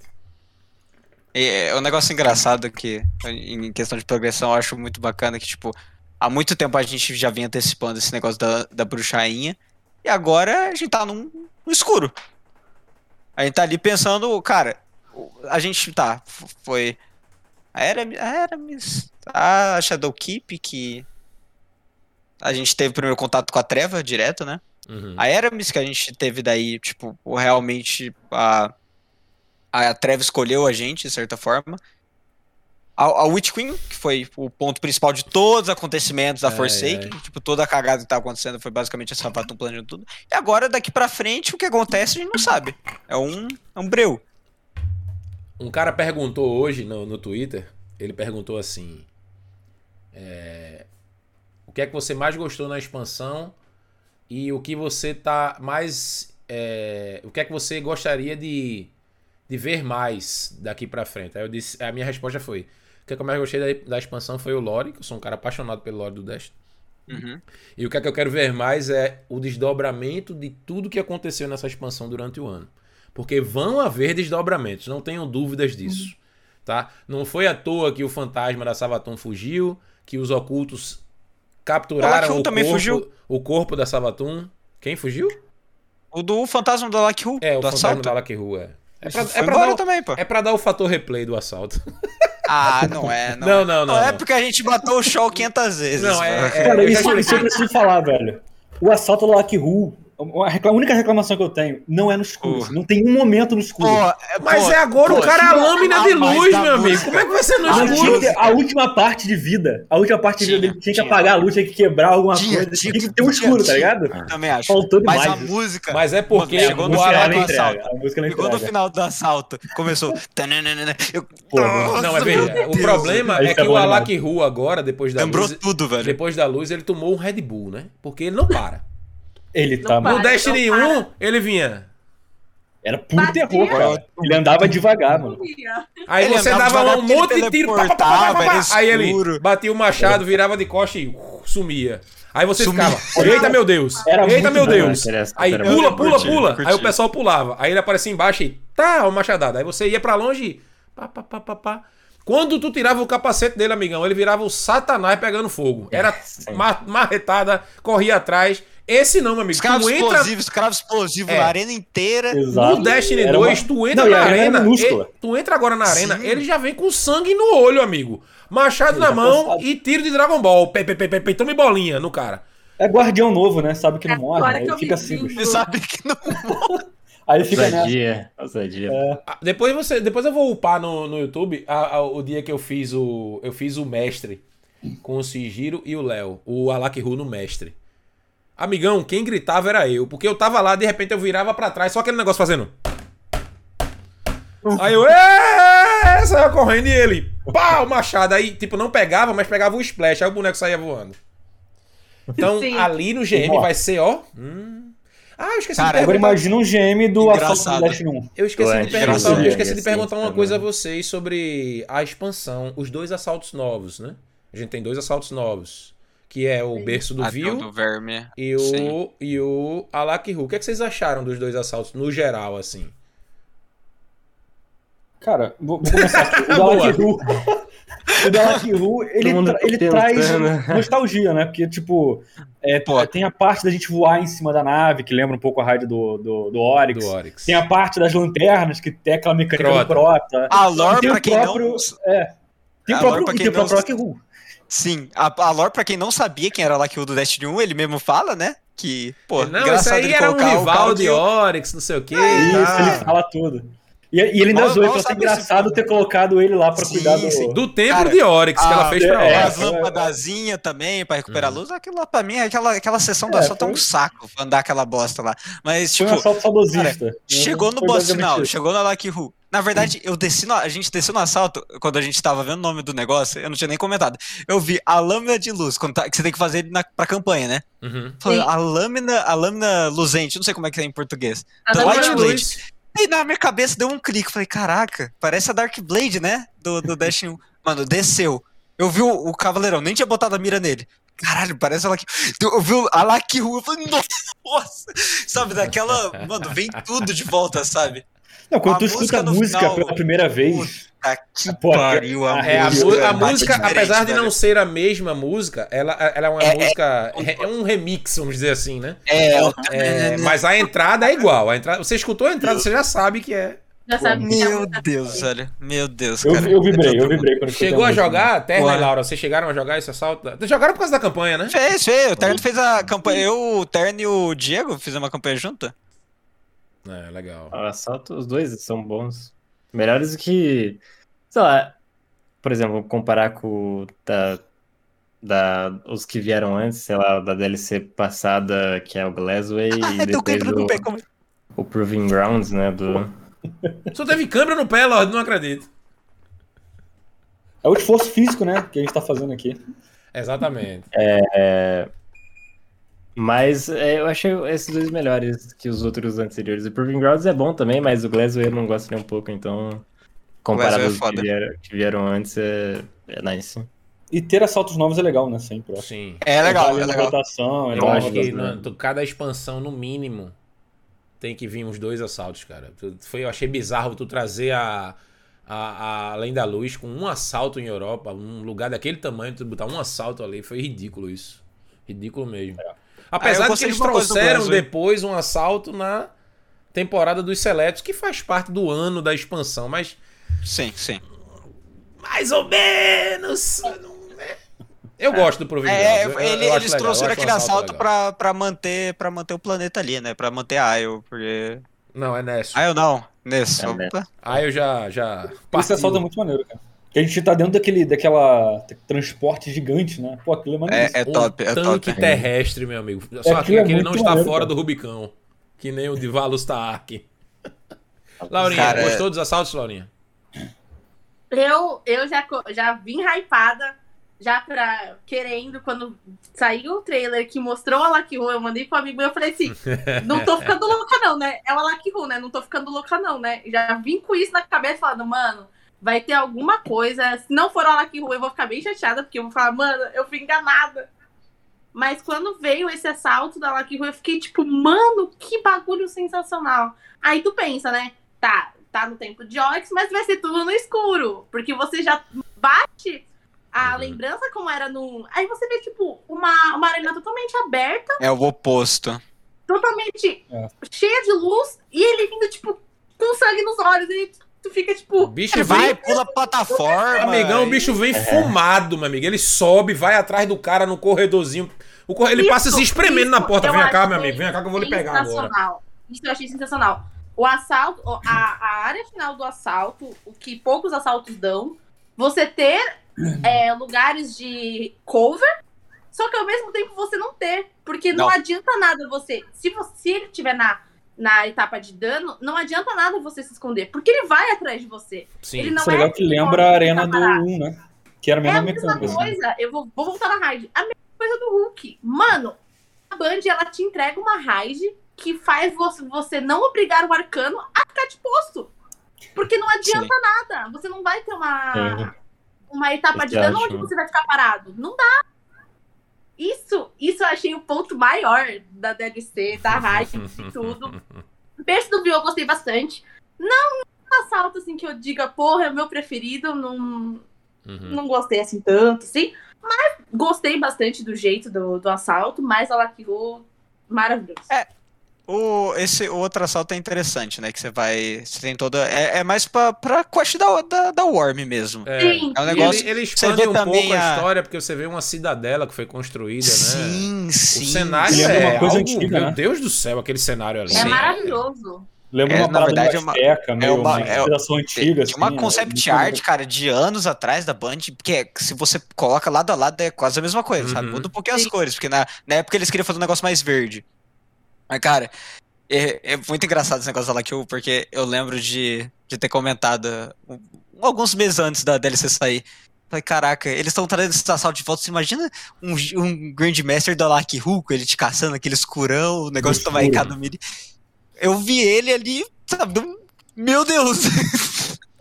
E é um negócio engraçado que, em questão de progressão, eu acho muito bacana que, tipo, há muito tempo a gente já vinha antecipando esse negócio da, da bruxainha, e agora a gente tá num, no escuro. A gente tá ali pensando, cara, a gente tá, foi a Eramis, a, a Shadowkeep, que a gente teve o primeiro contato com a Treva direto, né? Uhum. A Eramis que a gente teve daí, tipo, realmente a, a Treva escolheu a gente, de certa forma. A, a Witch Queen, que foi o ponto principal de todos os acontecimentos da Ai, Forsaken, tipo, toda a cagada que tá acontecendo foi basicamente essa Vatum planejando tudo. E agora, daqui pra frente, o que acontece a gente não sabe. É um, é um breu. Um cara perguntou hoje no, no Twitter, ele perguntou assim: é, que é que você mais gostou na expansão e o que você tá mais, é, o que é que você gostaria de, de ver mais daqui pra frente? Aí eu disse, a minha resposta foi: o que, é que eu mais gostei da, da expansão foi o lore, que eu sou um cara apaixonado pelo lore do Destiny. Uhum. E o que é que eu quero ver mais é o desdobramento de tudo que aconteceu nessa expansão durante o ano. Porque vão haver desdobramentos, não tenham dúvidas disso. Tá? Não foi à toa que o fantasma da Sabaton fugiu, que os ocultos capturaram Alakiu o também corpo, fugiu. o corpo da Sabaton. Quem fugiu? O do fantasma da Lakhu, É, o fantasma assalto. da Lakiru, é. É pra, é pra dar, o- também, pô. é pra dar o fator replay do assalto. Ah, não é, não, Não, é. não, não, é não. porque a gente bateu o show 500 vezes. Não, é- é- Cara, isso, isso expliquei. eu preciso falar, velho. O assalto do Lucky Who, a recla- a única reclamação que eu tenho, não é no escuro. Não tem um momento no escuro. É- Mas é agora o cara é a tira lâmina a de luz, da meu amigo. Como é que vai ser no Ah, tinha escuro? que ter a última parte de vida. A última parte de vida Tinha, dele tinha que apagar a luz, tinha que quebrar alguma Tinha, coisa. tinha, Tinha que ter um tinha, escuro, tá ligado? Também acho. Faltou Mas demais. a música. Mas é porque chegou a no música final do assalto. A música não Chegou no final do assalto. Começou. Não, é veja, meu o problema é tá que o. Alak Ru agora, depois da Lembrou luz, tudo, velho. depois da luz, ele tomou um Red Bull, né? Porque ele não para. Ele Não tá. para. No Destiny não para. 1, ele vinha. Era puro Batia. terror, cara. Ele andava devagar, mano. Aí Ele você dava um monte ele de tiro. pá, pá, pá, pá, Aí ele batia o machado, virava de costa e uh, sumia. Aí você Sumiu. ficava, eita meu Deus, Era eita meu Deus. Essa, Aí pula, pula, curti, pula. curti. Aí o pessoal pulava. Aí ele aparecia embaixo e tá, o machadada. Aí você ia pra longe e pá, pá, pá, pá, pá. Quando tu tirava o capacete dele, amigão, ele virava o satanás pegando fogo. Era Sim. marretada, corria atrás. Esse não, meu amigo. Escravo Tu entra explosivo, escravo explosivo É. na arena inteira. Exato. no Destiny Era 2, uma- tu entra Não, na arena era arena, minúscula. e- tu entra agora na arena, Sim. ele já vem com sangue no olho, amigo. Machado Ele na mão cansado. e tiro de Dragon Ball. Pe, pe, pe, pe, pe, tome bolinha no cara. É guardião novo, né? Sabe que não morre. Agora Aí fica assim. Você sabe que não. Aí fica nessa. Ousadia. Ousadia. Ah, Depois você, depois eu vou upar no, no YouTube a- a- o dia que eu fiz o eu fiz o mestre com o Sigiro e o Léo, o Alakiru no mestre. Amigão, quem gritava era eu, porque eu tava lá, de repente eu virava pra trás, só aquele negócio fazendo. Aí eu, "Ê!" saia correndo e ele, pau, machado. Aí, tipo, não pegava, mas pegava o splash, aí o boneco saía voando. Então, Sim. ali no GM vai ser, ó. hum. Ah, eu esqueci Cara, de Agora perguntar. imagina um GM do do Destiny 1. Eu esqueci, Eu de perguntar, eu esqueci de assim, perguntar uma também. coisa a vocês sobre a expansão, os dois assaltos novos, né? A gente tem dois assaltos novos, que é o Berço do Vil do verme. e Sim. o, e o Alakiru. O que, é que vocês acharam dos dois assaltos, no geral, assim? Cara, vou, vou começar aqui. O. Dalakiru. o ele, tra- ele pensando. traz nostalgia, né? Porque, tipo, é, Pô. tem a parte da gente voar em cima da nave, que lembra um pouco a rádio do, do, do Oryx. Do Oryx. Tem a parte das lanternas, que tem aquela mecânica Crota. do Crota. A lore, tem pra o quem próprio- não. Tem o A próprio, lore, pra e quem tem o próprio não- Alakiru. Sim, a, a lore, pra quem não sabia quem era lá que o do Destiny 1, ele mesmo fala, né? Que, pô, não, engraçado aí ele era um rival cara de Oryx, não sei o quê. Isso, tá. ele fala tudo. E, e ele ainda zoou, falou assim, engraçado ter colocado ele lá pra Sim, cuidar do... sim. Do templo Cara, de Oryx que ela fez pra é, Oryx. As lâmpadazinhas também, pra recuperar Uhum. a luz, aquilo lá pra mim, aquela, aquela sessão da É, assalto é um saco andar aquela bosta lá. Mas, Foi um tipo, assalto saudosista. chegou no boss final, isso. chegou na Lucky Who. Na verdade, eu desci no, a gente desceu no assalto, quando a gente tava vendo o nome do negócio, eu não tinha nem comentado. Eu vi a lâmina de luz, quando tá- que você tem que fazer na, pra campanha, né? Uhum. A lâmina, a lâmina luzente, não sei como é que é em português. A lâmina Light de Blade. E na minha cabeça deu um clique. Falei, caraca, parece a Dark Blade, né? Do, do Dash 1. Mano, desceu. Eu vi o, o Cavaleirão, nem tinha botado a mira nele. Caralho, parece a Lucky Eu vi a Lucky Rua, eu falei, nossa! Sabe, daquela. Mano, vem tudo de volta, sabe? Não, quando a tu escuta música a música final- pela primeira vez, Tá que Pô, pariu, a É, a, Música, a música, apesar de não ser a mesma música, ela, ela é uma É, é- música. É, é um remix, vamos dizer assim, né? É, É, mas a entrada é igual. A entrada, você escutou a entrada, você já sabe que é. Já sabe que é Meu Deus, velho. Meu Deus, eu, cara. eu vibrei, eu vibrei quando Chegou a jogar, Ué. e Laura, vocês chegaram a jogar esse assalto? Vocês jogaram por causa da campanha, né? Fez, fez. O Terno fez a campanha. Eu, o Terno e o Diego fizemos uma campanha junto. É, legal. Assalto, os dois são bons. Melhores do que. Sei lá. Por exemplo, comparar com da, da, os que vieram antes, sei lá, da DLC passada, que é o Glassway, e Ai, tô depois quebrando o, o pé. Como... o Proving Grounds, né? Do, Só teve câmera no pé, Lorde, não acredito. É o esforço físico, né, que a gente tá fazendo aqui. Exatamente. Mas é, eu achei esses dois melhores que os outros anteriores. O Proving Grounds é bom também, mas o Glassway eu não gosto nem um pouco, então. Comparado é aos foda. que vieram, que vieram antes, é, é nice. E ter assaltos novos é legal, né, sempre. Sim. É legal, é legal. rotação, é Eu acho que né? cada expansão, no mínimo, tem que vir uns dois assaltos, cara. Tu- Foi, eu achei bizarro tu trazer a, a, a Além da Luz com um assalto em Europa, um lugar daquele tamanho, tu botar um assalto ali, foi ridículo isso. Ridículo mesmo. Apesar de que eles trouxeram depois um assalto na temporada dos Seletos, que faz parte do ano da expansão, mas Sim, sim. mais ou menos. não é. Eu gosto do Providence. É, eu- eu- ele- eu acho eles legal, trouxeram eu acho um aquele assalto legal. pra, pra, manter, pra manter o planeta ali, né? Pra manter a Isle, porque... Não, é Nessio. Ah, eu não. Nesse. É, Opa. Aí eu já. já Esse assalto é muito maneiro, cara. Porque a gente tá dentro daquele, daquela transporte gigante, né? Pô, aquilo é maneiro. É, é um top, é tanque top. terrestre, meu amigo. Só aquilo é que ele muito não está maneiro, fora cara. do Rubicão. Que nem o de Valus Tark. Laurinha, Cara, é- gostou dos assaltos, Laurinha? Eu, eu já, já vim hypada, já pra querendo, quando saiu o trailer que mostrou a Lucky Ru, eu mandei pro amigo meu, eu falei assim, não tô ficando louca não, né? É o Lucky Ru, né? Não tô ficando louca não, né? Já vim com isso na cabeça, falando, mano, vai ter alguma coisa, se não for a Lucky Ru, eu vou ficar bem chateada, porque eu vou falar, mano, eu fui enganada. Mas quando veio esse assalto da Lucky Rua, eu fiquei tipo, mano, que bagulho sensacional. Aí tu pensa, né? Tá, tá no tempo de Ox, mas vai ser tudo no escuro. Porque você já bate a Uhum. lembrança como era no. Aí você vê, tipo, uma, uma arena totalmente aberta, É o oposto. totalmente É. cheia de luz, e ele vindo, tipo, com sangue nos olhos. E tu fica, O tipo, bicho Ele vem, vai, pula a plataforma. amigão, o bicho vem fumado, meu amigo. Ele sobe, vai atrás do cara no corredorzinho. O corre- Ele Isso, passa se espremendo na isso porta. eu Vem cá, meu achei amigo, vem cá que eu vou lhe pegar agora. sensacional. Isso eu achei sensacional. O assalto, a, a área final do assalto, o que poucos assaltos dão, você ter é, lugares de cover, só que ao mesmo tempo você não ter. Porque não, Não. adianta nada você. Se, você, se ele estiver na, na etapa de dano, não adianta nada você se esconder. Porque ele vai atrás de você. Sim. Ele não Isso é legal que lembra a arena do 1, né? Que era a É mesma a mesma mecânica. assim. coisa. Eu vou, vou voltar na raid. A mesma coisa do Hulk. Mano, a Band ela te entrega uma raid que faz você, você não obrigar o arcano a ficar de posto. Porque não adianta nada. Você não vai ter uma, uma etapa de dano acho. onde você vai ficar parado. Não dá. Isso, isso eu achei o ponto maior da DLC, da raid, de tudo. Peixe do Viu eu gostei bastante. Não um assalto assim que eu diga, porra, é o meu preferido. Não, Uhum. não gostei assim tanto, assim. Mas gostei bastante do jeito do, do assalto, mas a Roll, maravilhoso. O, esse o outro assalto é interessante, né? Que você vai. Você tem toda. É, é mais pra, pra quest da, da, da Worm mesmo. É. Sim. É um negócio. ele, ele você expande vê um também pouco a... a- história, porque você vê uma cidadela que foi construída, né? Sim, O sim. cenário Lembra é uma coisa algo, antiga, meu né? Deus do céu, aquele cenário ali. É Sim. maravilhoso. Lembra É, uma na parada verdade, é uma- azteca, meio uma- uma é- inspiração antiga. Tinha uma assim, concept é, art, cara, de anos atrás da Band, porque é- se você coloca lado a lado é quase a mesma coisa, sabe? Uhum. Muda um pouquinho as Sim. cores, porque na, na época eles queriam fazer um negócio mais verde. Mas, cara, é, é muito engraçado esse negócio da Lucky Roll, porque eu lembro de, de ter comentado um- alguns meses antes da DLC sair. Falei, caraca, eles estão trazendo esse assalto de volta. Você imagina um, um Grandmaster da Lucky com ele te caçando, aquele escurão, o negócio tava escuro. cada mini. Eu vi ele ali, sabe? Meu Deus!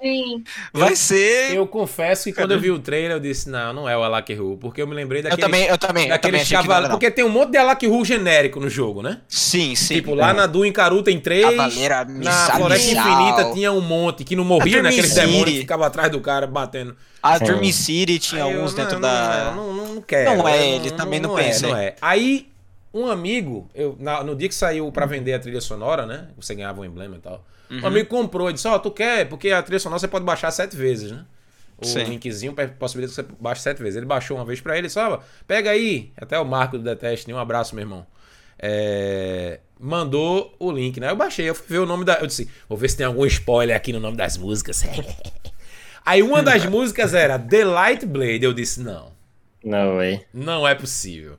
Sim. Vai ser. Eu confesso que quando eu vi o trailer, eu disse, não, não é o Alak Ru, porque eu me lembrei Eu daqueles, também, eu também, eu também não cavalos. era, não. Porque tem um monte de Alak Ru genérico no jogo, né? Sim, sim. tipo, lá na Du Incaru tem três. Cavaleira Na Missal. Floresta Infinita tinha um monte que não morria, né? Aqueles demônios City. que ficavam atrás do cara batendo. A Sim. Dream City tinha Aí eu, alguns dentro não, da. Não, não, não quero. Não é Eu ele, também não é, pensei. não é. Aí, um amigo, eu, na- no dia que saiu pra vender a trilha sonora, né? Você ganhava um emblema e tal. Um Uhum. amigo comprou e disse: Ó, tu quer? Porque a trilha sonora você pode baixar sete vezes, né? O Sim. linkzinho possibilita que você baixe sete vezes. Ele baixou uma vez pra ele e disse: Ó, pega aí. Até o Marco do Deteste, um abraço, meu irmão. É, mandou o link, né? Eu baixei, eu fui ver o nome da. Eu disse: vou ver se tem algum spoiler aqui no nome das músicas. Aí uma das músicas era The Light Blade. Eu disse: não, Não, way. não é possível.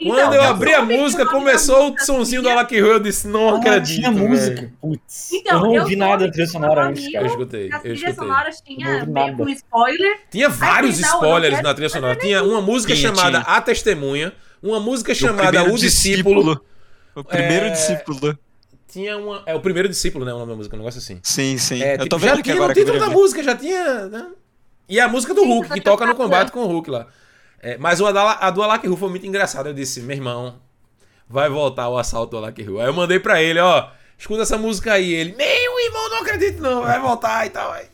Então, Quando eu eu abri a que música, o começou o sonzinho do Alak Ru. Eu disse: não Ah, acredito. tinha velho." música. Putz. Então, eu não ouvi nada da que trilha sonora o antes, nome- Eu cara. escutei, Na eu trilha escutei. sonora tinha com spoiler. Tinha vários spoilers quero na trilha sonora. Tinha uma música Tinha, chamada tinha. A Testemunha, uma música O chamada O Discípulo. O primeiro É, discípulo. Tinha uma. É o primeiro discípulo, né? O nome da música, um negócio assim. Sim, sim. É, eu tipo, tô já vendo aqui tinha agora que eu título da música, já tinha. Né? E a música do Sim, Hulk, já que toca no combate com o Hulk lá. É, mas a, da- a do Alak Ru foi muito engraçada. Eu disse, meu irmão, vai voltar o assalto do Alak Ru. Aí eu mandei pra ele, ó, escuta essa música aí. Ele, meu irmão, não acredito não, vai voltar e tal. Aí,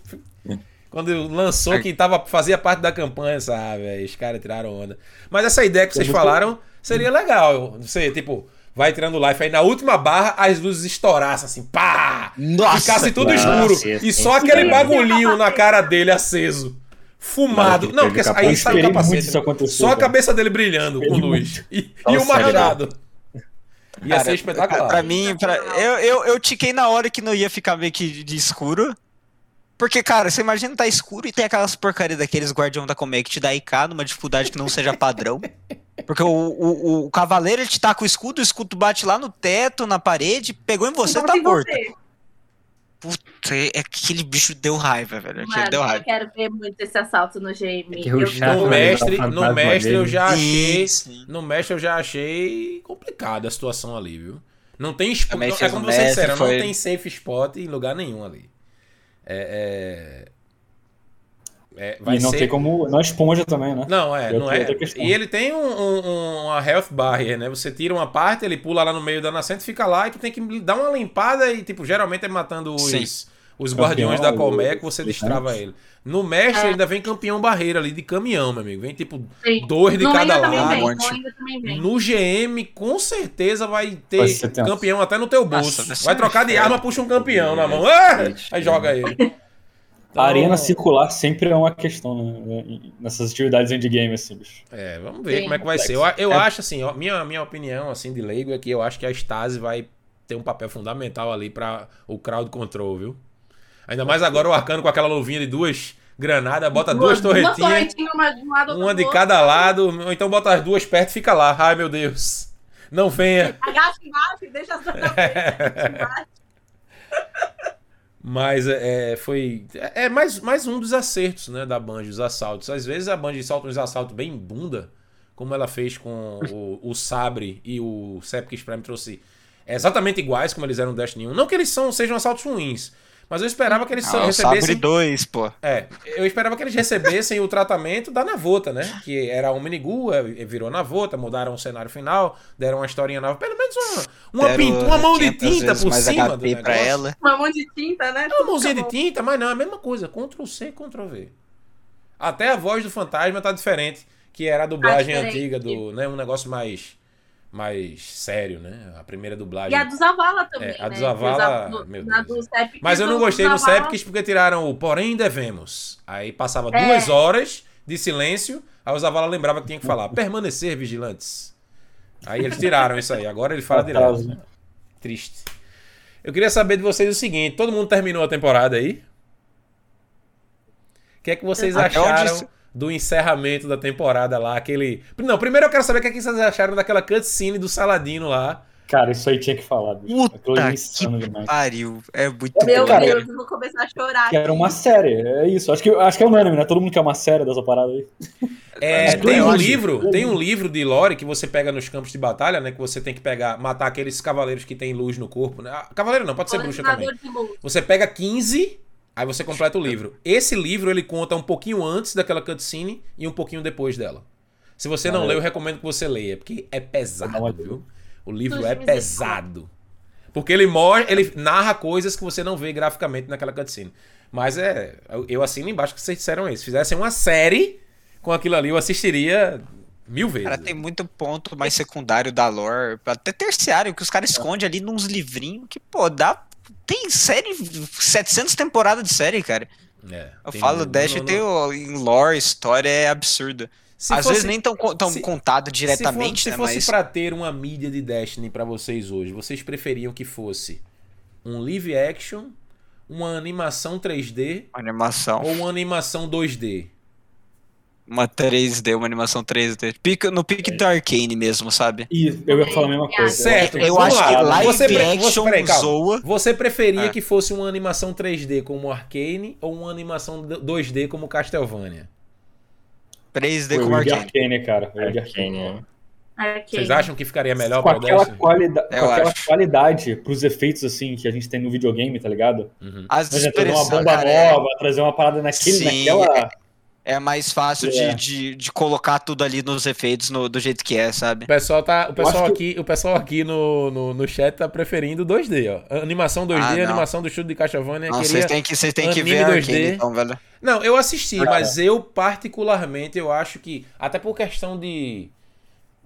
quando lançou, que tava, fazia parte da campanha, sabe? Aí os caras tiraram onda. Mas essa ideia que vocês falaram seria legal. Você, tipo, vai tirando life. Aí na última barra, as luzes estourassem assim, pá! Nossa! Ficasse tudo cara. escuro. Nossa, e só aquele bagulhinho na cara dele aceso. Fumado. Não, porque aí sai o esperei muito capacete. né? Só a cabeça dele brilhando com luz. E, e o o machado. Ia Cara, ser espetacular. Pra mim, pra, eu, eu, eu tiquei na hora que não ia ficar meio que de escuro. Porque, cara, você imagina tá escuro e tem aquelas porcaria daqueles guardião da Comec que te dá IK numa dificuldade que não seja padrão. Porque o, o, o cavaleiro ele te tá com o escudo, o escudo bate lá no teto, na parede, pegou em você e Então, tá morto. você- Puta, é aquele bicho deu raiva, velho. Mano, deu eu raiva. quero ver muito esse assalto no GM. É Eu- No mestre, no mestre eu dele. já achei. Sim. No mestre eu já achei complicada a situação ali, viu? Não tem spot. É como vocês mestre, disseram, foi- não tem safe spot em lugar nenhum ali. É. é... É, vai e não ser... tem como. Não esponja também, né? Não, é, E não é. E ele tem um, um- uma health barrier, né? Você tira uma parte, ele pula lá no meio da nascente, fica lá e tu tem que dar uma limpada e, tipo, geralmente é matando os, os Campeão, guardiões da Colmeia que você destrava tanques. ele. No mestre É. ainda vem campeão barreira ali de caminhão, meu amigo. Vem, tipo, Sim. dois de no cada lado. vem. No GM, com certeza vai ter Vai campeão até no teu bolso. Nossa, vai trocar de arma, puxa um campeão na mão. Ah! Aí joga ele. Então, A arena circular sempre é uma questão, né? Nessas atividades endgame, assim, bicho. É, vamos ver Sim. como é que vai ser. Eu, eu É. acho assim, ó, minha, minha opinião assim de leigo é que eu acho que a Stasi vai ter um papel fundamental ali para o crowd control, viu? Ainda mais agora o Arcano com aquela luvinha de duas granadas, bota duas, Uma torretinhas, torretinha, uma de um lado uma de outro. cada lado, ou então bota as duas perto e fica lá. Ai, meu Deus. Não venha. Agacha embaixo e deixa as duas embaixo. Mas é, foi. É é mais, mais um dos acertos, né, da Band, os assaltos. Às vezes a Band solta uns assaltos bem bunda, como ela fez com o, o Sabre e o Septic Prime trouxe exatamente iguais como eles eram no Destiny 1. Não que eles são, sejam assaltos ruins, mas eu esperava que eles Ah, Sabre recebessem. 2, pô. É, eu esperava que eles recebessem o tratamento da Navota, né? Que era o Minigu, é, virou Navota, mudaram o cenário final, deram uma historinha nova. Pelo menos uma, uma, pintura, uma mão de 500 tinta por cima do HP negócio. pra ela. Uma mão de tinta, né? É uma mãozinha de tinta, mas não, é a mesma coisa. Ctrl C, Ctrl V. Até a voz do fantasma tá diferente, que era a dublagem Tá diferente. antiga do, né, um negócio mais mais sério, né? A primeira dublagem. E a do Zavala também, É, a do né? Zavala, Do- meu na Deus. do Mas eu não do gostei no Zavala- Sepkis porque tiraram o porém devemos. Aí passava É. duas horas de silêncio, aí o Zavala lembrava que tinha que falar permanecer vigilantes. Aí eles tiraram isso aí, agora ele fala direto. Triste. Eu queria saber de vocês o seguinte: todo mundo terminou a temporada aí? O que é que vocês Até onde acharam se- do encerramento da temporada lá? Aquele. Não, primeiro eu quero saber o que, é que vocês acharam daquela cutscene do Saladino lá. Cara, isso aí tinha que falar, bicho. Puta é que pariu. É muito Meu bom. Cara, Deus, eu vou começar a chorar. Que era uma série, é isso. Acho que, acho que é unânime, né? Todo mundo quer uma série dessa parada aí. É, que tem um livro, tem um livro de lore que você pega nos campos de batalha, né? Que você tem que pegar, matar aqueles cavaleiros que têm luz no corpo, né? Ah, Cavaleiro não, pode ser bruxa também. Você pega 15, aí você completa o livro. Esse livro ele conta um pouquinho antes daquela cutscene e um pouquinho depois dela. Se você não lê, eu recomendo que você leia, porque é pesado, viu? O livro é pesado. Porque ele mostra, ele narra coisas que você não vê graficamente naquela cutscene. Mas é, eu- eu assino embaixo que vocês disseram isso. Se fizessem uma série com aquilo ali, eu assistiria mil vezes. Cara, tem muito ponto mais secundário da lore, até terciário, que os caras É. escondem ali nos livrinhos que, pô, dá. Tem série, 700 temporadas de série, cara. É, Eu falo, não- Dash tem o, em lore, história é absurda. Se Às fosse- vezes nem tão, tão se- contado se diretamente, for- se né? fosse Mas. pra ter uma mídia de Destiny pra vocês hoje, vocês preferiam que fosse um live action, uma animação 3D Uma animação. ou uma animação 2D? Uma 3D, uma animação 3D. Pica, no pique do Arcane mesmo, sabe? E eu ia falar a mesma coisa. Certo, Eu acho que lá. live Você pre- você- action peraí, zoa. Você preferia Ah. que fosse uma animação 3D como Arcane ou uma animação 2D como Castlevania? 3D Foi como Arcane. Arcane, cara. Arcane, Arcane. né? Ok. Vocês acham que ficaria melhor Com aquela, qualida com Eu aquela acho. qualidade pros efeitos, assim, que a gente tem no videogame, tá ligado? Uhum. As trazer uma bomba cara, é- nova, trazer uma parada naquele, Sim, naquela... é mais fácil É. de, de, de colocar tudo ali nos efeitos no- do jeito que é, sabe? O pessoal, tá, o pessoal aqui, o pessoal aqui no, no, no chat tá preferindo 2D, ó. Animação 2D, Ah, animação do estúdio de Castlevania. Não, vocês têm que, vocês têm que ver 2D. Arcane, então, velho. Não, eu assisti, Ah, mas eu particularmente eu acho que até por questão de,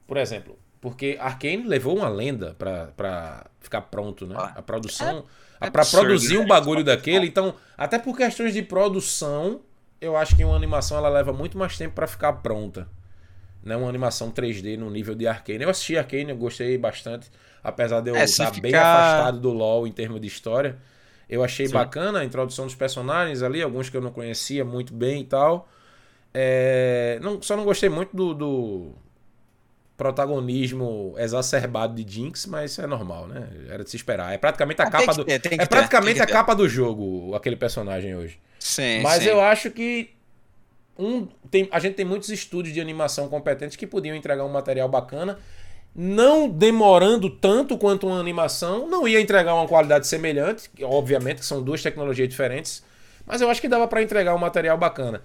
por exemplo, porque Arkane levou uma lenda pra, pra ficar pronto, né? Ah, A produção, é a- pra absurdo, produzir um bagulho daquele, então até por questões de produção, eu acho que uma animação ela leva muito mais tempo pra ficar pronta. Né, uma animação 3D no nível de Arkane. Eu assisti Arkane, eu gostei bastante, apesar de eu É, estar bem ficar- afastado do LoL em termos de história. Eu achei Sim. bacana a introdução dos personagens ali, alguns que eu não conhecia muito bem e tal. É, não, só não gostei muito do, do protagonismo exacerbado de Jinx, mas isso é normal, né? Era de se esperar. É praticamente a Ah, capa do. ter, É praticamente a capa do jogo, aquele personagem hoje. Sim, Mas sim. eu acho que um, tem, a gente tem muitos estúdios de animação competentes que podiam entregar um material bacana, não demorando tanto quanto uma animação, não ia entregar uma qualidade semelhante, obviamente que são duas tecnologias diferentes, mas eu acho que dava para entregar um material bacana.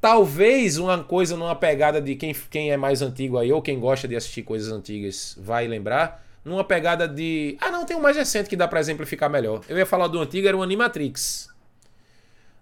Talvez uma coisa numa pegada de quem, quem é mais antigo aí, ou quem gosta de assistir coisas antigas, vai lembrar. Numa pegada de. Ah, não, tem um mais recente que dá pra exemplificar melhor. Eu ia falar do antigo, era o Animatrix.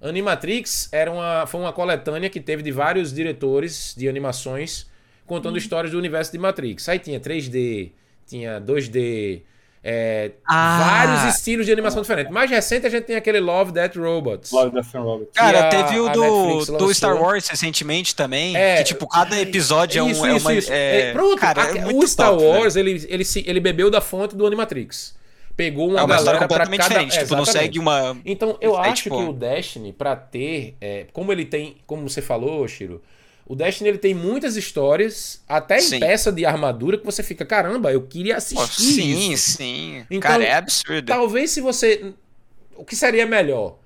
Animatrix era uma, foi uma coletânea que teve de vários diretores de animações contando histórias do universo de Matrix. Aí tinha 3D, tinha 2D, é, Ah. vários estilos de animação diferentes. Mais recente a gente tem aquele Love, Death Robots. Love Death and Robots. Cara, a- teve o do, do. Star Wars recentemente também. É, que, tipo, cada episódio é, um, Isso, é isso, uma. isso. É, É, pronto, cara, a- é muito o Star top. Wars, ele, ele, se- ele bebeu da fonte do Animatrix. Pegou uma, É uma galera completamente cada... diferente. Tipo, não segue uma. Então, eu É, acho tipo- que o Destiny, pra ter. é, como ele tem. Como você falou, Shiro. O Destiny ele tem muitas histórias, até em Sim. peça de armadura, que você fica, caramba, eu queria assistir. Sim, isso. sim. Então, cara, é absurdo. Talvez se você. O que seria melhor?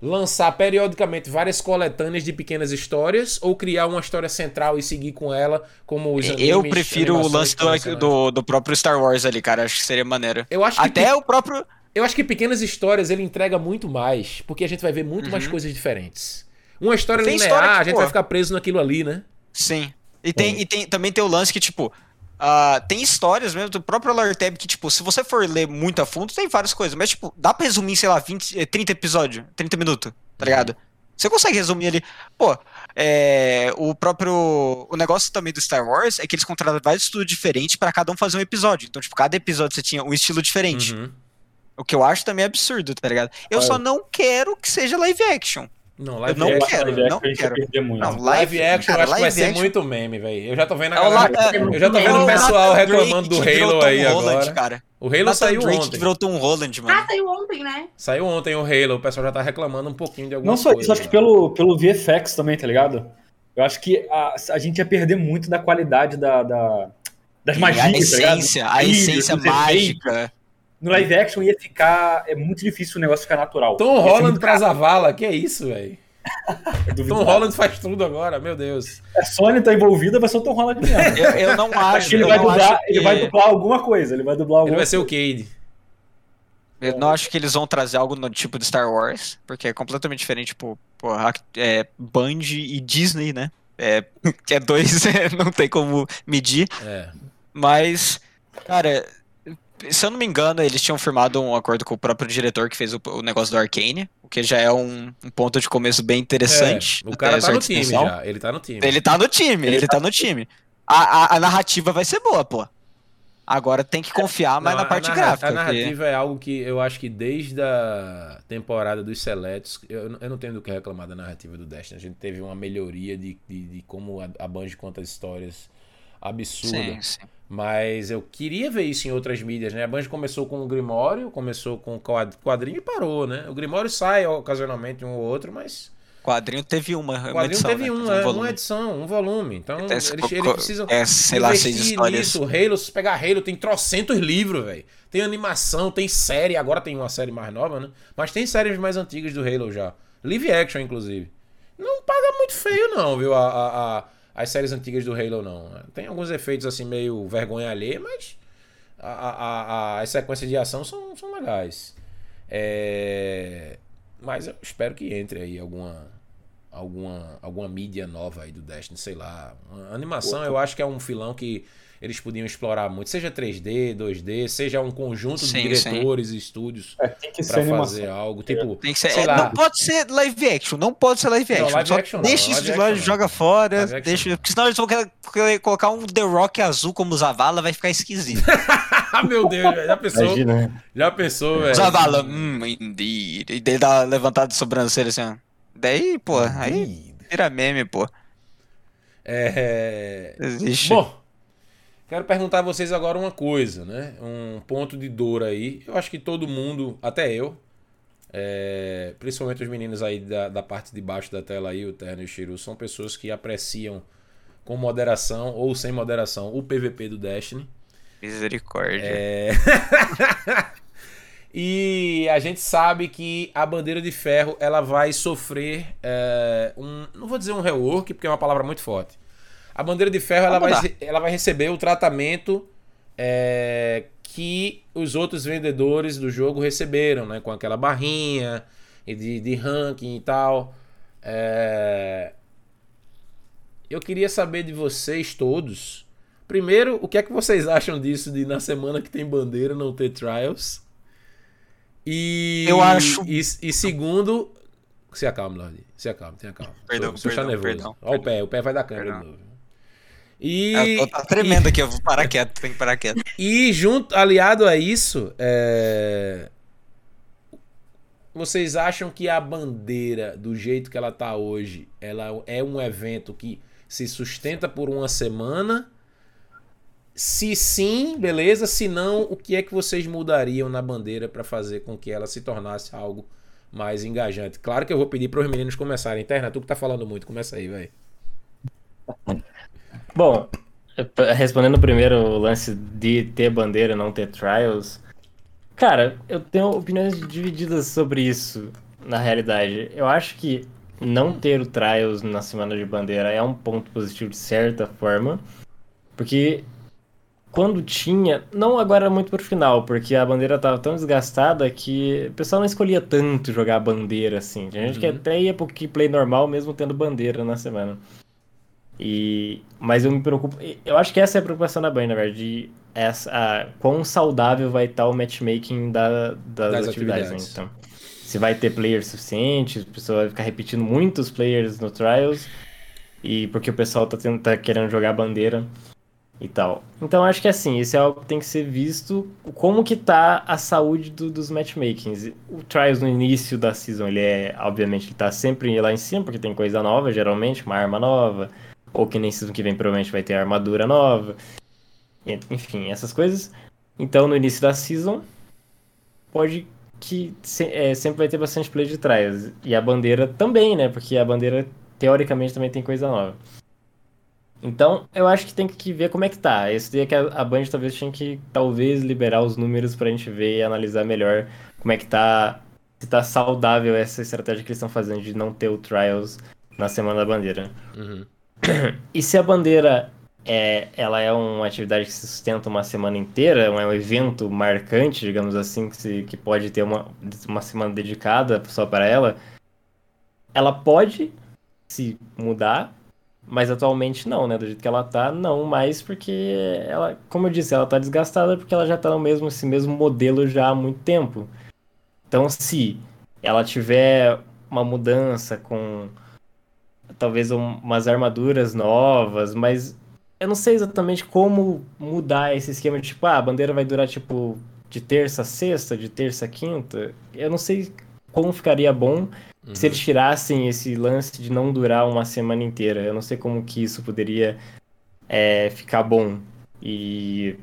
Lançar periodicamente várias coletâneas de pequenas histórias ou criar uma história central e seguir com ela, como os animes, Eu prefiro o lance do, do, do próprio Star Wars ali, cara. Acho que seria maneiro. Eu acho que Até o próprio. Eu acho que pequenas histórias ele entrega muito mais, porque a gente vai ver muito mais Uhum. coisas diferentes. Uma história Tem linear, história que, a gente pô, vai ficar preso naquilo ali, né? Sim. E, tem, Bom. e tem, também tem o lance que, tipo, ah, tem histórias mesmo do próprio Lore Tab que, tipo, se você for ler muito a fundo, tem várias coisas. Mas, tipo, dá pra resumir, sei lá, 20, eh, 30 episódios, 30 minutos, tá ligado? Você consegue resumir ali. Pô, é, o próprio. O negócio também do Star Wars é que eles contrataram vários estúdios diferentes pra cada um fazer um episódio. Então, tipo, cada episódio você tinha um estilo diferente. Uhum. O que eu acho também é absurdo, tá ligado? Eu Olha. só não quero que seja live action. Não, live não action. quero, Live action não a quero. ia perder muito. Não, Live action cara, eu acho que vai live ser action- muito meme, velho. Eu já tô vendo a É o galera. Eu já tô vendo É o pessoal Nathan reclamando do Halo aí Holland, agora. cara. O Halo Nathan saiu Drake ontem. virou Tom Holland, mano. Ah, saiu ontem, né? Saiu ontem o Halo, o pessoal já tá reclamando um pouquinho de alguma Não só coisa. isso, acho que lá. pelo, pelo VFX também, tá ligado? Eu acho que a, a gente ia perder muito da qualidade da, da- das magias, a tá ligado? essência, a essência mágica. No live action ia ficar. É muito difícil o negócio ficar natural. Tom Ia Holland muito pra Zavala, que é isso, velho? duvidoso. Tom Holland faz tudo agora, meu Deus. A Sony tá envolvida, vai ser o Tom Holland mesmo. Eu, eu não acho. Que ele eu vai não dublar, acho ele que- vai dublar alguma coisa. Ele vai dublar Ele vai ser o. Cade. Eu não acho que eles vão trazer algo no tipo de Star Wars, porque é completamente diferente, tipo, pô, a- é, Band e Disney, né? É, que é dois, é, não tem como medir. É. Mas, cara, se eu não me engano, eles tinham firmado um acordo com o próprio diretor que fez o, o negócio do Arcane, o que já é um, um ponto de começo bem interessante. É, o cara tá no time já. Ele tá no time. Ele tá no time, ele tá no time. A, a, a narrativa vai ser boa, pô. Agora tem que confiar mais Não, na parte gráfica. A porque- narrativa é algo que eu acho que desde a temporada dos Selects, eu, eu não tenho do que reclamar da narrativa do Destiny. A gente teve uma melhoria de, de, de como a, a Bungie conta as histórias absurda. Sim, sim. Mas eu queria ver isso em outras mídias, né? A Bungie começou com o Grimório, começou com o quad- quadrinho e parou, né? O Grimório sai ocasionalmente um ou outro, mas Quadrinho teve uma, uma quadrinho edição, teve né? um, é, volume. uma edição, um volume. Então Então, eles, eles precisam É, sei lá, seis histórias. nisso. Halo, se pegar Halo, tem trocentos livros, velho. Tem animação, tem série, agora tem uma série mais nova, né? Mas tem séries mais antigas do Halo já. Live action, inclusive. Não paga muito feio, não, viu? A, a- a- as séries antigas do Halo, não. Tem alguns efeitos assim, meio vergonha alheia, mas a, a- a- as sequências de ação são, são legais. É... Mas eu espero que entre aí alguma alguma, alguma mídia nova aí do Destiny, sei lá. Animação eu acho que é um filão que eles podiam explorar muito, seja 3D, 2D, seja um conjunto Sim, de diretores e estúdios É, tem que ser pra animação. fazer algo, tipo, Tem que ser, sei é, lá. não pode ser live action, não pode ser live Não, action. live só action não, deixa live isso de action lado, não. joga fora, Live deixa, não. porque senão eles vão querer, colocar um The Rock azul como Zavala, vai ficar esquisito. ah, meu Deus, já pensou? Imagina. Já pensou, velho? Zavala, hum, indeed. E daí dá uma levantada de sobrancelha assim, ó. Daí, pô, aí vira meme, pô. É... Existe. Bom, quero perguntar a vocês agora uma coisa, né? Um ponto de dor aí. Eu acho que todo mundo, até eu, é, principalmente os meninos aí da, da parte de baixo da tela aí, o Terno e o Shiru, são pessoas que apreciam com moderação ou sem moderação o PVP do Destiny. Misericórdia. É... e a gente sabe que a bandeira de ferro ela vai sofrer é, um, não vou dizer um rework porque é uma palavra muito forte. A bandeira de ferro ela Vai ela vai receber o tratamento é, que os outros vendedores do jogo receberam, né, com aquela barrinha e de, de ranking e tal. É, eu queria saber de vocês todos. Primeiro, o que é que vocês acham disso de na semana que tem bandeira não ter trials? E Eu acho- E, e segundo, se acalme, Lorde. Se acalme, tenha calma. Perdão, está perdão, nervoso. perdão, Olha o pé, o pé vai dar câmera Perdão. de novo. E Eu tô tá tremendo aqui, eu vou parar quieto, tem que parar quieto. e junto, aliado a isso, é, vocês acham que a bandeira, do jeito que ela tá hoje, ela é um evento que se sustenta por uma semana? Se sim, beleza. Se não, o que é que vocês mudariam na bandeira para fazer com que ela se tornasse algo mais engajante? Claro que eu vou pedir para os meninos começarem. Interna, tu que tá falando muito, começa aí, velho. Bom, respondendo primeiro o lance de ter bandeira e não ter trials, cara, eu tenho opiniões divididas sobre isso, na realidade. Eu acho que não ter o trials na semana de bandeira é um ponto positivo de certa forma, porque quando tinha, não agora muito pro final, porque a bandeira tava tão desgastada que o pessoal não escolhia tanto jogar bandeira assim. Tinha gente que Uhum. até ia pro play normal mesmo tendo bandeira na semana. E, mas eu me preocupo. Eu acho que essa é a preocupação da Band, na verdade. de Essa, a, quão saudável vai estar o matchmaking da, das, Das atividades. né? atividades. Então, se vai ter players suficientes, a pessoa vai ficar repetindo muitos players no Trials. E porque o pessoal tá, tendo, tá querendo jogar bandeira e tal. Então acho que assim, isso é algo que tem que ser visto como que tá a saúde do- dos matchmakings. O Trials no início da season, ele é, obviamente, ele tá sempre lá em cima, porque tem coisa nova, geralmente, uma arma nova, ou que nem season que vem provavelmente vai ter armadura nova. Enfim, essas coisas. Então no início da season, pode que se- é, sempre vai ter bastante play de Trials. E a bandeira também, né? Porque a bandeira, teoricamente, também tem coisa nova. Então, eu acho que tem que ver como é que tá. Esse dia que a, a Band talvez tinha que talvez liberar os números pra gente ver e analisar melhor como é que tá, se tá saudável essa estratégia que eles estão fazendo de não ter o Trials na Semana da Bandeira. Uhum. E se a bandeira é, ela é uma atividade que se sustenta uma semana inteira, é um evento marcante, digamos assim, que, se- que pode ter uma, uma semana dedicada só para ela, ela pode se mudar, mas atualmente não, né? Do jeito que ela tá, não mais, porque ela, como eu disse, ela tá desgastada porque ela já tá no mesmo, esse mesmo modelo já há muito tempo. Então, se ela tiver uma mudança com talvez um- umas armaduras novas, mas eu não sei exatamente como mudar esse esquema de tipo, ah, a bandeira vai durar tipo de terça a sexta, de terça a quinta. Eu não sei como ficaria bom se eles tirassem esse lance de não durar uma semana inteira. Eu não sei como que isso poderia é, ficar bom. E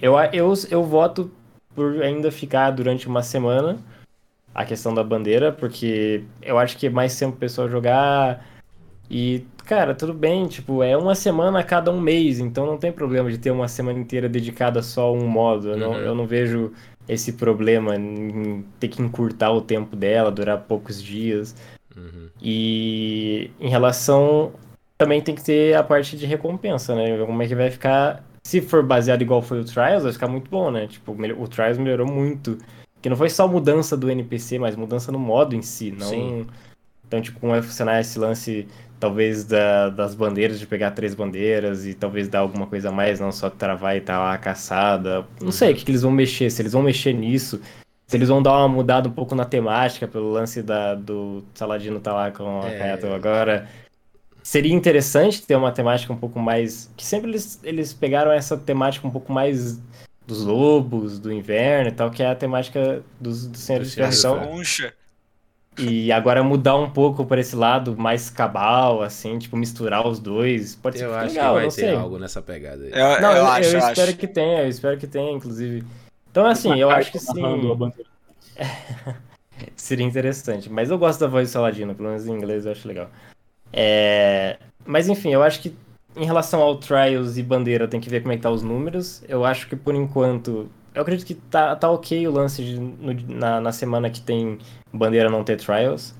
eu, eu, eu voto por ainda ficar durante uma semana a questão da bandeira, porque eu acho que é mais tempo o pessoal jogar. E, cara, tudo bem, tipo, é uma semana a cada um mês, então não tem problema de ter uma semana inteira dedicada só a um modo. Eu, não, Uhum. eu não vejo esse problema em ter que encurtar o tempo dela, durar poucos dias. Uhum. E em relação. Também tem que ter a parte de recompensa, né? Como é que vai ficar. Se for baseado igual foi o Trials, vai ficar muito bom, né? Tipo, o Trials melhorou muito. Que não foi só mudança do NPC, mas mudança no modo em si. Não... Sim. Então, tipo, como vai funcionar esse lance, talvez, da- das bandeiras, de pegar três bandeiras e talvez dar alguma coisa a mais, não só travar e tá lá a caçada. Não sei o que, que eles vão mexer, se eles vão mexer nisso. Se eles vão dar uma mudada um pouco na temática, pelo lance da, do Saladino tá lá com a É. Agora. Seria interessante ter uma temática um pouco mais. Que sempre eles, eles pegaram essa temática um pouco mais dos lobos, do inverno e tal, que é a temática dos, dos Senhores de Ferro. E agora mudar um pouco para esse lado mais cabal, assim, tipo, misturar os dois. Pode ser Eu que acho legal, que vai não ter sei. algo nessa pegada aí. Eu, Não, eu, eu, acho, eu eu espero acho. que tenha, eu espero que tenha, inclusive. Então, assim, eu acho que sim, seria interessante. Mas eu gosto da voz do Saladino, pelo menos em inglês eu acho legal. É... Mas enfim, eu acho que em relação ao Trials e Bandeira, tem que ver como é que tá os números. Eu acho que por enquanto. Eu acredito que tá, tá ok o lance de, no- na, na semana que tem Bandeira não ter Trials.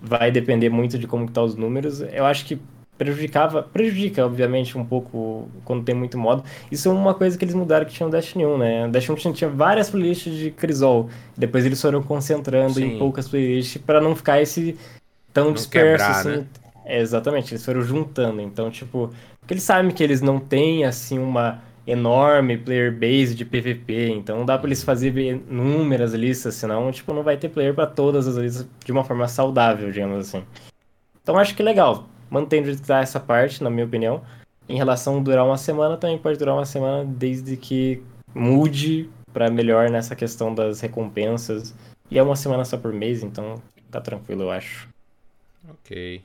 Vai depender muito de como que tá os números. Eu acho que prejudicava. Prejudica, obviamente, um pouco quando tem muito modo. Isso é uma coisa que eles mudaram que tinha no Destiny 1, né? O Destiny 1 tinha, tinha várias playlists de Crisol. Depois eles foram concentrando Sim. em poucas playlists para não ficar esse tão Não disperso, quebrar, assim. né? É, exatamente, eles foram juntando. Então, tipo, porque eles sabem que eles não têm, assim, uma enorme player base de PVP, então dá pra eles fazerem inúmeras listas, senão, tipo, não vai ter player para todas as listas de uma forma saudável, digamos assim. Então acho que legal, mantendo essa parte, na minha opinião. Em relação a durar uma semana, também pode durar uma semana desde que mude para melhor nessa questão das recompensas. E é uma semana só por mês, então tá tranquilo, eu acho. Ok.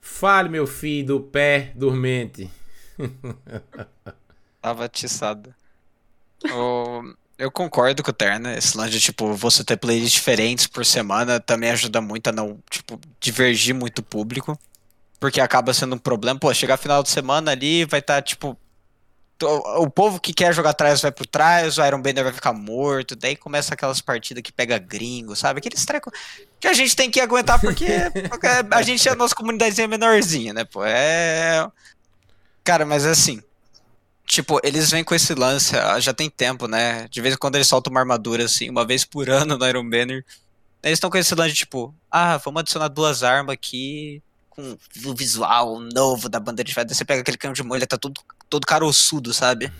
Fale, meu filho do pé dormente. Tava atiçado. O... Eu concordo com o Terna. Esse lance de, tipo, você ter playlists diferentes por semana também ajuda muito a não, tipo, divergir muito o público. Porque acaba sendo um problema. Pô, chegar final de semana ali, vai estar, tá, tipo. O povo que quer jogar atrás vai pro trás, o Iron Banner vai ficar morto, daí começa aquelas partidas que pega gringo, sabe? Aqueles trecos que a gente tem que aguentar porque, a gente é a nossa comunidadezinha menorzinha, né, pô? É. Cara, mas assim. Tipo, eles vêm com esse lance, já tem tempo, né? De vez em quando eles soltam uma armadura, assim, uma vez por ano no Iron Banner. Eles estão com esse lance, tipo, ah, vamos adicionar duas armas aqui com o visual novo da bandeira de ferro. Você pega aquele canhão de molho, tá todo, todo caroçudo, sabe?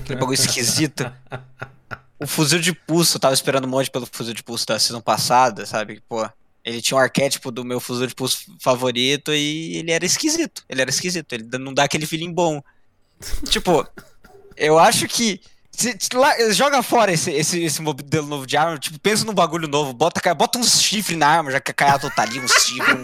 Aquele bagulho esquisito. O fuzil de pulso, eu tava esperando um monte pelo fuzil de pulso da season passada, sabe? Pô, ele tinha um arquétipo do meu fuzil de pulso favorito e ele era esquisito. Ele era esquisito, ele não dá aquele feeling bom tipo, eu acho que. Se, lá, joga fora esse, esse, esse modelo novo de arma, tipo, pensa num bagulho novo, bota, bota uns chifres na arma, já que a Kayato tá ali, uns chifres.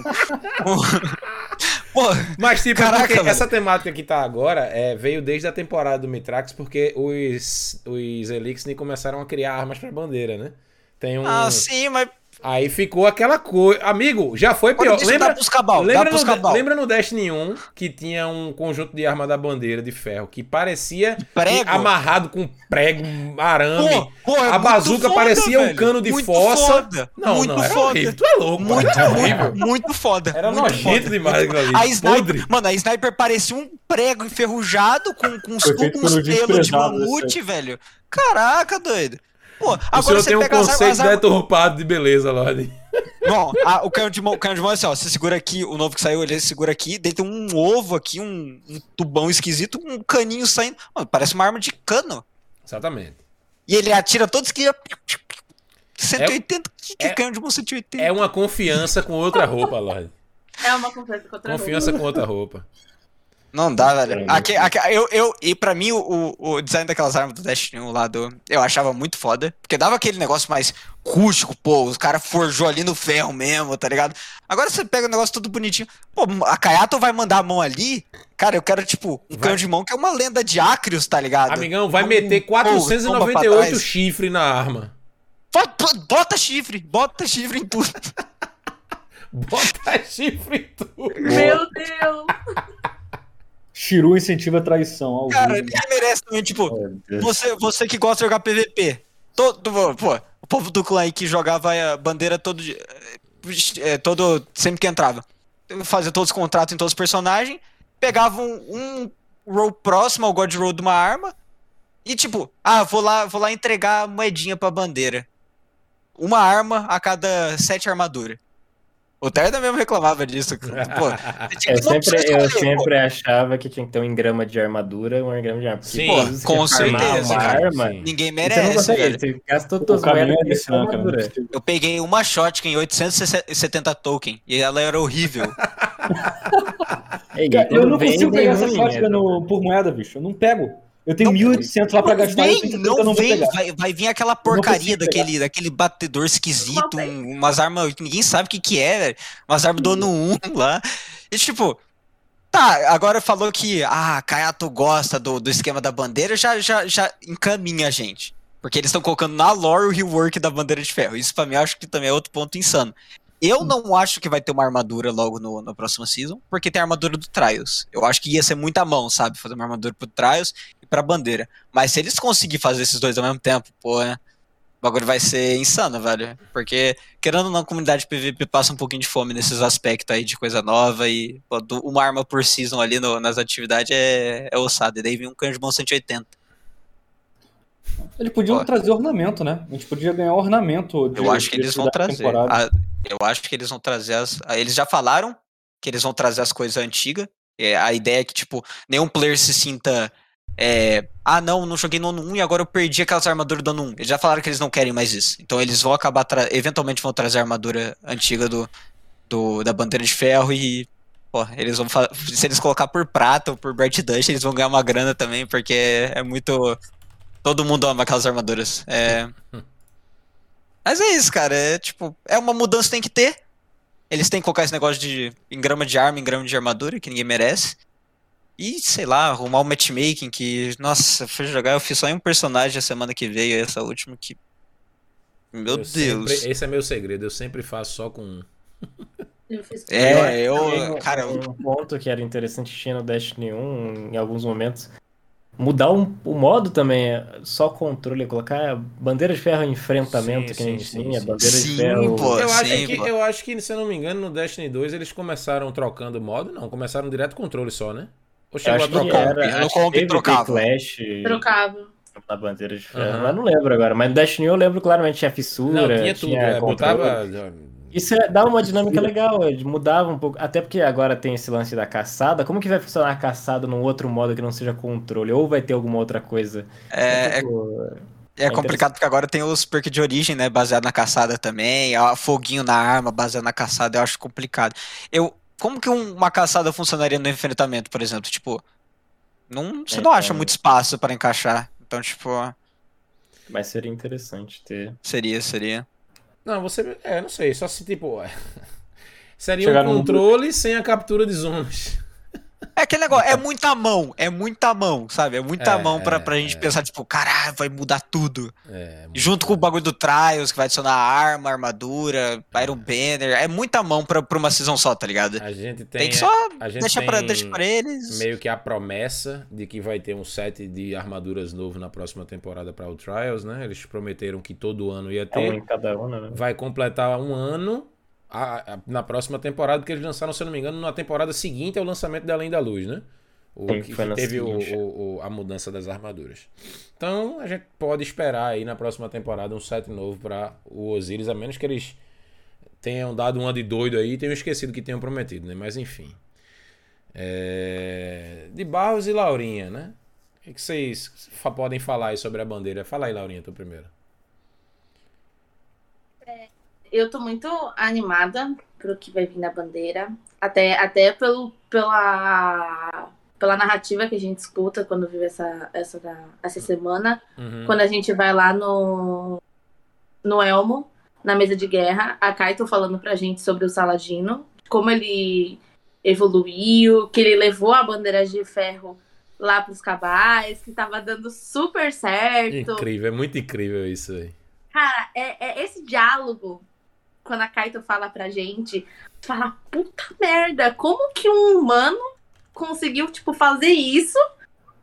Um, um... Pô, Mas, tipo, caraca, essa temática que tá agora é, veio desde a temporada do Mitrax, porque os, os Elixir começaram a criar armas pra bandeira, né? Tem um. Ah, sim, mas Aí ficou aquela coisa. Amigo, já foi pior. Lembra, cabal, lembra, no, lembra no Destiny 1 que tinha um conjunto de arma da bandeira de ferro que parecia amarrado com prego, arame. Pô, pô, é a bazuca foda, parecia velho. um cano de muito fossa. Foda. Não, muito não, era foda. Horrível. Tu é louco, muito, era horrível. Muito foda. Era muito nojento foda. demais aquilo ali. A sniper, mano, a sniper parecia um prego enferrujado com, com, com, com uns pelos de mamute, velho. Caraca, doido. Pô, agora o senhor você tem um conceito as... deturpado de beleza, Lorde. Bom, a, o canhão de mão, o canhão de mão é assim, ó. Você segura aqui, o novo que saiu, ele segura aqui, tem um ovo aqui, um, um tubão esquisito, um caninho saindo. Mano, parece uma arma de cano. Exatamente. E ele atira todos que. 180, é, que, que é, canhão de mão 180? É uma confiança com outra roupa, Lorde. É uma confiança com outra confiança roupa. Confiança com outra roupa. Não dá, velho. Aqui, aqui, eu, eu, e pra mim, o, o design daquelas armas do Destiny 1 lá do, eu achava muito foda. Porque dava aquele negócio mais rústico, pô. Os caras forjou ali no ferro mesmo, tá ligado? Agora você pega o negócio todo bonitinho. Pô, a Kayato vai mandar a mão ali. Cara, eu quero, tipo, um canhão de mão que é uma lenda de Acrios, tá ligado? Amigão, vai um, meter 498 chifre na arma. Bota chifre, bota chifre em tudo. bota chifre em tudo. Meu Deus. Shiru incentiva a traição. Ao Cara, vivo. ninguém merece também, tipo, você, você que gosta de jogar PVP. Todo, pô, o povo do clã aí que jogava a bandeira todo, é, todo sempre que entrava. Fazia todos os contratos em todos os personagens, pegava um, um roll próximo ao God Roll de uma arma e tipo, ah, vou lá, vou lá entregar moedinha pra bandeira. Uma arma a cada sete armaduras. O Terda mesmo reclamava disso. Pô, eu sempre, eu sempre achava que tinha que ter um engrama de armadura e um engrama de arma. Sim, pô, com certeza. Arma, ninguém merece. Você, velho. você gasta todas as moedas é armadura. Eu peguei uma shotgun em 870 token e ela era horrível. Ei, eu não consigo pegar essa shotgun por moeda, bicho. Eu não pego. Eu tenho não, 1.800 lá pra gastar. Vem, não, não vem, vai, vai, vir aquela porcaria daquele, daquele batedor esquisito, um, umas armas que ninguém sabe o que que é, velho. Umas armas do ano 1 lá. E tipo, tá, agora falou que, ah, Kayato gosta do, do esquema da bandeira, já, já, já encaminha a gente. Porque eles estão colocando na lore o rework da bandeira de ferro. Isso pra mim acho que também é outro ponto insano. Eu não acho que vai ter uma armadura logo no, no próximo season, porque tem a armadura do Trials. Eu acho que ia ser muita mão, sabe? Fazer uma armadura pro Trials pra bandeira. Mas se eles conseguirem fazer esses dois ao mesmo tempo, pô, né? O bagulho vai ser insano, velho. Porque, querendo ou não, a comunidade PVP passa um pouquinho de fome nesses aspectos aí de coisa nova e pô, uma arma por season ali no, nas atividades é, é ossado. E daí vem um mão 180. Eles podiam pô. trazer ornamento, né? A gente podia ganhar ornamento. De, eu acho que eles vão trazer. A, eu acho que eles vão trazer as. Eles já falaram que eles vão trazer as coisas antigas. É, a ideia é que, tipo, nenhum player se sinta. É, ah, não, não joguei no ano 1 e agora eu perdi aquelas armaduras do ano 1. Eles já falaram que eles não querem mais isso. Então eles vão acabar. Eventualmente vão trazer a armadura antiga do, do- da bandeira de ferro e. Pô, eles vão Se eles colocar por prata ou por Bright Dust, eles vão ganhar uma grana também, porque é muito. Todo mundo ama aquelas armaduras. É. Mas é isso, cara. É tipo, é uma mudança que tem que ter. Eles têm que colocar esse negócio de engrama de arma, engrama de armadura, que ninguém merece. E, sei lá, arrumar o matchmaking que. Nossa, fui jogar, eu fiz só em um personagem a semana que veio, essa última que. Meu Eu Deus. sempre- esse é meu segredo, eu sempre faço só com um. Eu fiz É, eu. um- Cara, eu- um ponto que era interessante tinha no Destiny 1 em alguns momentos. Mudar um- o modo também, é só controle, colocar bandeira de ferro em enfrentamento Sim, que a gente sim, sim, tinha, sim. bandeira Sim, de ferro. pô. Eu acho, sim, que, pô. eu acho que, se eu não me engano, no Destiny 2 eles começaram trocando modo. Não, começaram direto controle só, né? Ou Eu chegou a trocar? era, No que comp trocava. Clash Trocava. na bandeira de ferro, Aham. mas não lembro agora. Mas no Destiny eu lembro claramente tinha fissura, Não, tinha tudo. é, controle. botava. Isso é- dá uma dinâmica legal, é, mudava um pouco. Até porque agora tem esse lance da caçada. Como que vai funcionar a caçada num outro modo que não seja controle? Ou vai ter alguma outra coisa? é, é, tipo, é complicado porque agora tem os perks de origem, né? Baseado na caçada também. ó, Foguinho na arma, baseado na caçada, eu acho complicado. Eu. Como que um- uma caçada funcionaria no enfrentamento, por exemplo? Tipo. Não, você É, não acha então- muito espaço pra encaixar. Então, tipo, Mas seria interessante ter. seria, seria. Não, você. É, não sei. Só se tipo. é. Seria Chegar um num- controle sem a captura de zonas. É aquele negócio, é muita mão, é muita mão, sabe? É muita É, mão pra, é, pra gente é. pensar, tipo, caralho, vai mudar tudo. É, Junto com o bagulho do Trials, que vai adicionar arma, armadura, Iron Banner. É muita mão pra, pra uma season só, tá ligado? A gente tem. Tem que só a gente deixar pra, tem deixa pra eles. meio que a promessa de que vai ter um set de armaduras novo na próxima temporada para o Trials, né? Eles prometeram que todo ano ia É um ter. em cada uma, né? Vai completar um ano a- a- na próxima temporada, porque eles lançaram, se eu não me engano, na temporada seguinte ao lançamento da Além da Luz, né? O Sim, que na teve o- o- o- a mudança das armaduras. Então a gente pode esperar aí na próxima temporada um set novo para o Osiris, a menos que eles tenham dado uma de doido aí e tenham esquecido que tenham prometido, né? Mas enfim. É, De Barros e Laurinha, né? O que que vocês podem falar aí sobre a bandeira? Fala aí, Laurinha, tu primeiro. Eu tô muito animada pro que vai vir na bandeira. Até, até pelo, pela, pela narrativa que a gente escuta quando vive essa, essa, essa semana. Uhum. Quando a gente vai lá no, no Elmo, na mesa de guerra, a Kaito falando pra gente sobre o Saladino, como ele evoluiu, que ele levou a bandeira de ferro lá pros cabais, que tava dando super certo. Incrível, é muito incrível isso aí. Cara, é, é esse diálogo, quando a Kaito fala pra gente, fala, puta merda, como que um humano conseguiu, tipo, fazer isso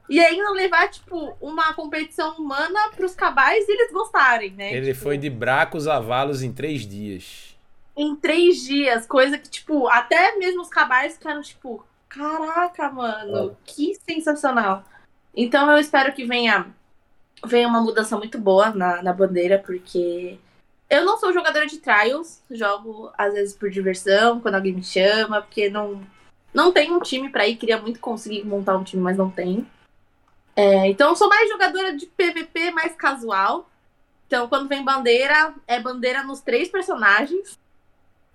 e ainda levar, tipo, uma competição humana pros cabais e eles gostarem, né? Ele Tipo, foi de Bracos a Valos em três dias. Em três dias, coisa que, tipo, até mesmo os cabais ficaram, tipo, caraca, mano, que sensacional. Então eu espero que venha, venha uma mudança muito boa na, na bandeira, porque eu não sou jogadora de trials, jogo às vezes por diversão, quando alguém me chama, porque não, não tem um time pra ir, queria muito conseguir montar um time, mas não tem. É, então eu sou mais jogadora de PVP, mais casual. Então quando vem bandeira, é bandeira nos três personagens.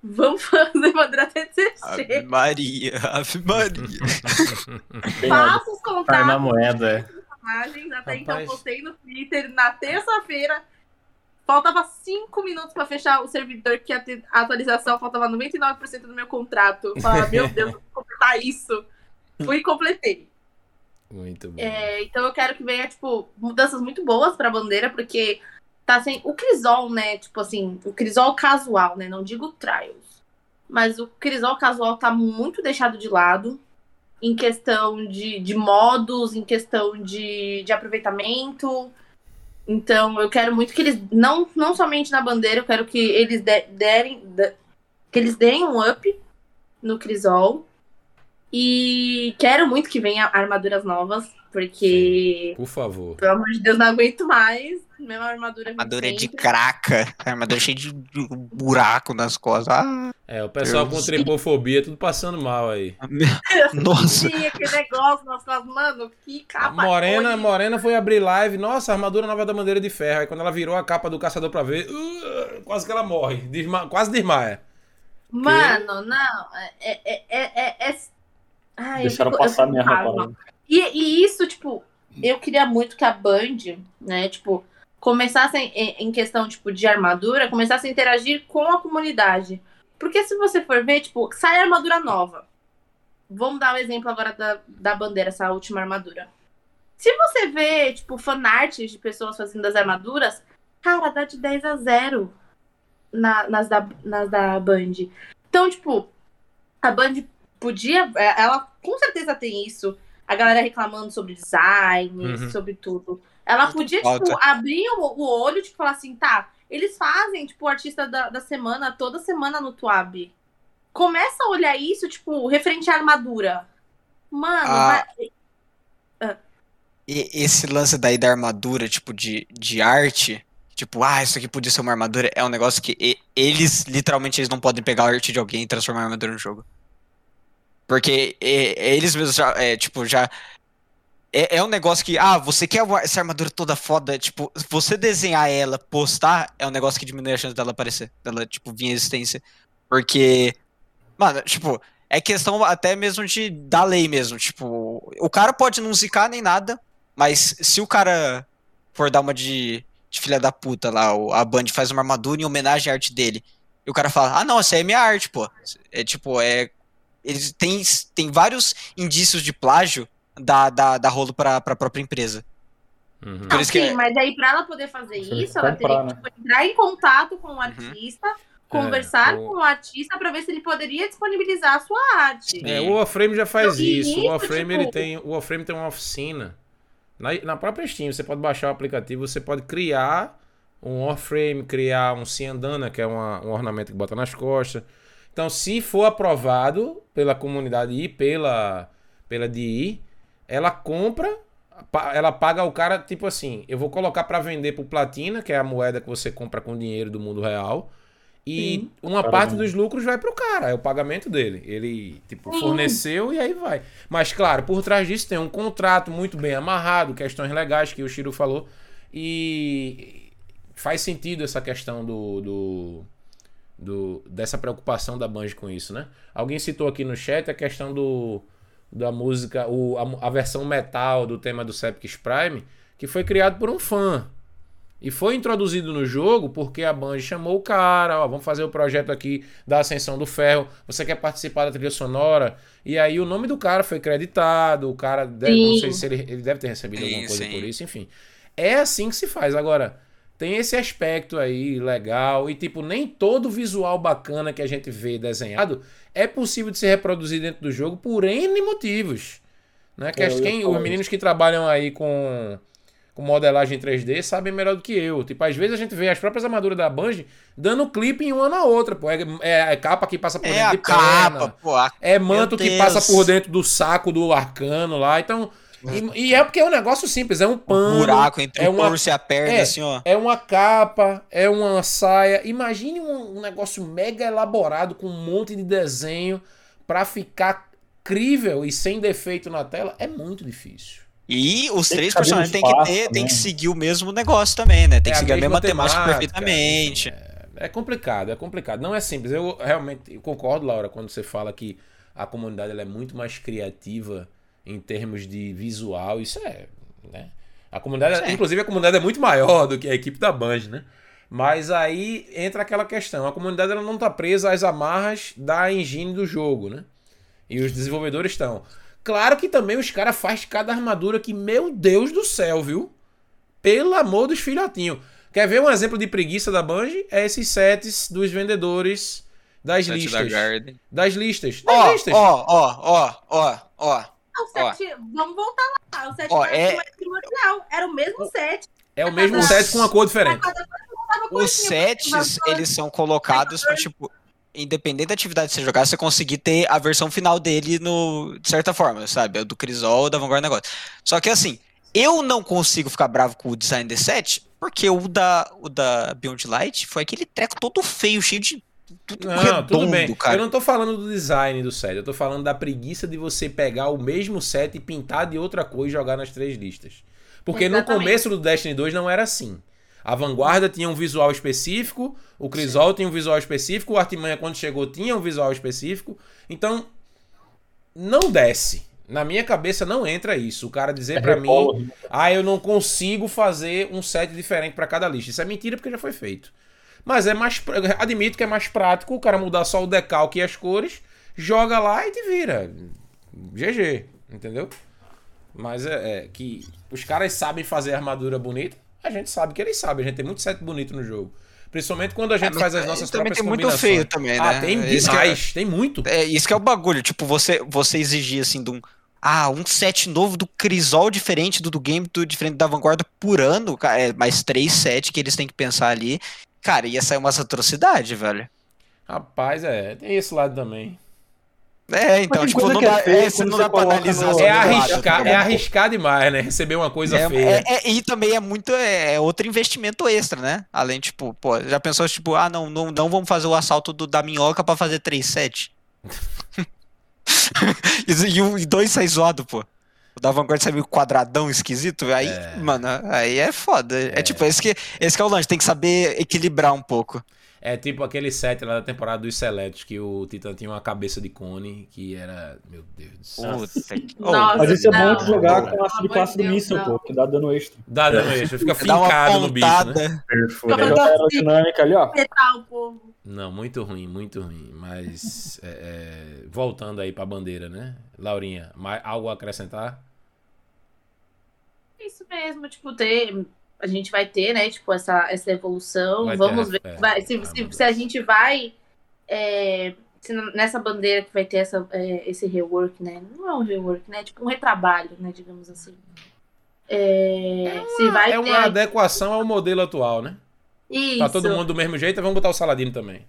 Vamos fazer bandeira até ser Ave. Maria, Ave Maria. Faço os Farmar contratos moeda. personagens. Até então Rapaz. postei no Twitter na terça-feira. Faltava cinco minutos pra fechar o servidor, que a atualização, faltava 99% do meu contrato. Eu falava, meu Deus, vou completar isso. Fui e completei. Muito bom. É, então eu quero que venha, tipo, mudanças muito boas pra bandeira, porque tá sem. O Crisol, né? Tipo assim, o Crisol casual, né? Não digo Trials. Mas o Crisol casual tá muito deixado de lado em questão de, de modos, em questão de, de aproveitamento. Então eu quero muito que eles, não, não somente na bandeira, eu quero que eles de- derem. de- que eles deem um up no Crisol. E quero muito que venha armaduras novas. Porque, Por favor. pelo amor de Deus, não aguento mais. Mesma armadura. Armadura de craca. Armadura cheia de buraco nas costas. Ah, É, o pessoal com tripofobia, tudo passando mal aí. nossa. Aquele negócio nas costas. Mano, que A capa. Morena, horrível. Morena foi abrir live, nossa, armadura nova da bandeira de ferro. Aí quando ela virou a capa do caçador pra ver, uh, quase que ela morre, desma- quase desmaia. Mano, não. É. é, é, é, é... Ai, eu Deixaram fico- passar minha rapaz. E, e isso, tipo, eu queria muito que a Band, né, tipo, começasse em, questão, tipo, de armadura, começasse a interagir com a comunidade. Porque se você for ver, tipo, sai armadura nova. Vamos dar o exemplo agora da, da bandeira, essa última armadura. Se você vê, tipo, fanarts de pessoas fazendo as armaduras, cara, dá de 10 a 0 na- nas, da, nas da Band. Então, tipo, a Band podia. é, Ela com certeza tem isso. A galera reclamando sobre design, Uhum. sobre tudo. Ela Não podia, falta. tipo, abrir o, o olho, tipo, falar assim, tá, eles fazem, tipo, o artista da, da semana, toda semana no Tuab. Começa a olhar isso, tipo, referente à armadura. Mano, Ah. vai- E esse lance daí da armadura, tipo, de, de arte, tipo, ah, isso aqui podia ser uma armadura, é um negócio que eles, literalmente, eles não podem pegar a arte de alguém e transformar a armadura no jogo. Porque e- eles mesmos já, é, tipo, já... É, é um negócio que, ah, você quer essa armadura toda foda, tipo, você desenhar ela, postar, é um negócio que diminui a chance dela aparecer, dela, tipo, vir em existência. Porque, mano, tipo, é questão até mesmo de da lei mesmo, tipo, o cara pode não zicar nem nada, mas se o cara for dar uma de, de filha da puta lá, a Band faz uma armadura em homenagem à arte dele, e o cara fala, ah não, essa é minha arte, pô. É tipo, é. Eles têm, tem vários indícios de plágio da, da, da rolo pra, pra própria empresa. Uhum. Por Não, isso que sim, é- mas aí pra ela poder fazer Você isso, ela teria que tipo, entrar em contato com o artista, conversar É, o- com o artista pra ver se ele poderia disponibilizar a sua arte. É, o Warframe já faz E isso. O isso, Warframe, tipo- ele tem, o Warframe tem uma oficina. Na, na própria Steam, você pode baixar o aplicativo, você pode criar um Warframe, criar um Ciandana, que é uma- um ornamento que bota nas costas. Então, se for aprovado pela comunidade e pela, pela DI, ela compra, ela paga o cara, tipo assim, eu vou colocar para vender pro Platina, que é a moeda que você compra com dinheiro do mundo real. E uma Cara, parte dos lucros vai pro cara, é o pagamento dele. Ele, tipo, Sim. forneceu e aí vai. Mas, claro, por trás disso tem um contrato muito bem amarrado, questões legais que o Shiro falou. E faz sentido essa questão do, do, do- dessa preocupação da Bungie com isso, né? Alguém citou aqui no chat a questão do da música, o, a, a versão metal do tema do Sepix Prime, que foi criado por um fã. E foi introduzido no jogo porque a Bungie chamou o cara, ó, vamos fazer o projeto aqui da Ascensão do Ferro, você quer participar da trilha sonora? E aí o nome do cara foi creditado, o cara, deve, não sei se ele, ele deve ter recebido Sim, alguma coisa sim. por isso, enfim. É assim que se faz. Agora, tem esse aspecto aí legal e tipo, nem todo visual bacana que a gente vê desenhado é possível de ser reproduzido dentro do jogo por N motivos. Né? Que É, ia quem, os meninos que trabalham aí com, com modelagem 3D sabem melhor do que eu. Tipo, às vezes a gente vê as próprias armaduras da Bungie dando clipe em uma na outra. Pô. É, é, é capa que passa por É dentro a de capa, perna. pô. É manto que passa por dentro do saco do arcano lá. Então. E, e é porque é um negócio simples, é um pano. buraco entre é o uma- e a perna, é. assim, ó. É uma capa, é uma saia. Imagine um, um negócio mega elaborado com um monte de desenho pra ficar crível e sem defeito na tela. É muito difícil. E os Tem três personagens têm que, ter, tem que seguir o mesmo negócio também, né? Tem É que seguir a mesma temática temática, perfeitamente. É, é complicado, é complicado. Não é simples. Eu realmente eu concordo, Laura, quando você fala que a comunidade ela é muito mais criativa em termos de visual. Isso é. Né? A comunidade, é. inclusive, a comunidade é muito maior do que a equipe da Band, né? Mas aí entra aquela questão. A comunidade ela não está presa às amarras da engine do jogo, né? E os desenvolvedores estão. Claro que também os caras fazem cada armadura que, meu Deus do céu, viu? Pelo amor dos filhotinhos. Quer ver um exemplo de preguiça da Bungie? É esses sets dos vendedores das da listas. Garden. Das listas. Das listas. ó, ó, ó, ó, ó. O set, vamos voltar lá. O set Ó, é- mais primordial. Era o mesmo set. É o mesmo Os- set com uma cor diferente. Cada Os coisinha, sets, eles são colocados pra, tipo... independente da atividade que você jogar, você conseguir ter a versão final dele no, de certa forma, sabe? O do Crisol, da Vanguard negócio. Só que assim, eu não consigo ficar bravo com o design de set, porque o da, o da Beyond Light foi aquele treco todo feio, cheio de. Tudo Não, redondo, tudo bem. cara. Eu não tô falando do design do set, eu tô falando da preguiça de você pegar o mesmo set e pintar de outra cor e jogar nas três listas. Porque no Exatamente. começo do Destiny 2 não era assim. A Vanguarda tinha um visual específico, o Crisol tinha um visual específico, o Artimanha quando chegou tinha um visual específico. Então, não desce. Na minha cabeça não entra isso. O cara dizer pra mim, Repolo, ah, eu não consigo fazer um set diferente pra cada lista. Isso é mentira porque já foi feito. Mas é mais. Admito que é mais prático o cara mudar só o decalque e as cores, joga lá e te vira. GG, entendeu? Mas é, é que os caras sabem fazer armadura bonita, a gente sabe que eles sabem. A gente tem muito set bonito no jogo. Principalmente quando a gente É, faz as nossas também próprias tem muito combinações. feio também, Ah, né? tem Isso que é- demais, tem muito. É isso que é o bagulho, tipo, você, você exigir assim de um. Ah, um set novo do Crisol diferente do do game, do diferente da Vanguarda por ano, é mais três sets que eles têm que pensar ali. Cara, ia sair umas atrocidades, velho. Rapaz, é, tem esse lado também. É, então, tipo, não que é dá, feia é, quando não dá pra analisar no- É lado, arriscar, tá é arriscar demais, né? Receber uma coisa É, feia. é- é- e também é muito é, outro investimento extra, né? Além, tipo, pô, já pensou, tipo, ah, não, não, não vamos fazer o assalto do, da minhoca pra fazer 3 set. e, e e dois sai zoado, pô. O da Vanguard sai meio quadradão esquisito, aí, É. mano, aí é foda. É, É. tipo, esse que, esse que é o lance, tem que saber equilibrar um pouco. É tipo aquele set lá da temporada dos Seletos, que o Titã tinha uma cabeça de cone, que era. Meu Deus do céu. Oh, Nossa, Mas isso é bom de jogar não, com a subclasse do míssil, pô, que dá dano extra. Dá dano extra, fica fincado no bicho, né? pontada. Perfura. Joga a aerodinâmica ali, ó. Não, muito ruim, muito ruim. Mas é, é, voltando aí pra bandeira, né? Laurinha, mais, algo a acrescentar? Isso mesmo, tipo, ter. A gente vai ter, né, tipo, essa, essa evolução. Vai ter, Vamos ver é, vai- se, se, se a gente vai. é, nessa bandeira que vai ter essa, é, esse rework, né? Não é um rework, né? Tipo um retrabalho, né? Digamos assim. É, se vai é ter. uma adequação ao modelo atual, né? Isso. Tá todo mundo do mesmo jeito, vamos botar o Saladino também.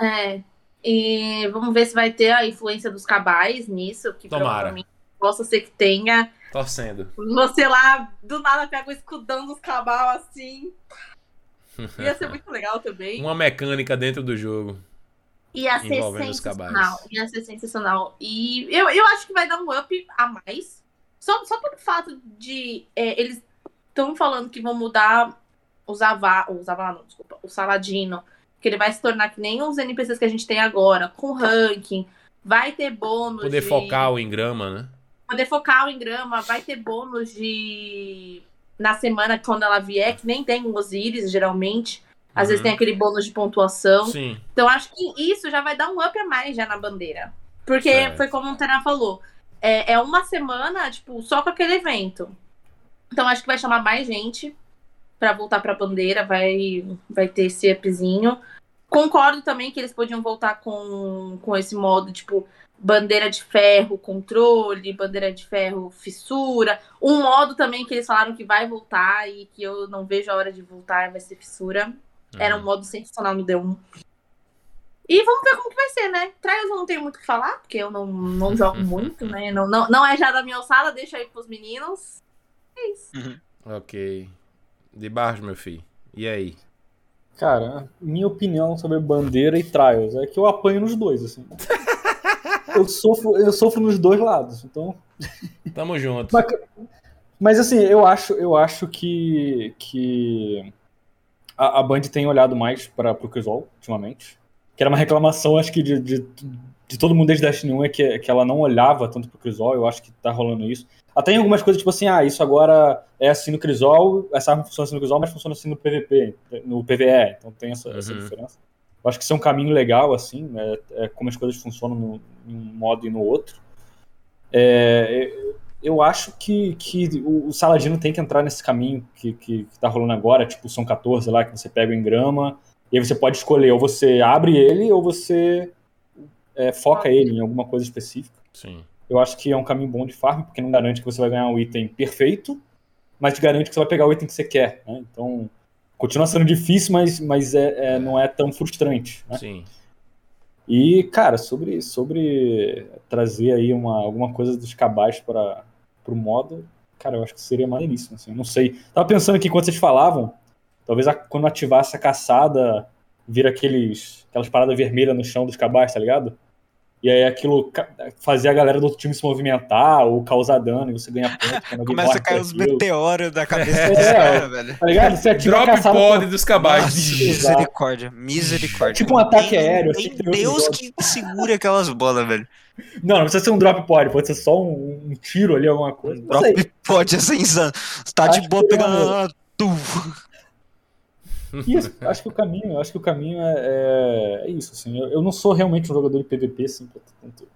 É. E vamos ver se vai ter a influência dos cabais nisso, que Tomara. provavelmente possa ser que tenha. Torcendo. Você lá, do nada, pega o escudão dos cabal assim. Ia ser muito legal também. Uma mecânica dentro do jogo. Ia ser envolvendo os sensacional. Ia ser sensacional. E eu, eu acho que vai dar um up a mais. Só, só pelo fato de. é, eles estão falando que vão mudar o Zavá. O Zavá, não, desculpa. O Saladino. Que ele vai se tornar que nem os NPCs que a gente tem agora, com ranking. Vai ter bônus. Poder de- focar o engrama, né? Poder focar o engrama. Vai ter bônus de. Na semana quando ela vier, que nem tem o Osiris, geralmente. Às vezes Uhum. tem aquele bônus de pontuação. Sim. Então acho que isso já vai dar um up a mais já na bandeira. Porque foi como o Tana falou. É, é uma semana, tipo, só com aquele evento. Então acho que vai chamar mais gente pra voltar pra bandeira, vai, vai ter esse upzinho. Concordo também que eles podiam voltar com, com esse modo, tipo, bandeira de ferro, controle, bandeira de ferro, fissura. Um modo também que eles falaram que vai voltar e que eu não vejo a hora de voltar, vai ser fissura. Era um Uhum. modo sensacional no D1. E vamos ver como que vai ser, né? Trials eu não tenho muito o que falar, porque eu não, não jogo muito, né? Não, não, não é já da minha alçada, deixa aí pros meninos. É isso. Ok. De baixo, meu filho. E aí? Cara, minha opinião sobre bandeira e trials é que eu apanho nos dois, assim. eu, sofro, eu sofro nos dois lados, então. Tamo junto. Mas, mas, assim, eu acho, eu acho que, que a, a Band tem olhado mais para o Crisol ultimamente. Que era uma reclamação, acho que, de, de, de todo mundo desde Destiny 1 é que, que ela não olhava tanto pro Crisol. Eu acho que tá rolando isso. Até em algumas coisas, tipo assim, ah, isso agora é assim no Crisol, essa arma funciona assim no Crisol, mas funciona assim no PVP, no PVE. Então tem essa, essa Uhum. diferença. Eu acho que isso é um caminho legal, assim, né? é como as coisas funcionam no, em um modo e no outro. É, eu acho que, que o o Saladino tem que entrar nesse caminho que, que, que tá rolando agora, tipo São 14 lá, que você pega o engrama, e aí você pode escolher, ou você abre ele, ou você é, foca ele em alguma coisa específica. Sim. Eu acho que é um caminho bom de farm, porque não garante que você vai ganhar um item perfeito, mas te garante que você vai pegar o item que você quer. Né? Então, continua sendo difícil, mas, mas é, é- não é tão frustrante. Né? Sim. E, cara, sobre, sobre trazer aí uma, alguma coisa dos cabais para o modo, cara, eu acho que seria maneiríssimo, assim, não sei. Tava pensando aqui, enquanto vocês falavam, talvez a, quando ativasse a caçada, vira aqueles, aquelas paradas vermelhas no chão dos cabais, tá ligado? E aí aquilo fazia a galera do outro time se movimentar ou causar dano e você ganha ponto. Começa a cair os meteoros da cabeça é, dos caras, velho. Tá ligado? Você ativa Drop pod dos cabais. Misericórdia, misericórdia. Tipo um ataque aéreo. Assim, Deus que segure aquelas bolas, velho. Não, não precisa ser um drop pod, pode ser só um, um tiro ali, alguma coisa. Um drop pod é insano. Você tá Acho de boa pegando. Isso, acho que o caminho, acho que o caminho é, é, é isso, assim. Eu, eu, não sou realmente um jogador de PVP, assim, pra ter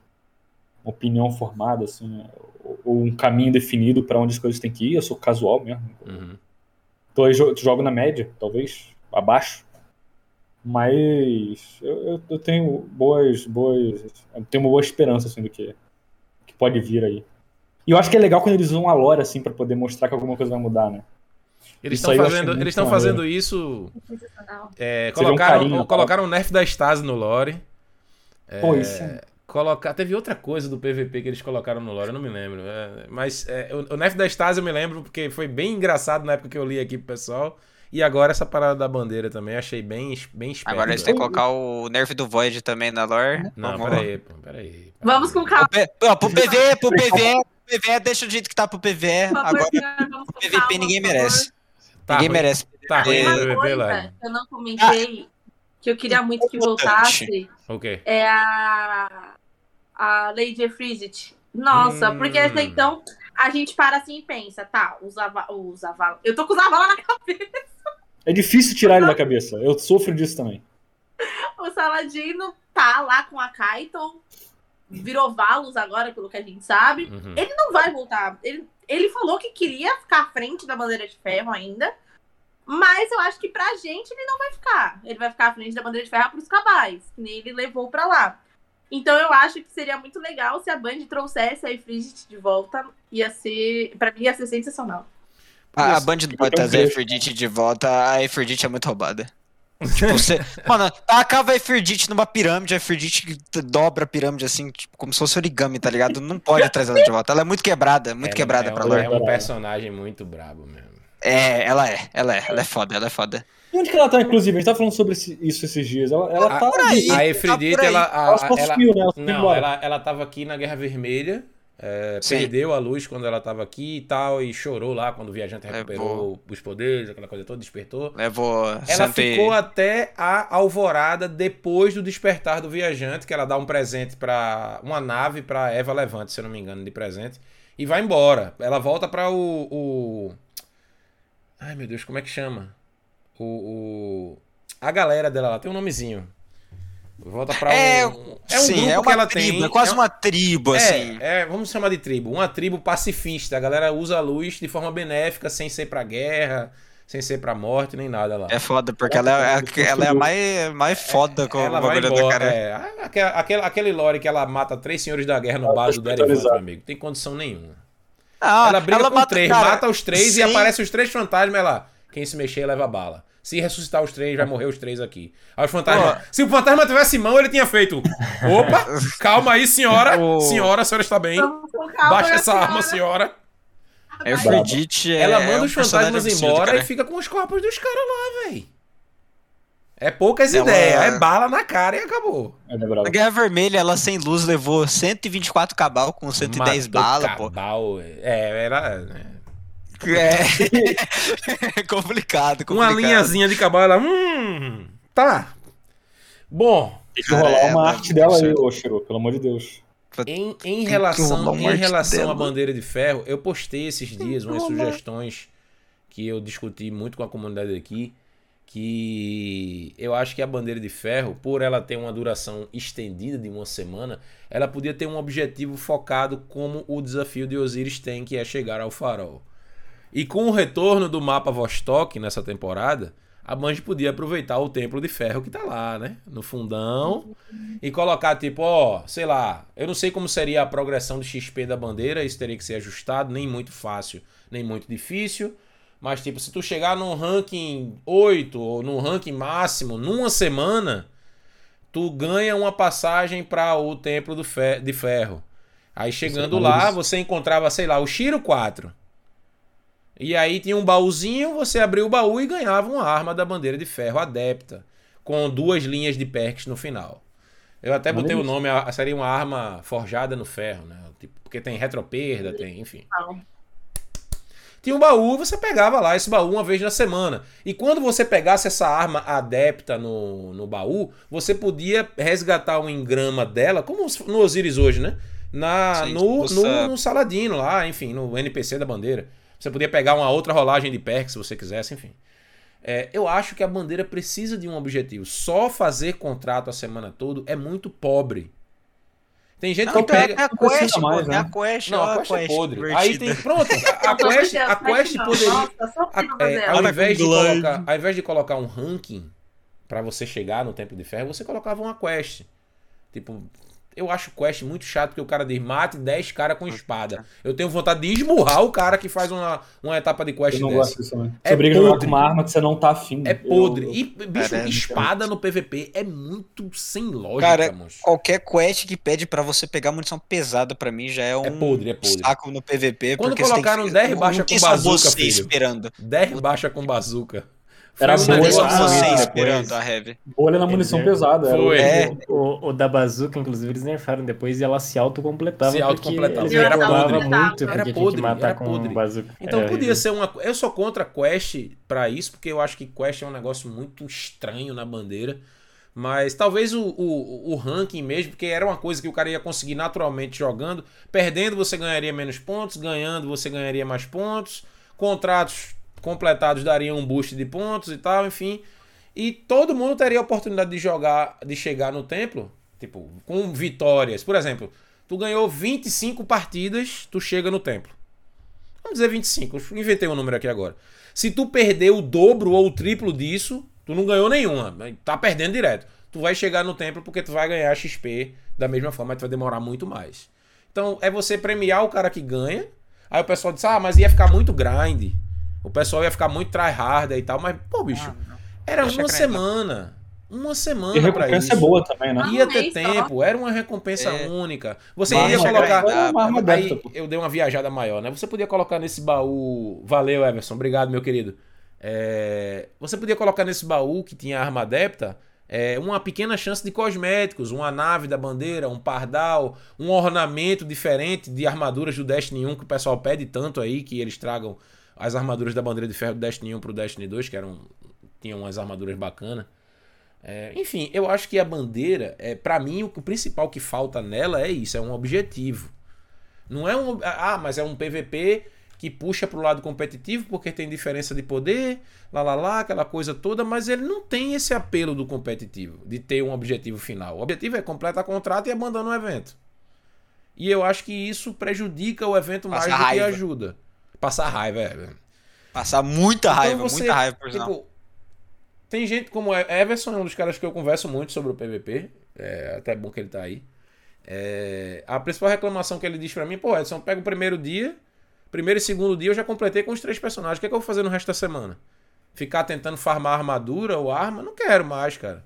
uma opinião formada, assim, ou, ou um caminho definido para onde as coisas têm que ir. Eu sou casual mesmo. Uhum. Então eu jogo na média, talvez abaixo. Mas eu, eu, eu, tenho boas, boas, eu tenho uma boa esperança assim do que, que pode vir aí. E eu acho que é legal quando eles usam a lore assim para poder mostrar que alguma coisa vai mudar, né? Eles estão fazendo, eles estão fazendo isso. É, colocaram, um colocaram o nerf da Stasi no lore. É, pois. Colocar, teve outra coisa do PVP que eles colocaram no lore, eu não me lembro. É, mas é, o, o nerf da Stasi eu me lembro porque foi bem engraçado na época que eu li aqui pro pessoal. E agora essa parada da bandeira também, achei bem, bem esperto. Agora eles têm que colocar o nerf do Void também na lore. Não, Vamos peraí, pô, peraí. Vamos com calma. Pro, pro PV, pro PV, PV, deixa o jeito que tá pro PV. Agora, pro PVP ninguém merece. Tá Ninguém ruim. merece. Tá ruim Uma coisa que eu não comentei, que eu queria muito que voltasse, okay. é a, a Lady Freezit. Nossa, hum. porque até então a gente para assim e pensa, tá, os Zavala. Eu tô com os Zavala na cabeça. É difícil tirar ele da cabeça. Eu sofro disso também. O Saladino tá lá com a Kaito, virou Valos agora, pelo que a gente sabe. Uhum. Ele não vai voltar. Ele, ele falou que queria ficar à frente da bandeira de ferro ainda. Mas eu acho que pra gente ele não vai ficar. Ele vai ficar à frente da bandeira de ferro pros cabais, que nem ele levou pra lá. Então eu acho que seria muito legal se a Band trouxesse a Efrigit de volta. Ia ser. Pra mim ia ser sensacional. A, a Band não pode trazer a Efrigit de volta, a Efrigit é muito roubada. Tipo, você. Mano, tacava a Eferdite numa pirâmide, a Eferdite dobra a pirâmide assim, tipo, como se fosse origami, tá ligado? Não pode trazer ela de volta. Ela é muito quebrada, muito é, quebrada é pra lore. É um personagem muito brabo mesmo. É, ela é, ela é, ela é foda, ela é foda. E onde que ela tá, inclusive? A gente tá falando sobre isso esses dias. Ela, ela a, tá. Aí, a Efredite, tá ela. A, ela, ela, né? ela, não, ela, ela tava aqui na Guerra Vermelha. É, perdeu a luz quando ela estava aqui e tal, e chorou lá quando o viajante recuperou Levou. os poderes, aquela coisa toda, despertou. Levou. Ela ficou até a alvorada depois do despertar do viajante, que ela dá um presente para uma nave para Eva Levante, se eu não me engano, de presente, e vai embora. Ela volta para o, o, Ai meu Deus, como é que chama? O, o... A galera dela lá tem um nomezinho. Volta pra é, um. É um sim, grupo é uma que ela tribo, tem. É quase é uma tribo, é, assim. É, vamos chamar de tribo. Uma tribo pacifista. A galera usa a luz de forma benéfica, sem ser pra guerra, sem ser pra morte, nem nada lá. É foda, porque ela é, ela é a mais, mais foda com ela o bagulho embora, da cara. É, aquele, aquele lore que ela mata três senhores da guerra no bar do Derivan, meu amigo. Tem condição nenhuma. Ah, ela briga ela com mata, três, cara, mata os três sim. e aparece os três fantasmas lá. Quem se mexer leva bala. Se ressuscitar os três, vai morrer os três aqui. Aí os fantasmas. Se o fantasma tivesse mão, ele tinha feito. Opa! Calma aí, senhora. Senhora, a senhora está bem. Baixa essa arma, senhora. É Afrodite é. Ela manda os fantasmas embora e fica com os corpos dos caras lá, velho. É poucas ela... ideias, é bala na cara e acabou. É Na Guerra Vermelha, ela sem luz levou 124 cabal com 110 balas, pô. Cabal, é, era. É. complicado, complicado. Uma linhazinha de cabal, ela. Hum. Tá. Bom. Tem que rolar uma arte dela aí, ô Shiro, pelo amor de Deus. Em, em relação, em relação à bandeira de ferro, eu postei esses dias umas sugestões que eu discuti muito com a comunidade aqui. Que eu acho que a bandeira de ferro, por ela ter uma duração estendida de uma semana, ela podia ter um objetivo focado como o desafio de Osiris tem, que é chegar ao farol. E com o retorno do mapa Vostok nessa temporada, a Bungie podia aproveitar o templo de ferro que tá lá, né? No fundão. E colocar, tipo, ó, sei lá, eu não sei como seria a progressão de XP da bandeira, isso teria que ser ajustado, nem muito fácil, nem muito difícil. Mas, tipo, se tu chegar num ranking 8 ou num ranking máximo numa semana, tu ganha uma passagem para o Templo de Ferro. Aí chegando Isso, lá, você encontrava, sei lá, o Shiro 4. E aí tinha um baúzinho, você abria o baú e ganhava uma arma da bandeira de ferro adepta, com duas linhas de perks no final. Eu até botei o nome, a- seria uma arma forjada no ferro, né? Tipo, porque tem retroperda, tem, enfim. Tinha um baú, você pegava lá esse baú uma vez na semana. E quando você pegasse essa arma adepta no, no baú, você podia resgatar um engrama dela, como no Osiris hoje, né? Na, Sim, no, no, no Saladino lá, enfim, no NPC da bandeira. Você podia pegar uma outra rolagem de perks se você quisesse, enfim. É, eu acho que a bandeira precisa de um objetivo. Só fazer contrato a semana toda é muito pobre. Tem gente que Não, pega. é a não quest, pô, mais, é né? a quest, Não, ó, a quest é podre. divertida. Aí tem. Pronto, a, quest, a quest poderia. A- é, ao, invés de colocar, ao invés de colocar um ranking pra você chegar no Tempo de Ferro, você colocava uma quest. Tipo, eu acho quest muito chato porque o cara diz mate 10 caras com espada. Eu tenho vontade de esmurrar o cara que faz uma, uma etapa de quest Eu não dessa. gosto disso também. É Você obriga a jogar podre. com uma arma que você não tá afim. É podre. Eu- E, bicho, Cara, é espada no PVP é muito sem lógica, Cara, moço. Qualquer quest que pede pra você pegar munição pesada pra mim já é um É podre, é podre. saco no PVP. Quando colocaram que... 10 baixa com bazuca, filho. esperando. 10 baixa com bazuca. Era Foi essa negócio- você Ah, esperando a Heavy. Bolha na munição pesada. era Foi. o- É. O, o da Bazooka, inclusive, eles nerfaram depois e ela se autocompletava. Se autocompletava. Eles Era podre. muito Era porque podre, que matar era com podre. Bazooka. Então Era podia horrível. ser uma. Eu sou contra quest pra isso, porque eu acho que quest é um negócio muito estranho na bandeira. Mas talvez o, o, o ranking mesmo, porque era uma coisa que o cara ia conseguir naturalmente jogando. Perdendo você ganharia menos pontos, ganhando você ganharia mais pontos. Contratos completados dariam um boost de pontos e tal, enfim. E todo mundo teria a oportunidade de jogar, de chegar no templo, tipo, com vitórias. Por exemplo, tu ganhou 25 partidas, tu chega no templo. Vamos dizer 25, eu inventei um número aqui agora. Se tu perder o dobro ou o triplo disso, tu não ganhou nenhuma, tá perdendo direto. Tu vai chegar no templo porque tu vai ganhar XP da mesma forma, mas tu vai demorar muito mais. Então é você premiar o cara que ganha. Aí o pessoal diz: "Ah, mas ia ficar muito grind". O pessoal ia ficar muito tryhard e tal, mas pô, bicho, Ah, era deixa uma semana. Uma semana a pra recompensa isso. é boa também, né? Ia Um ter tempo, era uma recompensa É. única. Você Uma ia colocar. é uma arma Aí eu dei uma viajada maior, né? Você podia colocar nesse baú. Valeu, Everson. Obrigado, meu querido. É, Você podia colocar nesse baú que tinha arma adepta é, uma pequena chance de cosméticos, uma nave da bandeira, um pardal, um ornamento diferente de armaduras do Destiny 1 que o pessoal pede tanto aí que eles tragam as armaduras da bandeira de ferro do Destiny 1 pro Destiny 2, que eram tinham umas armaduras bacanas. É, enfim, eu acho que a bandeira, é, para mim, o, o principal que falta nela é isso, é um objetivo. Não é um. Ah, mas é um PVP que puxa pro lado competitivo porque tem diferença de poder, lá lá lá, aquela coisa toda, mas ele não tem esse apelo do competitivo, de ter um objetivo final. O objetivo é completar contrato e abandonar o evento. E eu acho que isso prejudica o evento mais Passar do que raiva. ajuda. Passar raiva, é. Passar muita Então raiva, você, muita raiva, por sinal. Tipo, tem gente como é- Everson, é um dos caras que eu converso muito sobre o PVP. É até bom que ele tá aí. É, a principal reclamação que ele diz pra mim, pô, Edson, pega o primeiro dia, primeiro e segundo dia eu já completei com os três personagens. O que, é que eu vou fazer no resto da semana? Ficar tentando farmar armadura ou arma? Não quero mais, cara.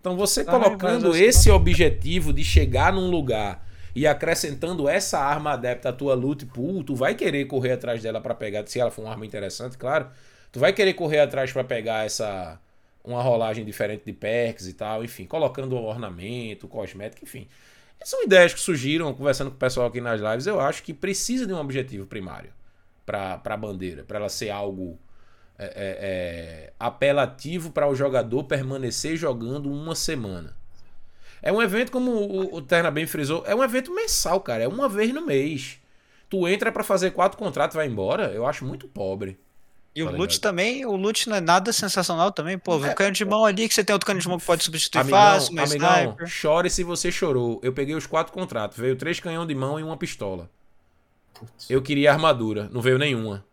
Então você Ai, colocando assim- esse objetivo de chegar num lugar e acrescentando essa arma adepta à tua loot pool, tu vai querer correr atrás dela pra pegar, se ela for uma arma interessante, claro. Tu vai querer correr atrás pra pegar essa uma rolagem diferente de perks e tal, enfim, colocando ornamento, cosmético, enfim. São ideias que surgiram conversando com o pessoal aqui nas lives. Eu acho que precisa de um objetivo primário para a bandeira, para ela ser algo é, é, é, apelativo para o jogador permanecer jogando uma semana. É um evento, como o, o Terna bem frisou, é um evento mensal, cara. É uma vez no mês. Tu entra para fazer quatro contratos e vai embora. Eu acho muito pobre. E o Tá loot ligado? também, o loot não é nada sensacional também, pô. É, um canhão de mão ali que você tem outro canhão de mão que pode substituir Amigão, fácil, uma amigão, sniper. chore se você chorou. Eu peguei os quatro contratos. Veio três canhão de mão e uma pistola. Eu queria armadura. Não veio nenhuma.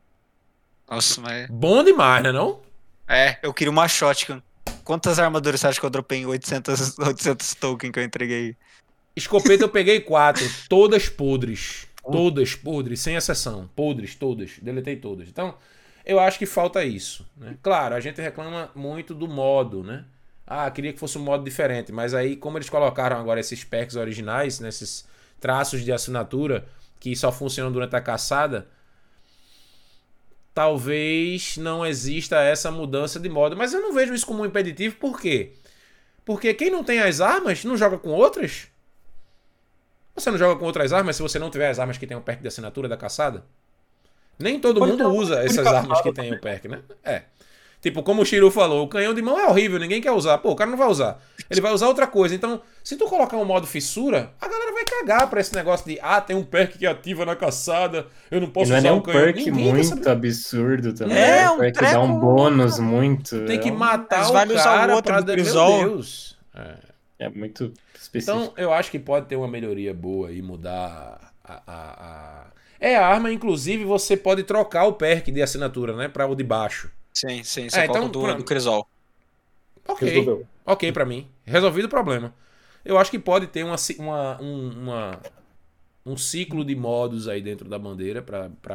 Nossa, mas. Bom demais, né não? É, eu queria uma shotgun. Quantas armaduras você acha que eu dropei em 800, 800 token que eu entreguei? Escopeta eu peguei quatro. Todas podres. Todas podres, sem exceção. Podres, todas. Deletei todas. Então, eu acho que falta isso. Né? Claro, a gente reclama muito do modo, né? Ah, queria que fosse um modo diferente. Mas aí, como eles colocaram agora esses perks originais, nesses traços de assinatura que só funcionam durante a caçada, talvez não exista essa mudança de modo. Mas eu não vejo isso como um impeditivo, por quê? Porque quem não tem as armas não joga com outras? Você não joga com outras armas se você não tiver as armas que tem o perk de assinatura da caçada? Nem todo Pode mundo uma usa essas armas que tem o perk, né? É. Tipo, como o Shiro falou, o canhão de mão é horrível, ninguém quer usar. Pô, o cara não vai usar. Ele vai usar outra coisa. Então, se tu colocar um modo fissura, a galera vai cagar pra esse negócio de, ah, tem um perk que ativa na caçada, eu não E posso não é usar nem um o canhão. perk Ninguém muito absurdo também. É, É, um perk que dá um treco- bônus muito. Tem que é um- matar Eles o vão usar o cara outro pra... do Meu. Deus. É. É muito específico. Então, eu acho que pode ter uma melhoria boa e mudar a, a, a- É a arma, inclusive, você pode trocar o perk de assinatura, né? Pra o de baixo. Sim, sim, você É, coloca então, o do, pronto. do Crisol. Ok. Resolveu. Ok pra mim. Resolvido o problema. Eu acho que pode ter uma, uma, um, uma- um ciclo de modos aí dentro da bandeira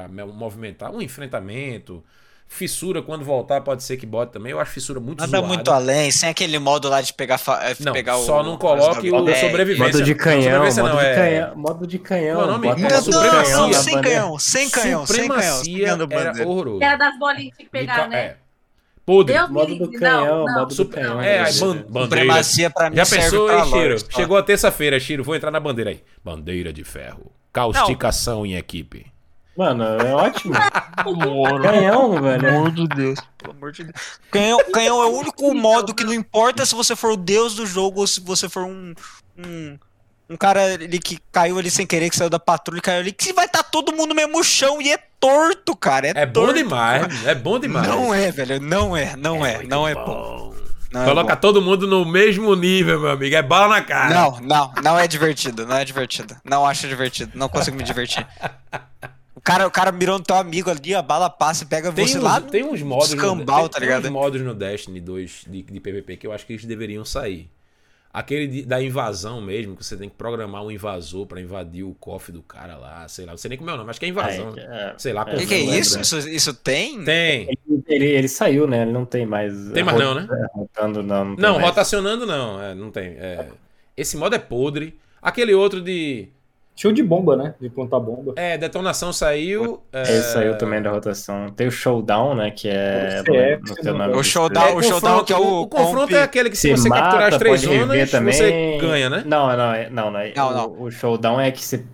me- movimentar. Um enfrentamento. Fissura, quando voltar, pode ser que bote também. Eu acho fissura muito Nada zoada. muito além, sem aquele modo lá de pegar, fa- eh, Não, pegar só o. não coloque o É, sobrevivência. Modo de Não, canhão, sobrevivência modo não, de é- canhão, modo de canhão. Qual é o nome? É modo de supremacia. Não, sem canhão, sem canhão, sem canhão. Supremacia era bandeira. horroroso. Era das bolinhas que tinha que De pegar, né? é. Podre. Deus Modo do canhão, não, não. modo do Super- canhão. é, aí, né? ban- bandeira. Supremacia pra mim Já serve pensou, pra hein, Chiro? Chegou a terça-feira, Chiro. Vou entrar na bandeira aí. Bandeira de ferro. Causticação em equipe. Mano, é ótimo. Amor, canhão, velho. pelo amor de Deus. Pelo amor de Deus. Canhão, canhão é o único modo que não importa se você for o deus do jogo ou se você for um. um um cara ali que caiu ali sem querer, que saiu da patrulha e caiu ali, que vai estar todo mundo no mesmo chão e é torto, cara. É, É bom torto. demais. É bom demais. Não é, velho. Não é, não é, muito não é bom. Não é Coloca bom. todo mundo no mesmo nível, meu amigo. É bala na cara. Não, não, não é divertido, não é divertido. Não acho divertido, não consigo me divertir. O cara, o cara mirou no teu amigo ali, a bala passa e pega Tem você uns, lá. tem uns modos escambau, no, tá tem, ligado? tem uns modos no Destiny 2 de, de PVP que eu acho que eles deveriam sair. Aquele de- da invasão mesmo, que você tem que programar um invasor pra invadir o cofre do cara lá, sei lá. Não sei nem como é o nome, acho que é invasão. Ai, é. Sei lá. É, O que, que é isso? isso? Isso tem? Tem. Ele, ele saiu, né? Ele não tem mais. Tem mais não, né? Rotando, não. Não, Não, rotacionando não. É, não tem. É. Esse modo é podre. Aquele outro de. Show de bomba, né? De plantar bomba. É, detonação saiu. É, Esse saiu também da rotação. Tem o Showdown, né? Que é. É, no teu não- nome O do showdown- stream. o showdown que é o o confronto comp- é aquele que se Você você capturar as mata, três zonas, também. você ganha, né? Não, não, é- não, não. é- Não, o, não. o showdown é que você.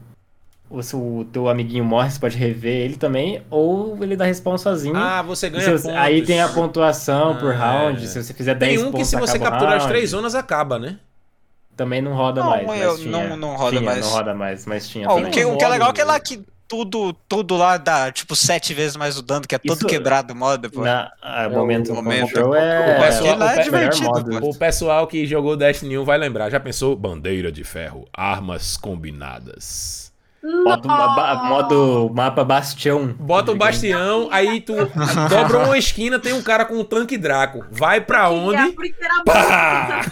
O, teu amiguinho morre, você pode rever ele também, ou ele dá respawn sozinho. Ah, você ganha se pontos. você- aí tem a pontuação por Ah, round. é. Se você fizer 10 Tem um que pontos, se você capturar as round. três zonas, acaba, né? Também não roda Não, mais. Mas eu- tinha. não- não roda Tinha, mais. Não roda mais, mas tinha também. o, que, o que é legal é que é lá que tudo, tudo lá dá, tipo, sete vezes mais o dano, que é todo Isso- quebrado o modo, pô. Na, É, momento, o momento- show é. o pessoal- é o pe- divertido. O pessoal que jogou Destiny 1 vai lembrar. Já pensou? Bandeira de ferro, armas combinadas. Modo, ba- modo mapa Bastião. Bota o bastião, aí tu dobra uma esquina, tem um cara com um tanque Draco. Vai pra onde? Era Pá!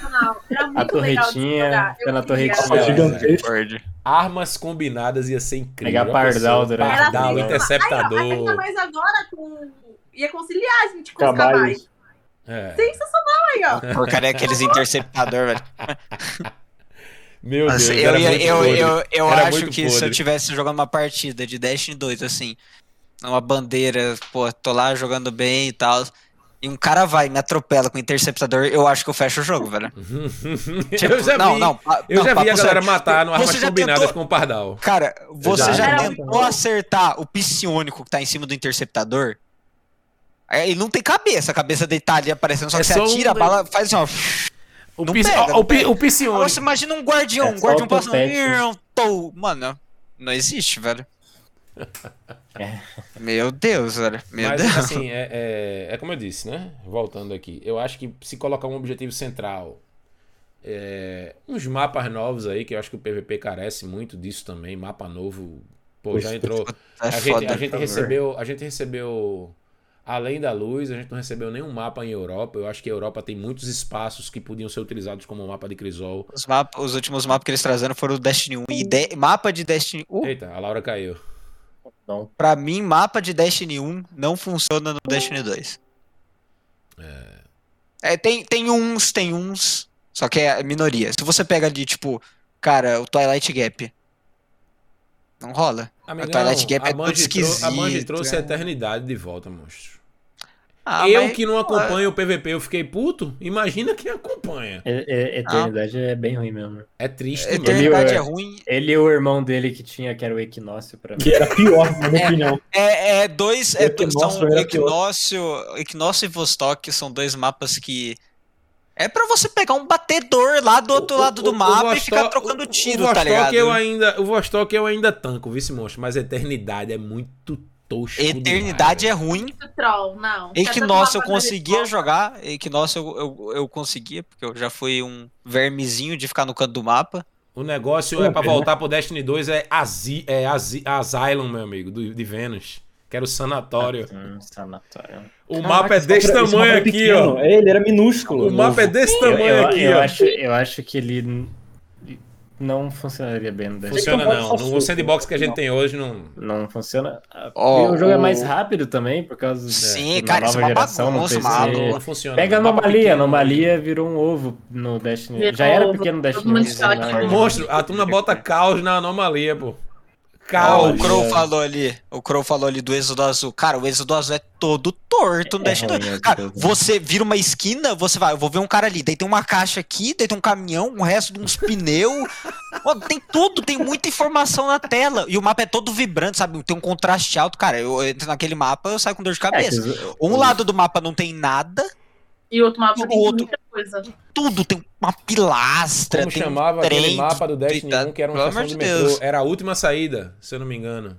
Era A torretinha, pela torretinha. Armas combinadas ia ser incrível. Pegar pardal durante Era o Pardal, dia. Ainda interceptador. mais agora com. Ia conciliar a gente com os Cabalhos. cabalhos. É. Sensacional aí, ó. Porcaria aqueles interceptador, velho. Meu Deus, Nossa, eu, eu, eu, eu acho que se podre. eu tivesse jogando uma partida de Destiny 2, assim, uma bandeira, pô, tô lá jogando bem e tal, e um cara vai e me atropela com interceptador, eu acho que eu fecho o jogo, velho. Tipo, eu já não, vi, não, eu não, já vi a galera sério. matar no armas já combinadas tentou- com o pardal. Cara, você já- já, tentou acertar o psionico que tá em cima do interceptador? Aí Ele não tem cabeça, a cabeça dele tá ali aparecendo, só É que você só um- atira, a bala faz assim, ó. O, Não pega, não o, pi- pega. o você imagina um guardião, É um guardião passando. Mano, não existe, velho. É. Meu Deus, velho. Meu Mas Deus. assim, é, é, é como eu disse, né? Voltando aqui. Eu acho que se colocar um objetivo central, é, uns mapas novos aí, que eu acho que o PVP carece muito disso também. Mapa novo. Pô, já entrou. É a, gente, a gente recebeu. A gente recebeu. Além da luz, a gente não recebeu nenhum mapa em Europa. Eu acho que a Europa tem muitos espaços que podiam ser utilizados como mapa de Crisol. Os, mapa- os últimos mapas que eles trazeram foram o Destiny 1. E de- mapa de Destiny 1. Eita, a Laura caiu. Não. Pra mim, mapa de Destiny 1 não funciona no Destiny 2. É, tem, tem uns, tem uns, só que é minoria. Se você pega ali, tipo, cara, o Twilight Gap. Não rola. Amigão, Twilight Gap a é Bungie trou- A esquisito, trouxe a é. eternidade de volta, monstro. Ah, eu mas- que não acompanho o PVP, eu fiquei puto. Imagina quem acompanha. É- é- Eternidade é bem ruim mesmo. É triste, A mano. Eternidade Ele- é ruim. Ele e o irmão dele que tinha, que era o Equinócio pra mim. Que era pior, na minha opinião. É, é dois. É, dois- Equinócio são Equinócio, Equinócio e Vostok são dois mapas que. É pra você pegar um batedor lá do outro O- lado o- do o mapa e Vostok- ficar trocando o- tiro, o tá Vostok ligado? Eu ainda, o Vostok eu ainda tanco, vice monstro, mas a eternidade é muito tosco. Eternidade demais, é ruim. Troll, não. Equinócio eu Cada mapa conseguia jogar. Equinócio eu, eu, eu conseguia, porque eu já fui um vermezinho de ficar no canto do mapa. O negócio Pô, é pra voltar pro Destiny 2 é, Asi, é Asi, Asylum, meu amigo, do, de Vênus. Que era o sanatório. Hum, sanatório. O Caraca, mapa é esse desse esse tamanho é aqui, pequeno. ó. É, Ele era minúsculo. O mapa é desse Eu, tamanho eu- aqui, eu ó. acho, eu acho que ele não funcionaria bem no Destiny. Funciona não. No só- sandbox que a gente tem hoje não. Não funciona. Ó, o jogo é o- mais rápido também, por causa Sim, da cara, nova isso é uma geração no bagunça, PC. maluco. Não funciona. Pega a anomalia, anomalia virou um ovo no Destiny. Virou Já era ovo, pequeno no todo Destiny. mundo mas fala não que é. é Monstro, a turma bota caos na anomalia, pô. O Crow falou ali. O Crow falou ali do êxodo azul. Cara, o êxodo azul é todo torto no É ruim, 2. é Cara, todo. você vira uma esquina, você vai, eu vou ver um cara ali. Daí tem uma caixa aqui, daí tem um caminhão, um resto de uns pneus. Tem tudo, tem muita informação na tela. E o mapa é todo vibrante, sabe? Tem um contraste alto. Cara, eu entro naquele mapa, eu saio com dor de É, cabeça. os- Um lado do mapa não tem nada, E outro mapa tem outro- muita coisa. tudo. Tem uma pilastra, Como tem chamava um trem. aquele mapa do Destiny tá- 1, que era uma estação de de metrô. Deus. Era a última saída, se eu não me engano.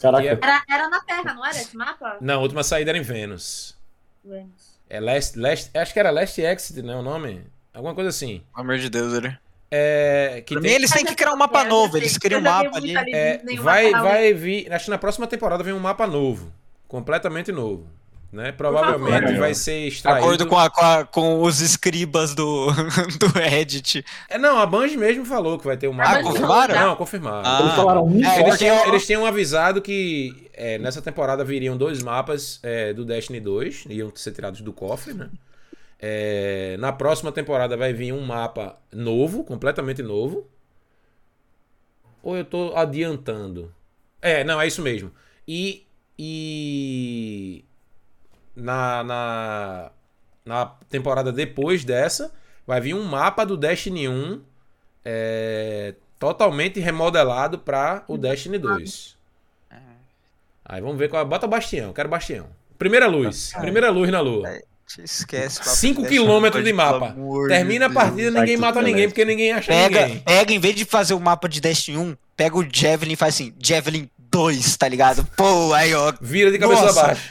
Caraca. É- Era, era na Terra, não era esse mapa? Não, a última saída era em Vênus. Vênus. É Last, Last, acho que era Last Exit, né? O nome? Alguma coisa assim. Pelo amor de Deus, ele. É. Que tem- eles têm que criar um mapa novo. Eles criam um mapa ali. É, vai, mapa vai vir. Acho que na próxima temporada vem um mapa novo. Completamente novo. Né? Provavelmente vai ser De extraído. acordo com, a- com, a- com os escribas do, do Reddit. É, não, a Bungie mesmo falou que vai ter um Ah, mapa. Ah, confirmaram? Não, confirmaram. Ah. Eles falaram um É, Eles tinham, eles tinham avisado que é, nessa temporada viriam dois mapas é, do Destiny 2, iam ser tirados do cofre, né? É, na próxima temporada vai vir um mapa novo, completamente novo. Ou eu tô adiantando? É, não, é isso mesmo. E. E. Na, na, na temporada depois dessa, vai vir um mapa do Destiny 1 é, totalmente remodelado para o Destiny 2. Aí vamos ver qual. Bota Bastião, quero Bastião. Primeira luz. Primeira luz na lua. Esquece. papo 5 dessa, quilômetros de mapa. Termina a Deus. partida, ninguém Vai mata ninguém, porque ninguém acha Pega, ninguém. pega, em vez de fazer o mapa de Destiny 1, pega o Javelin e faz assim, Javelin 2, tá ligado? Pô, aí ó. Vira de cabeça Nossa. abaixo.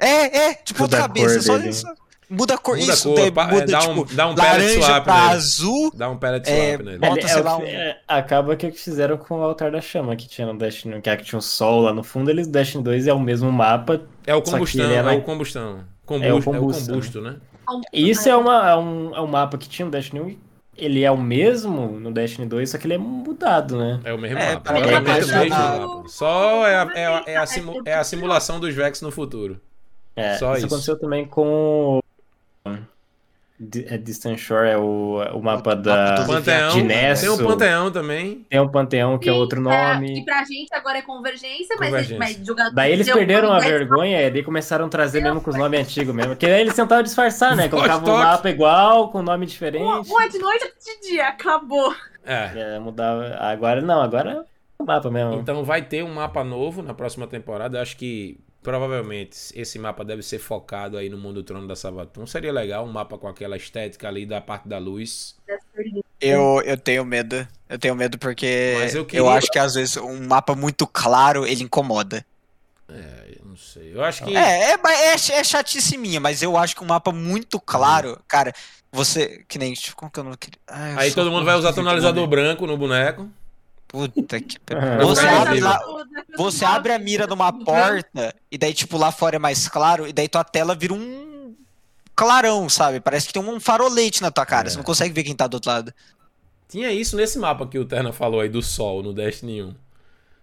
É, é, tipo Muda outra cabeça, só dele. isso. Muda a cor, Muda a isso, cor, daí é, muda, dá um- tipo, dá um laranja swap pra nele. azul, Dá um pellet É, swap nele. bota, É, é, lá, um- é, acaba que o que fizeram com o Altar da Chama que tinha no Destiny, que é que tinha um sol lá no fundo, eles Destiny 2 é o mesmo mapa. É o combustão, ele é, era- o combustão. Combusto, É é o o combusto, né? Isso é, uma, é, um, é um mapa que tinha no Destiny 1, e ele é o mesmo no Destiny 2, só que ele é mudado, né? É o mesmo É, mapa. É, mim o é mesmo, mapa. Só é a, é, a, é, a simu- é a simulação dos Vex no futuro. É, Só isso, isso. aconteceu também com é Distant Shore, é o, é o mapa da Panteão. de Nesso. Tem o Panteão também. Tem o Panteão, que é outro é, nome. e pra gente agora é convergência, mas, Convergência. mas jogador. Daí eles perderam a vergonha e daí começaram a trazer mesmo com os nomes antigos mesmo. Porque aí eles tentavam disfarçar, né? Colocavam o Toque. mapa igual, com nome Uma, diferente. uma de noite outra de dia, acabou. É. É, mudava. Agora não, agora é o mapa mesmo. Então vai ter um mapa novo na próxima temporada. Eu acho que provavelmente esse mapa deve ser focado aí no mundo trono da Savatun. Seria legal um mapa com aquela estética ali da parte da luz. eu, eu tenho medo. Eu tenho medo porque Mas eu eu, queria- acho que às vezes um mapa muito claro, ele incomoda. É, eu não sei. Eu acho que. É, é, é, é chatice minha, mas eu acho que um mapa muito claro, cara, você, que nem, tipo, como que eu não queria... Ai, eu Aí todo mundo vai usar tonalizador branco no boneco. Puta que... Ah, Você abre lá, Você abre a mira numa porta e daí, tipo, lá fora é mais claro e daí tua tela vira um clarão, sabe? Parece que tem um farolete na tua cara. É. Você não consegue ver quem tá do outro lado. Tinha isso nesse mapa que o Terna falou aí do sol no Destiny 1.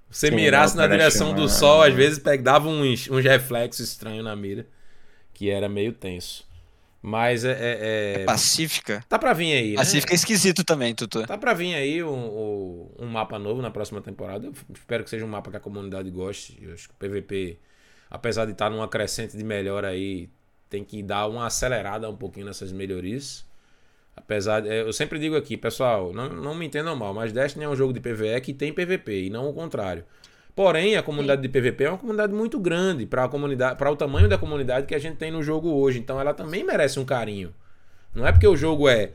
Você Sim, mirasse na direção 1, do é. sol, às vezes pe- dava uns, uns reflexos estranhos na mira. Que era meio tenso. Mas é. é, é... Pacífica? Tá pra vir aí. Né? Pacífica é esquisito também, Tutu. Tá pra vir aí um, um, mapa novo na próxima temporada. Eu espero que seja um mapa que a comunidade goste. Eu acho que o PVP, apesar de estar tá numa crescente de melhora aí, tem que dar uma acelerada um pouquinho nessas melhorias. Apesar de, eu sempre digo aqui, pessoal, não, não me entendam mal, mas Destiny é um jogo de PvE que tem PvP e não o contrário. Porém, a comunidade de PVP é uma comunidade muito grande para a comunidade, para o tamanho da comunidade que a gente tem no jogo hoje. Então, ela também merece um carinho. Não é porque o jogo é,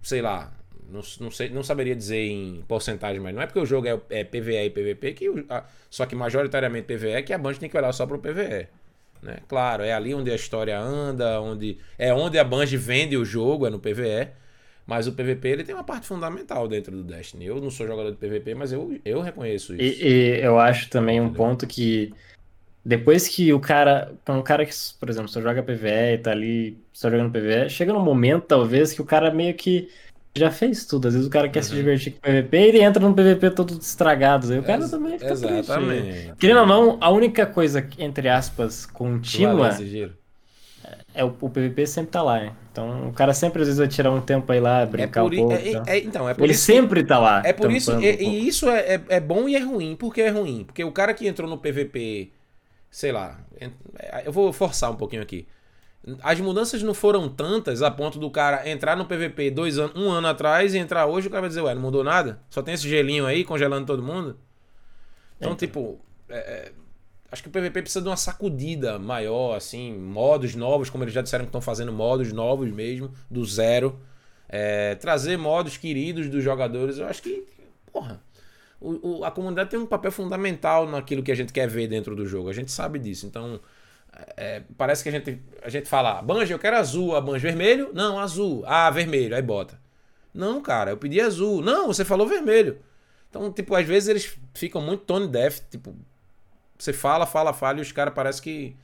sei lá, não, não, sei, não saberia dizer em porcentagem, mas não é porque o jogo é, é PVE e PVP que a, só que majoritariamente PVE que a Band tem que olhar só para o PVE. Né? Claro, é ali onde a história anda, onde é onde a Band vende o jogo, é no PVE. Mas o PVP ele tem uma parte fundamental dentro do Destiny. Eu não sou jogador de PVP, mas eu, eu reconheço isso. E, e eu acho também um ponto que depois que o cara. Um cara que, por exemplo, só joga PVE e tá ali só jogando PVE, chega num momento, talvez, que o cara meio que já fez tudo. Às vezes o cara quer uhum. se divertir com o PVP e ele entra no PVP todo estragado. Aí o cara Ex também fica Exatamente. Triste. Querendo ou não, a única coisa, entre aspas, contínua. É, o, o PVP sempre tá lá, hein? Então o cara sempre às vezes vai tirar um tempo aí lá, brincar é um pouco. É, então. É, então, é por Ele isso sempre que, tá lá. É por isso. E, um isso é, é, é, bom e é ruim. Por que é ruim? Porque o cara que entrou no PVP, sei lá, eu vou forçar um pouquinho aqui. As mudanças não foram tantas a ponto do cara entrar no PVP dois anos, um ano atrás e entrar hoje, o cara vai dizer, ué, não mudou nada? Só tem esse gelinho aí congelando todo mundo? Então, então. tipo. É, acho que o PVP precisa de uma sacudida maior, assim, modos novos, como eles já disseram que estão fazendo modos novos mesmo, do zero. É, trazer modos queridos dos jogadores, eu acho que, porra, o, o, a comunidade tem um papel fundamental naquilo que a gente quer ver dentro do jogo, a gente sabe disso, então é, parece que a gente, a gente fala, Banjo, eu quero azul, a Banjo vermelho? Não, azul, ah, vermelho, aí bota. Não, cara, eu pedi azul. Não, você falou vermelho. Então, tipo, às vezes eles ficam muito tone deaf, tipo, você fala, fala, fala e os caras parece que.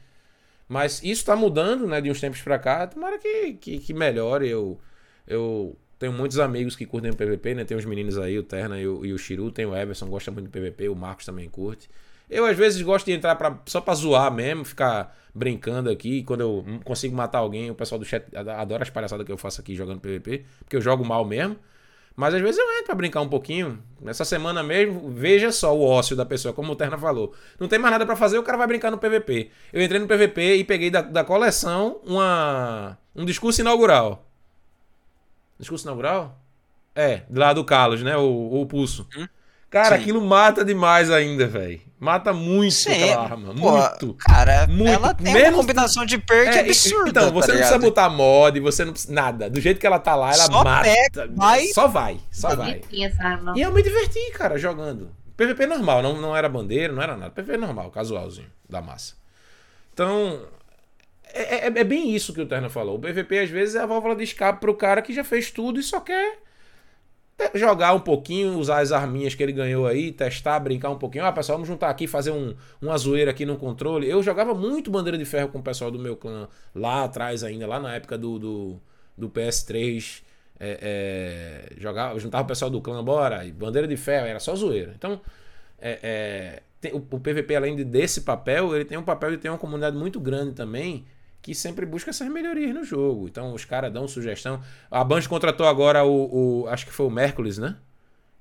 Mas isso tá mudando, né, de uns tempos pra cá. Tomara que, que, que melhore. Eu, eu tenho muitos amigos que curtem o PVP, né? Tem os meninos aí, o Terna e o, e o Chiru. Tem o Everson, gosta muito do PVP. O Marcos também curte. Eu, às vezes, gosto de entrar pra, só pra zoar mesmo, ficar brincando aqui. Quando eu consigo matar alguém, o pessoal do chat adora as palhaçadas que eu faço aqui jogando PVP. Porque eu jogo mal mesmo. Mas às vezes eu entro pra brincar um pouquinho. Nessa semana mesmo, veja só o ócio da pessoa, como o Terna falou. Não tem mais nada para fazer, o cara vai brincar no PVP. Eu entrei no PVP e peguei da, da coleção uma, um discurso inaugural. Discurso inaugural? É, lá do Carlos, né? O, o pulso. Hum? Cara, Sim. aquilo mata demais ainda, velho. Mata muito Sim, aquela arma. Pô, muito. Cara, muito. ela tem Menos... uma combinação de perk é, absurda. Então, você tá não precisa botar mod, você não precisa. Nada. Do jeito que ela tá lá, ela só mata. Pega, vai. Só vai. Só vai. E eu me diverti, cara, jogando. PVP normal, não, não era bandeira, não era nada. PVP normal, casualzinho, da massa. Então. É, é, é bem isso que o Terna falou. O PVP, às vezes, é a válvula de escape pro cara que já fez tudo e só quer jogar um pouquinho, usar as arminhas que ele ganhou aí, testar, brincar um pouquinho. Ah, pessoal, vamos juntar aqui, fazer um, uma zoeira aqui no controle. Eu jogava muito bandeira de ferro com o pessoal do meu clã lá atrás ainda, lá na época do, do, do PS3. É, é, jogava, juntava o pessoal do clã, bora, e bandeira de ferro, era só zoeira. Então, é, é tem, o, o PVP, além de, desse papel, ele tem um papel de ter uma comunidade muito grande também que sempre busca essas melhorias no jogo. Então os caras dão sugestão. A Band contratou agora o, o, Acho que foi o Mercules, né?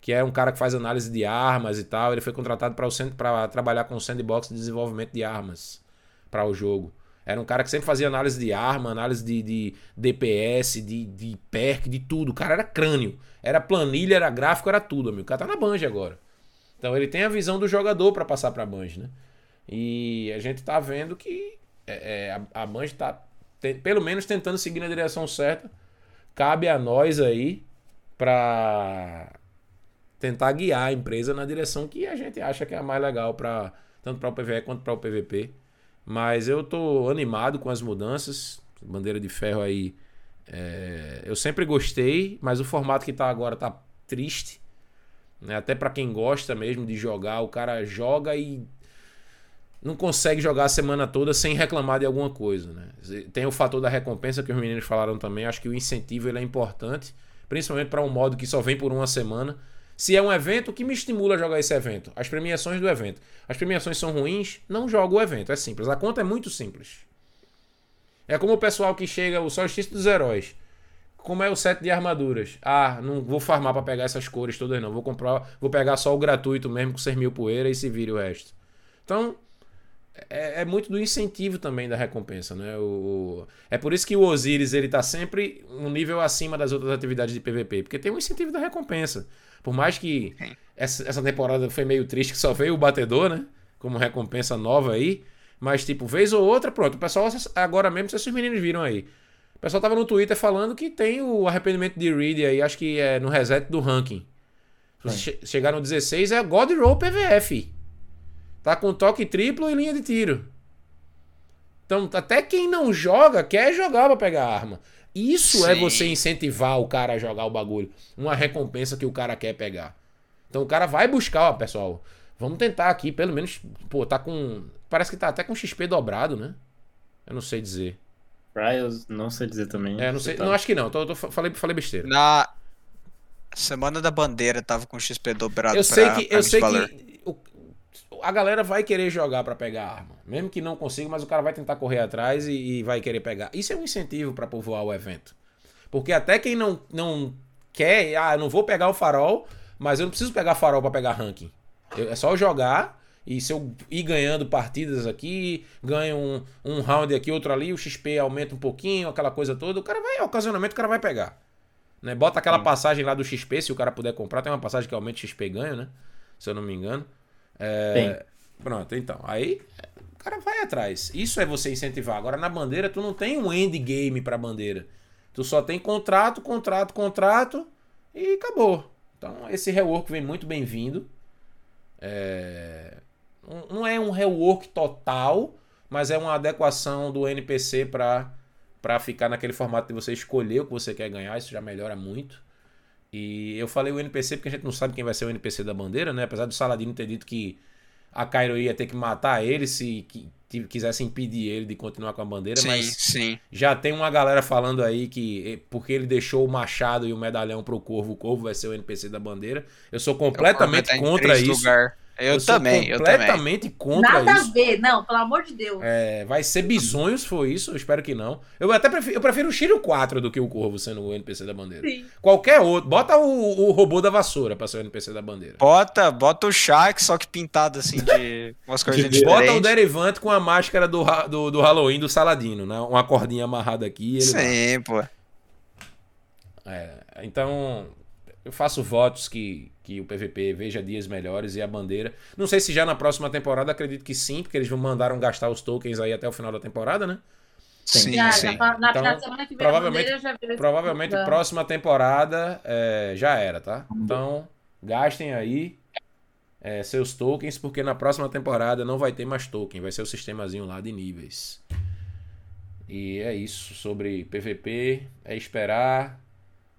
Que é um cara que faz análise de armas e tal. Ele foi contratado para trabalhar com o sandbox de desenvolvimento de armas para o jogo. Era um cara que sempre fazia análise de arma, análise de, de DPS, de, de perk, de tudo. O cara era crânio. Era planilha, era gráfico, era tudo, amigo. O cara tá na Band agora. Então ele tem a visão do jogador para passar pra Band, né? E a gente tá vendo que é, é, a, a Band está pelo menos tentando seguir na direção certa. Cabe a nós aí para tentar guiar a empresa na direção que a gente acha que é a mais legal para tanto para o PVE quanto para o PVP. Mas eu tô animado com as mudanças. Bandeira de ferro aí. É, eu sempre gostei, mas o formato que tá agora tá triste. Né? Até para quem gosta mesmo de jogar, o cara joga e não consegue jogar a semana toda sem reclamar de alguma coisa. Né? Tem o fator da recompensa que os meninos falaram também. Acho que o incentivo ele é importante, principalmente para um modo que só vem por uma semana. Se é um evento, o que me estimula a jogar esse evento? As premiações do evento. As premiações são ruins, não jogo o evento. É simples. A conta é muito simples. É como o pessoal que chega, o solstício dos heróis. Como é o set de armaduras? Ah, não vou farmar para pegar essas cores todas, não. Vou comprar, vou pegar só o gratuito mesmo com 6 mil poeira e se vire o resto. Então, é, é, muito do incentivo também da recompensa, né? O, é por isso que o Osiris ele tá sempre um nível acima das outras atividades de PVP, porque tem um incentivo da recompensa. Por mais que essa, essa temporada foi meio triste, que só veio o batedor, né? Como recompensa nova aí. Mas, tipo, vez ou outra, pronto. O pessoal, agora mesmo, se os meninos viram aí. O pessoal tava no Twitter falando que tem o arrependimento de Reed aí, acho que é no reset do ranking. Se você chegar no 16, é God Roll PVF. Tá com toque triplo e linha de tiro. Então, até quem não joga quer jogar pra pegar arma. Isso é Sim. é você incentivar o cara a jogar o bagulho. Uma recompensa que o cara quer pegar. Então o cara vai buscar, ó, pessoal. Vamos tentar aqui, pelo menos. Pô, tá com. Parece que tá até com XP dobrado, né? Eu não sei dizer. Trials, não sei dizer também. É, não sei. Tá... Não, acho que não. Tô, tô, falei, falei besteira. Na Semana da Bandeira tava com XP dobrado. Eu sei que. Eu sei que a galera vai querer jogar para pegar arma. Mesmo que não consiga, mas o cara vai tentar correr atrás e, e vai querer pegar. Isso é um incentivo para povoar o evento. Porque até quem não, não quer, ah, eu não vou pegar o farol, mas eu não preciso pegar farol para pegar ranking. Eu, é só jogar e se eu ir ganhando partidas aqui, ganho um, um round aqui, outro ali, o XP aumenta um pouquinho, aquela coisa toda, o cara vai, ocasionalmente o cara vai pegar. Né? Bota aquela Sim. passagem lá do XP, se o cara puder comprar, tem uma passagem que aumenta o XP ganho, né? Se eu não me engano. É... Pronto, então. Aí o cara vai atrás. Isso é você incentivar. Agora na bandeira, tu não tem um endgame pra bandeira. Tu só tem contrato, contrato, contrato e acabou. Então esse rework vem muito bem-vindo. É... Não é um rework total, mas é uma adequação do NPC para ficar naquele formato de você escolher o que você quer ganhar, isso já melhora muito. E eu falei o NPC porque a gente não sabe quem vai ser o NPC da bandeira, né? Apesar do Saladino ter dito que a Cairo ia ter que matar ele se quisesse impedir ele de continuar com a bandeira, sim, mas sim. já tem uma galera falando aí que eh, porque ele deixou o machado e o medalhão pro Corvo, o Corvo vai ser o NPC da bandeira. Eu sou completamente contra isso. Lugar. Eu, eu também, completamente eu também. contra Nada isso. Nada a ver, não, pelo amor de Deus. É, vai ser bisonhos, foi isso? Eu espero que não. Eu até prefiro, eu prefiro o Shiro 4 do que o Corvo sendo o NPC da bandeira. Sim. Qualquer outro. Bota o, o robô da vassoura pra ser o NPC da bandeira. Bota, bota o Shaq, só que pintado assim de umas coisas diferentes. Bota o Derivante com a máscara do, do, do Halloween do Saladino, né? Uma cordinha amarrada aqui. Sim, pô. É, então, eu faço votos que, que o PVP veja dias melhores e a bandeira. Não sei se já na próxima temporada, acredito que sim, porque eles mandaram gastar os tokens aí até o final da temporada, né? Sim, já, sim. Já, na, então, na semana que vem provavelmente, já provavelmente próxima temporada é, já era, tá? Então, gastem aí é, seus tokens, porque na próxima temporada não vai ter mais token, vai ser o sistemazinho lá de níveis. E é isso sobre PVP, é esperar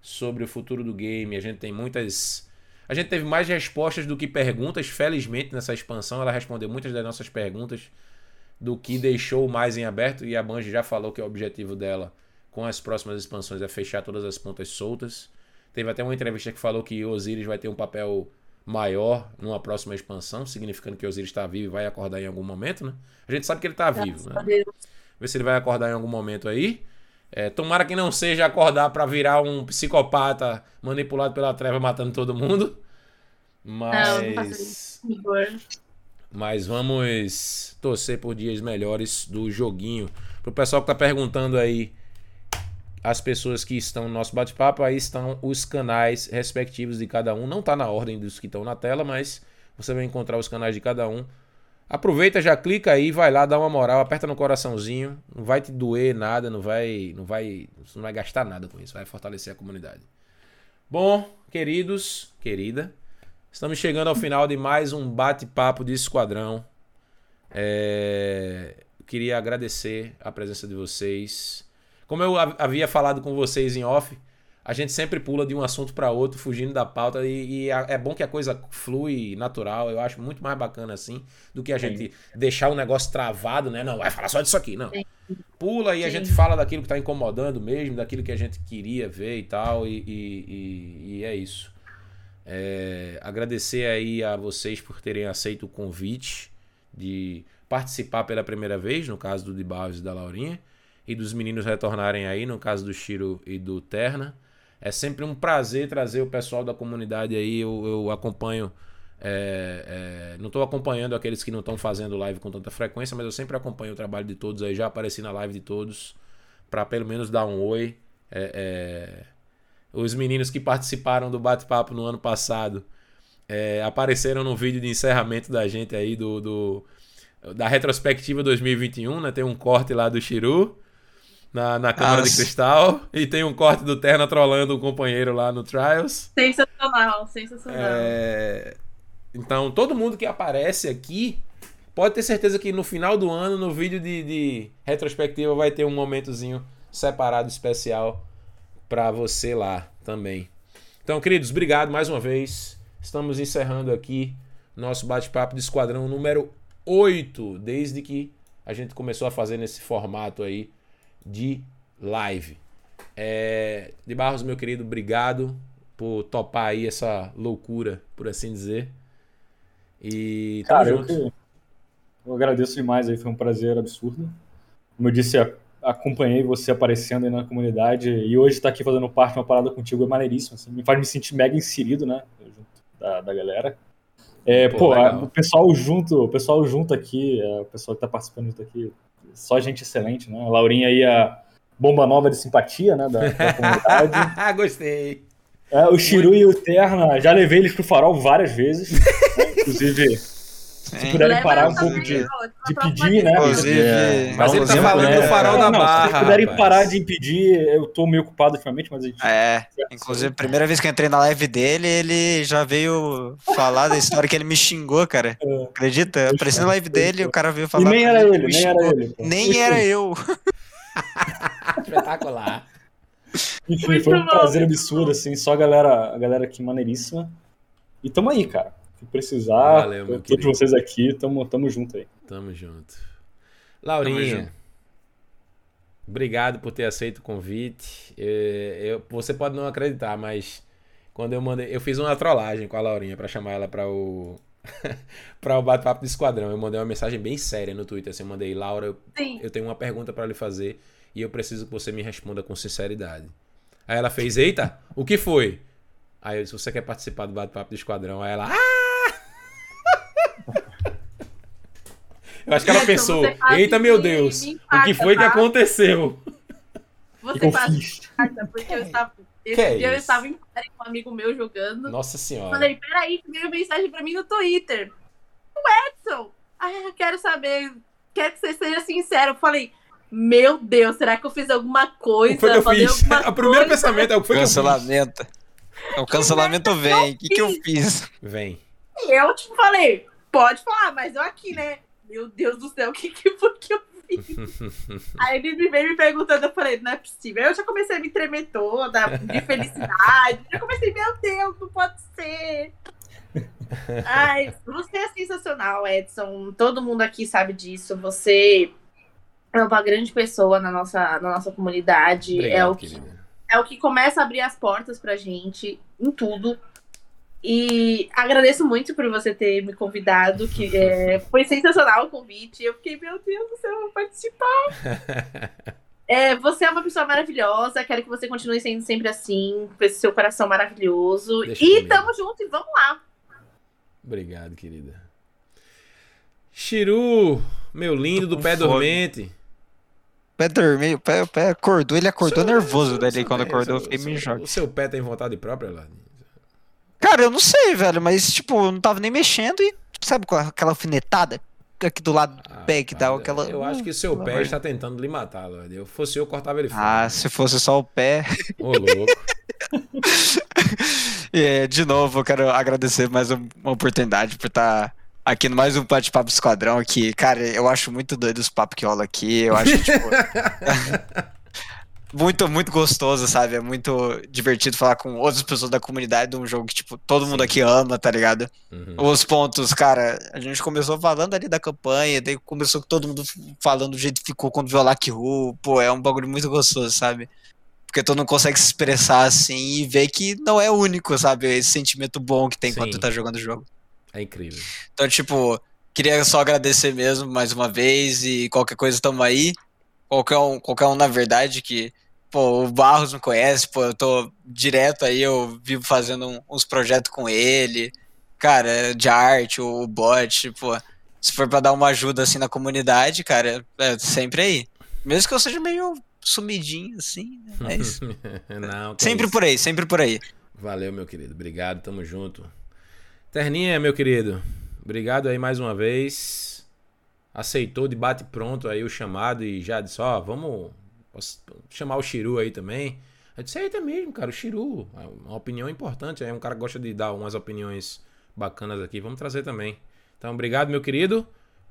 sobre o futuro do game. A gente tem muitas. A gente teve mais respostas do que perguntas, felizmente, nessa expansão. Ela respondeu muitas das nossas perguntas do que deixou mais em aberto. E a Bungie já falou que o objetivo dela com as próximas expansões é fechar todas as pontas soltas. Teve até uma entrevista que falou que Osiris vai ter um papel maior numa próxima expansão, significando que Osiris está vivo e vai acordar em algum momento, né? A gente sabe que ele está vivo, né? Ver se ele vai acordar em algum momento aí. É, tomara que não seja acordar para virar um psicopata manipulado pela treva matando todo mundo. Mas. Não, não mas vamos torcer por dias melhores do joguinho. Pro pessoal que tá perguntando aí, as pessoas que estão no nosso bate-papo, aí estão os canais respectivos de cada um. Não tá na ordem dos que estão na tela, mas você vai encontrar os canais de cada um. Aproveita, já clica aí, vai lá, dá uma moral, aperta no coraçãozinho. Não vai te doer nada, não vai, não vai, não vai gastar nada com isso, vai fortalecer a comunidade. Bom, queridos, querida, estamos chegando ao final de mais um bate-papo de esquadrão. É... Queria agradecer a presença de vocês. Como eu havia falado com vocês em off, a gente sempre pula de um assunto para outro, fugindo da pauta, e, e, é bom que a coisa flui natural. Eu acho muito mais bacana assim do que a Sim. gente deixar o negócio travado, né? Não, vai falar só disso aqui, não. Pula e Sim. a gente fala daquilo que tá incomodando mesmo, daquilo que a gente queria ver e tal, e, e, e é isso. É, agradecer aí a vocês por terem aceito o convite de participar pela primeira vez, no caso do de Barros e da Laurinha. e dos meninos retornarem aí, no caso do Shiro e do Terna. É sempre um prazer trazer o pessoal da comunidade aí. Eu, eu acompanho. É, é, não estou acompanhando aqueles que não estão fazendo live com tanta frequência, mas eu sempre acompanho o trabalho de todos aí. Já apareci na live de todos para pelo menos dar um oi. É, é, os meninos que participaram do bate-papo no ano passado é, apareceram no vídeo de encerramento da gente aí do, do da retrospectiva 2021, né? Tem um corte lá do Chiru na, na Câmara de Cristal. E tem um corte do Terna trolando um companheiro lá no Trials. Sensacional, sensacional. É... Então, todo mundo que aparece aqui pode ter certeza que no final do ano, no vídeo de, de retrospectiva, vai ter um momentozinho separado especial para você lá também. Então, queridos, obrigado mais uma vez. Estamos encerrando aqui nosso bate-papo de esquadrão número 8, desde que a gente começou a fazer nesse formato aí de live. É, de Barros, meu querido, obrigado por topar aí essa loucura, por assim dizer. E Cara, eu, que, eu agradeço demais aí, foi um prazer absurdo. Como eu disse, acompanhei você aparecendo aí na comunidade e hoje estar tá aqui fazendo parte de uma parada contigo é maneiríssimo. Assim, me faz me sentir mega inserido, né? Junto da, da galera. É, pô, pô a, o pessoal junto, o pessoal junto aqui, é, o pessoal que tá participando junto aqui, só gente excelente, né? A Laurinha aí, a bomba nova de simpatia, né, da, da comunidade. Gostei. É, o Chiru e o Terna, já levei eles pro farol várias vezes. Né? Se puderem parar um pouco de, de pedir, né? Inclusive, é, mas ele tá falando né? do farol da barra. Se puderem rapaz. parar de impedir, eu tô meio ocupado ultimamente, mas a gente. É, inclusive, a primeira vez que eu entrei na live dele, ele já veio falar da história que ele me xingou, cara. É. Acredita? Eu apareci na live dele, o cara veio falar. E nem era ele, nem era ele. Nem era eu. Espetacular. Enfim, foi um prazer absurdo, assim, só a galera, a galera aqui maneiríssima. E tamo aí, cara que precisar, Valeu, todos querido. vocês aqui, tamo, tamo junto aí. Tamo junto. Laurinha, tamo junto. obrigado por ter aceito o convite. Eu, eu, você pode não acreditar, mas quando eu mandei, eu fiz uma trollagem com a Laurinha para chamar ela para o para o bate-papo do esquadrão. Eu mandei uma mensagem bem séria no Twitter, assim, eu mandei Laura, eu, eu tenho uma pergunta para lhe fazer e eu preciso que você me responda com sinceridade. Aí ela fez: "Eita, o que foi?" Aí eu disse: "Você quer participar do bate-papo do esquadrão?" Aí ela: "Ah!" Eu acho que ela pensou, eita meu Deus, o que foi que aconteceu? Você faz porque eu estava. Esse é dia isso? eu estava em com um amigo meu jogando. Nossa senhora. Falei, peraí, veio mensagem pra mim no Twitter. O Edson! Ai, eu quero saber, quero que você seja sincero. Eu falei, meu Deus, será que eu fiz alguma coisa? O que foi que eu fiz? O primeiro pensamento é o que foi cancelamento. que eu fiz. O cancelamento vem. O que, que eu fiz? Vem. E eu, tipo, falei, pode falar, mas eu aqui, né? Meu Deus do céu, o que, que foi que eu fiz? Aí ele me veio me perguntando, eu falei, não é possível. Eu já comecei a me tremer toda, de felicidade. Já comecei, meu Deus, não pode ser. Ai, você é sensacional, Edson. Todo mundo aqui sabe disso. Você é uma grande pessoa na nossa, na nossa comunidade. Obrigado, é, o que, é o que começa a abrir as portas pra gente em tudo. E agradeço muito por você ter me convidado, que é, foi sensacional o convite. Eu fiquei, meu Deus do céu, eu vou participar. É, você é uma pessoa maravilhosa, quero que você continue sendo sempre assim, com esse seu coração maravilhoso. Deixa e comigo. tamo junto e vamos lá. Obrigado, querida. Chiru, meu lindo do pé fome. dormente. Pé dormiu, pé, pé acordou, ele acordou seu, nervoso dele quando acordou, eu fiquei meio choque. O seu pé tem vontade própria, Ladinho? Cara, eu não sei, velho, mas, tipo, eu não tava nem mexendo e, sabe, com aquela alfinetada aqui do lado do ah, pé que dá aquela. Eu acho que seu pé está tentando lhe matar, velho. Eu fosse eu, cortava ele fora. Ah, se fosse só o pé. Ô, louco. é, de novo, eu quero agradecer mais uma oportunidade por estar aqui no mais um bate-papo esquadrão aqui. Cara, eu acho muito doido os papos que rola aqui. Eu acho que, tipo. muito, muito gostoso, sabe? É muito divertido falar com outras pessoas da comunidade de um jogo que, tipo, todo mundo aqui ama, tá ligado? Uhum. Os pontos, cara, a gente começou falando ali da campanha, daí começou com todo mundo falando do jeito que ficou quando viu a Lucky Who. Pô, é um bagulho muito gostoso, sabe? Porque todo mundo consegue se expressar assim e ver que não é único, sabe? Esse sentimento bom que tem Sim. quando tu tá jogando o jogo. É incrível. Então, tipo, queria só agradecer mesmo mais uma vez e qualquer coisa tamo aí. Qualquer um, qualquer um na verdade que pô, o Barros me conhece, pô, eu tô direto aí, eu vivo fazendo um, uns projetos com ele, cara, de arte, o bot, pô, se for pra dar uma ajuda assim na comunidade, cara, é sempre aí. Mesmo que eu seja meio sumidinho, assim, né? é isso. Não, sempre isso. por aí, sempre por aí. Valeu, meu querido. Obrigado, tamo junto. Terninha, meu querido. Obrigado aí mais uma vez. Aceitou de bate pronto aí o chamado e já disse, ó, vamos posso chamar o Chiru aí também. Eu disse, eita mesmo, cara, o Chiru. É uma opinião importante. É um cara que gosta de dar umas opiniões bacanas aqui. Vamos trazer também. Então, obrigado, meu querido,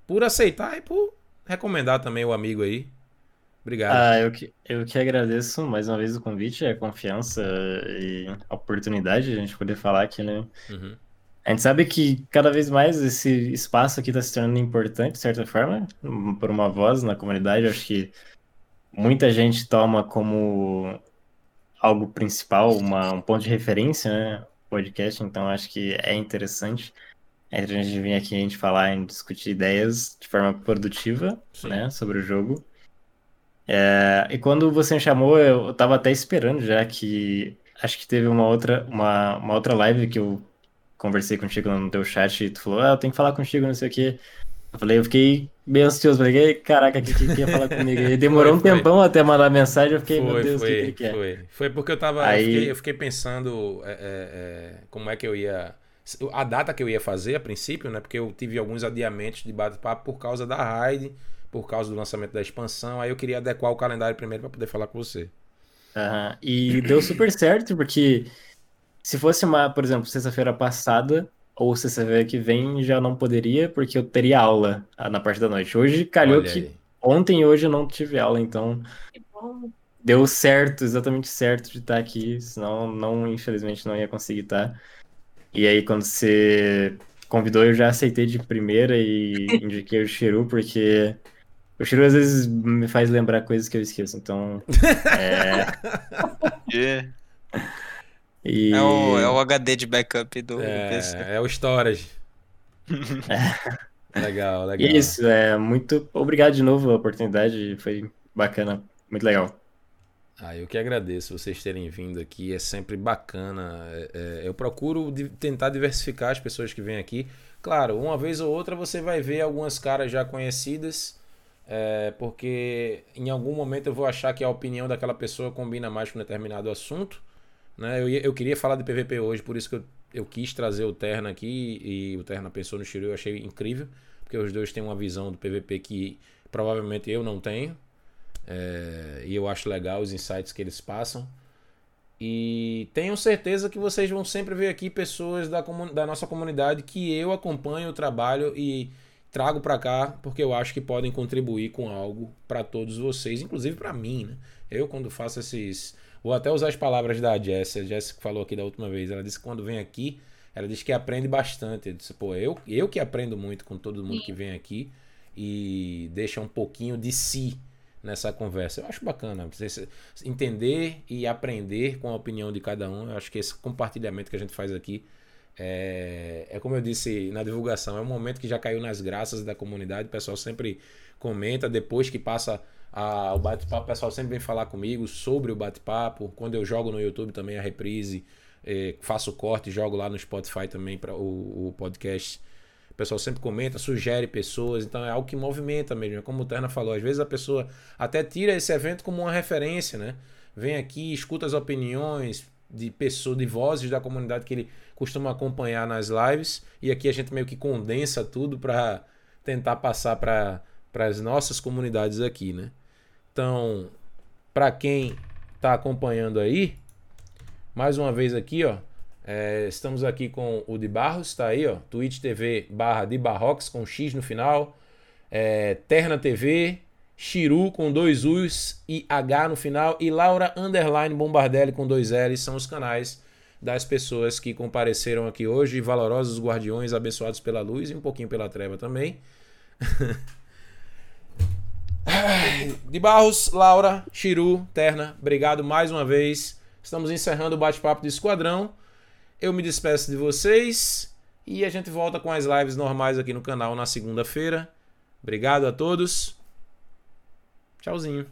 por aceitar e por recomendar também o amigo aí. Obrigado. Ah, eu que, eu que agradeço mais uma vez o convite, a confiança e a oportunidade de a gente poder falar aqui, né? Uhum. A gente sabe que cada vez mais esse espaço aqui está se tornando importante, de certa forma, por uma voz na comunidade. Eu acho que muita gente toma como algo principal, uma, um ponto de referência, né? Podcast, então acho que é interessante entre a gente vir aqui a gente falar e discutir ideias de forma produtiva, Sim. né, sobre o jogo. É, e quando você me chamou, eu, eu tava até esperando já que acho que teve uma outra uma, uma outra live que eu conversei contigo no teu chat e tu falou, ah, eu tenho que falar contigo, não sei o quê. Eu falei, eu fiquei bem ansioso, falei, "Ei, caraca, o que, que, que ia falar comigo? E demorou Foi, um foi. tempão até mandar mensagem, eu fiquei, meu Foi, Deus, o que, que foi, foi. Foi porque eu tava. Aí- Eu, fiquei, eu fiquei pensando é, é, é, como é que eu ia. A data que eu ia fazer a princípio, né? Porque eu tive alguns adiamentos de bate-papo por causa da raid, por causa do lançamento da expansão. Aí eu queria adequar o calendário primeiro para poder falar com você. Aham, E deu super certo, porque se fosse uma, por exemplo, sexta-feira passada ou sexta-feira que vem, já não poderia, porque eu teria aula ah, na parte da noite. Hoje calhou Olha que aí. ontem e hoje eu não tive aula, então Que bom. deu certo, exatamente certo de estar aqui, senão não, infelizmente não ia conseguir estar. E aí quando você convidou, eu já aceitei de primeira e indiquei o Chiru, porque o Chiru às vezes me faz lembrar coisas que eu esqueço, então é, É, e é o, é o HD de backup do PC. É, é o storage. legal, legal. É isso, é muito obrigado de novo a oportunidade, foi bacana, muito legal. Ah, eu que agradeço vocês terem vindo aqui, é sempre bacana. É, é, eu procuro tentar diversificar as pessoas que vêm aqui. Claro, uma vez ou outra você vai ver algumas caras já conhecidas, é, porque em algum momento eu vou achar que a opinião daquela pessoa combina mais com um determinado assunto. Né? Eu, eu queria falar de PVP hoje, por isso que eu, eu quis trazer o Terna aqui e o Terna pensou no Shiryu, eu achei incrível, porque os dois têm uma visão do PVP que provavelmente eu não tenho. É, e eu acho legal os insights que eles passam. E tenho certeza que vocês vão sempre ver aqui pessoas da, da nossa comunidade que eu acompanho o trabalho e trago para cá porque eu acho que podem contribuir com algo para todos vocês, inclusive para mim, né? Eu quando faço esses, vou até usar as palavras da Jess, a Jess que falou aqui da última vez, ela disse que quando vem aqui, ela disse que aprende bastante. Eu disse, pô, eu, eu que aprendo muito com todo mundo que vem aqui e deixa um pouquinho de si nessa conversa. Eu acho bacana entender e aprender com a opinião de cada um. Eu acho que esse compartilhamento que a gente faz aqui é, é como eu disse na divulgação, é um momento que já caiu nas graças da comunidade. O pessoal sempre comenta depois que passa a- o bate-papo. O pessoal sempre vem falar comigo sobre o bate-papo. Quando eu jogo no YouTube também a reprise, eh, faço corte, jogo lá no Spotify também para o, o podcast. O pessoal sempre comenta, sugere pessoas, então é algo que movimenta mesmo. É Como o Terna falou, às vezes a pessoa até tira esse evento como uma referência, né? Vem aqui, escuta as opiniões de pessoas, de vozes da comunidade que ele costuma acompanhar nas lives, e aqui a gente meio que condensa tudo para tentar passar para as nossas comunidades aqui, né? Então, para quem está acompanhando aí, mais uma vez aqui, ó, é, estamos aqui com o de Barros, tá aí, ó, Twitch TV barra de Barrox com X no final, é, Terna TV, Chiru com dois U's e H no final e Laura Underline Bombardelli com dois L's são os canais das pessoas que compareceram aqui hoje, valorosos guardiões abençoados pela luz e um pouquinho pela treva também. De Barros, Laura, Chiru, Terna, obrigado mais uma vez. Estamos encerrando o bate-papo de esquadrão. Eu me despeço de vocês e a gente volta com as lives normais aqui no canal na segunda-feira. Obrigado a todos. Tchauzinho.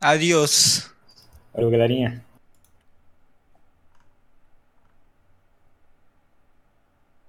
Adiós. Valeu, galerinha.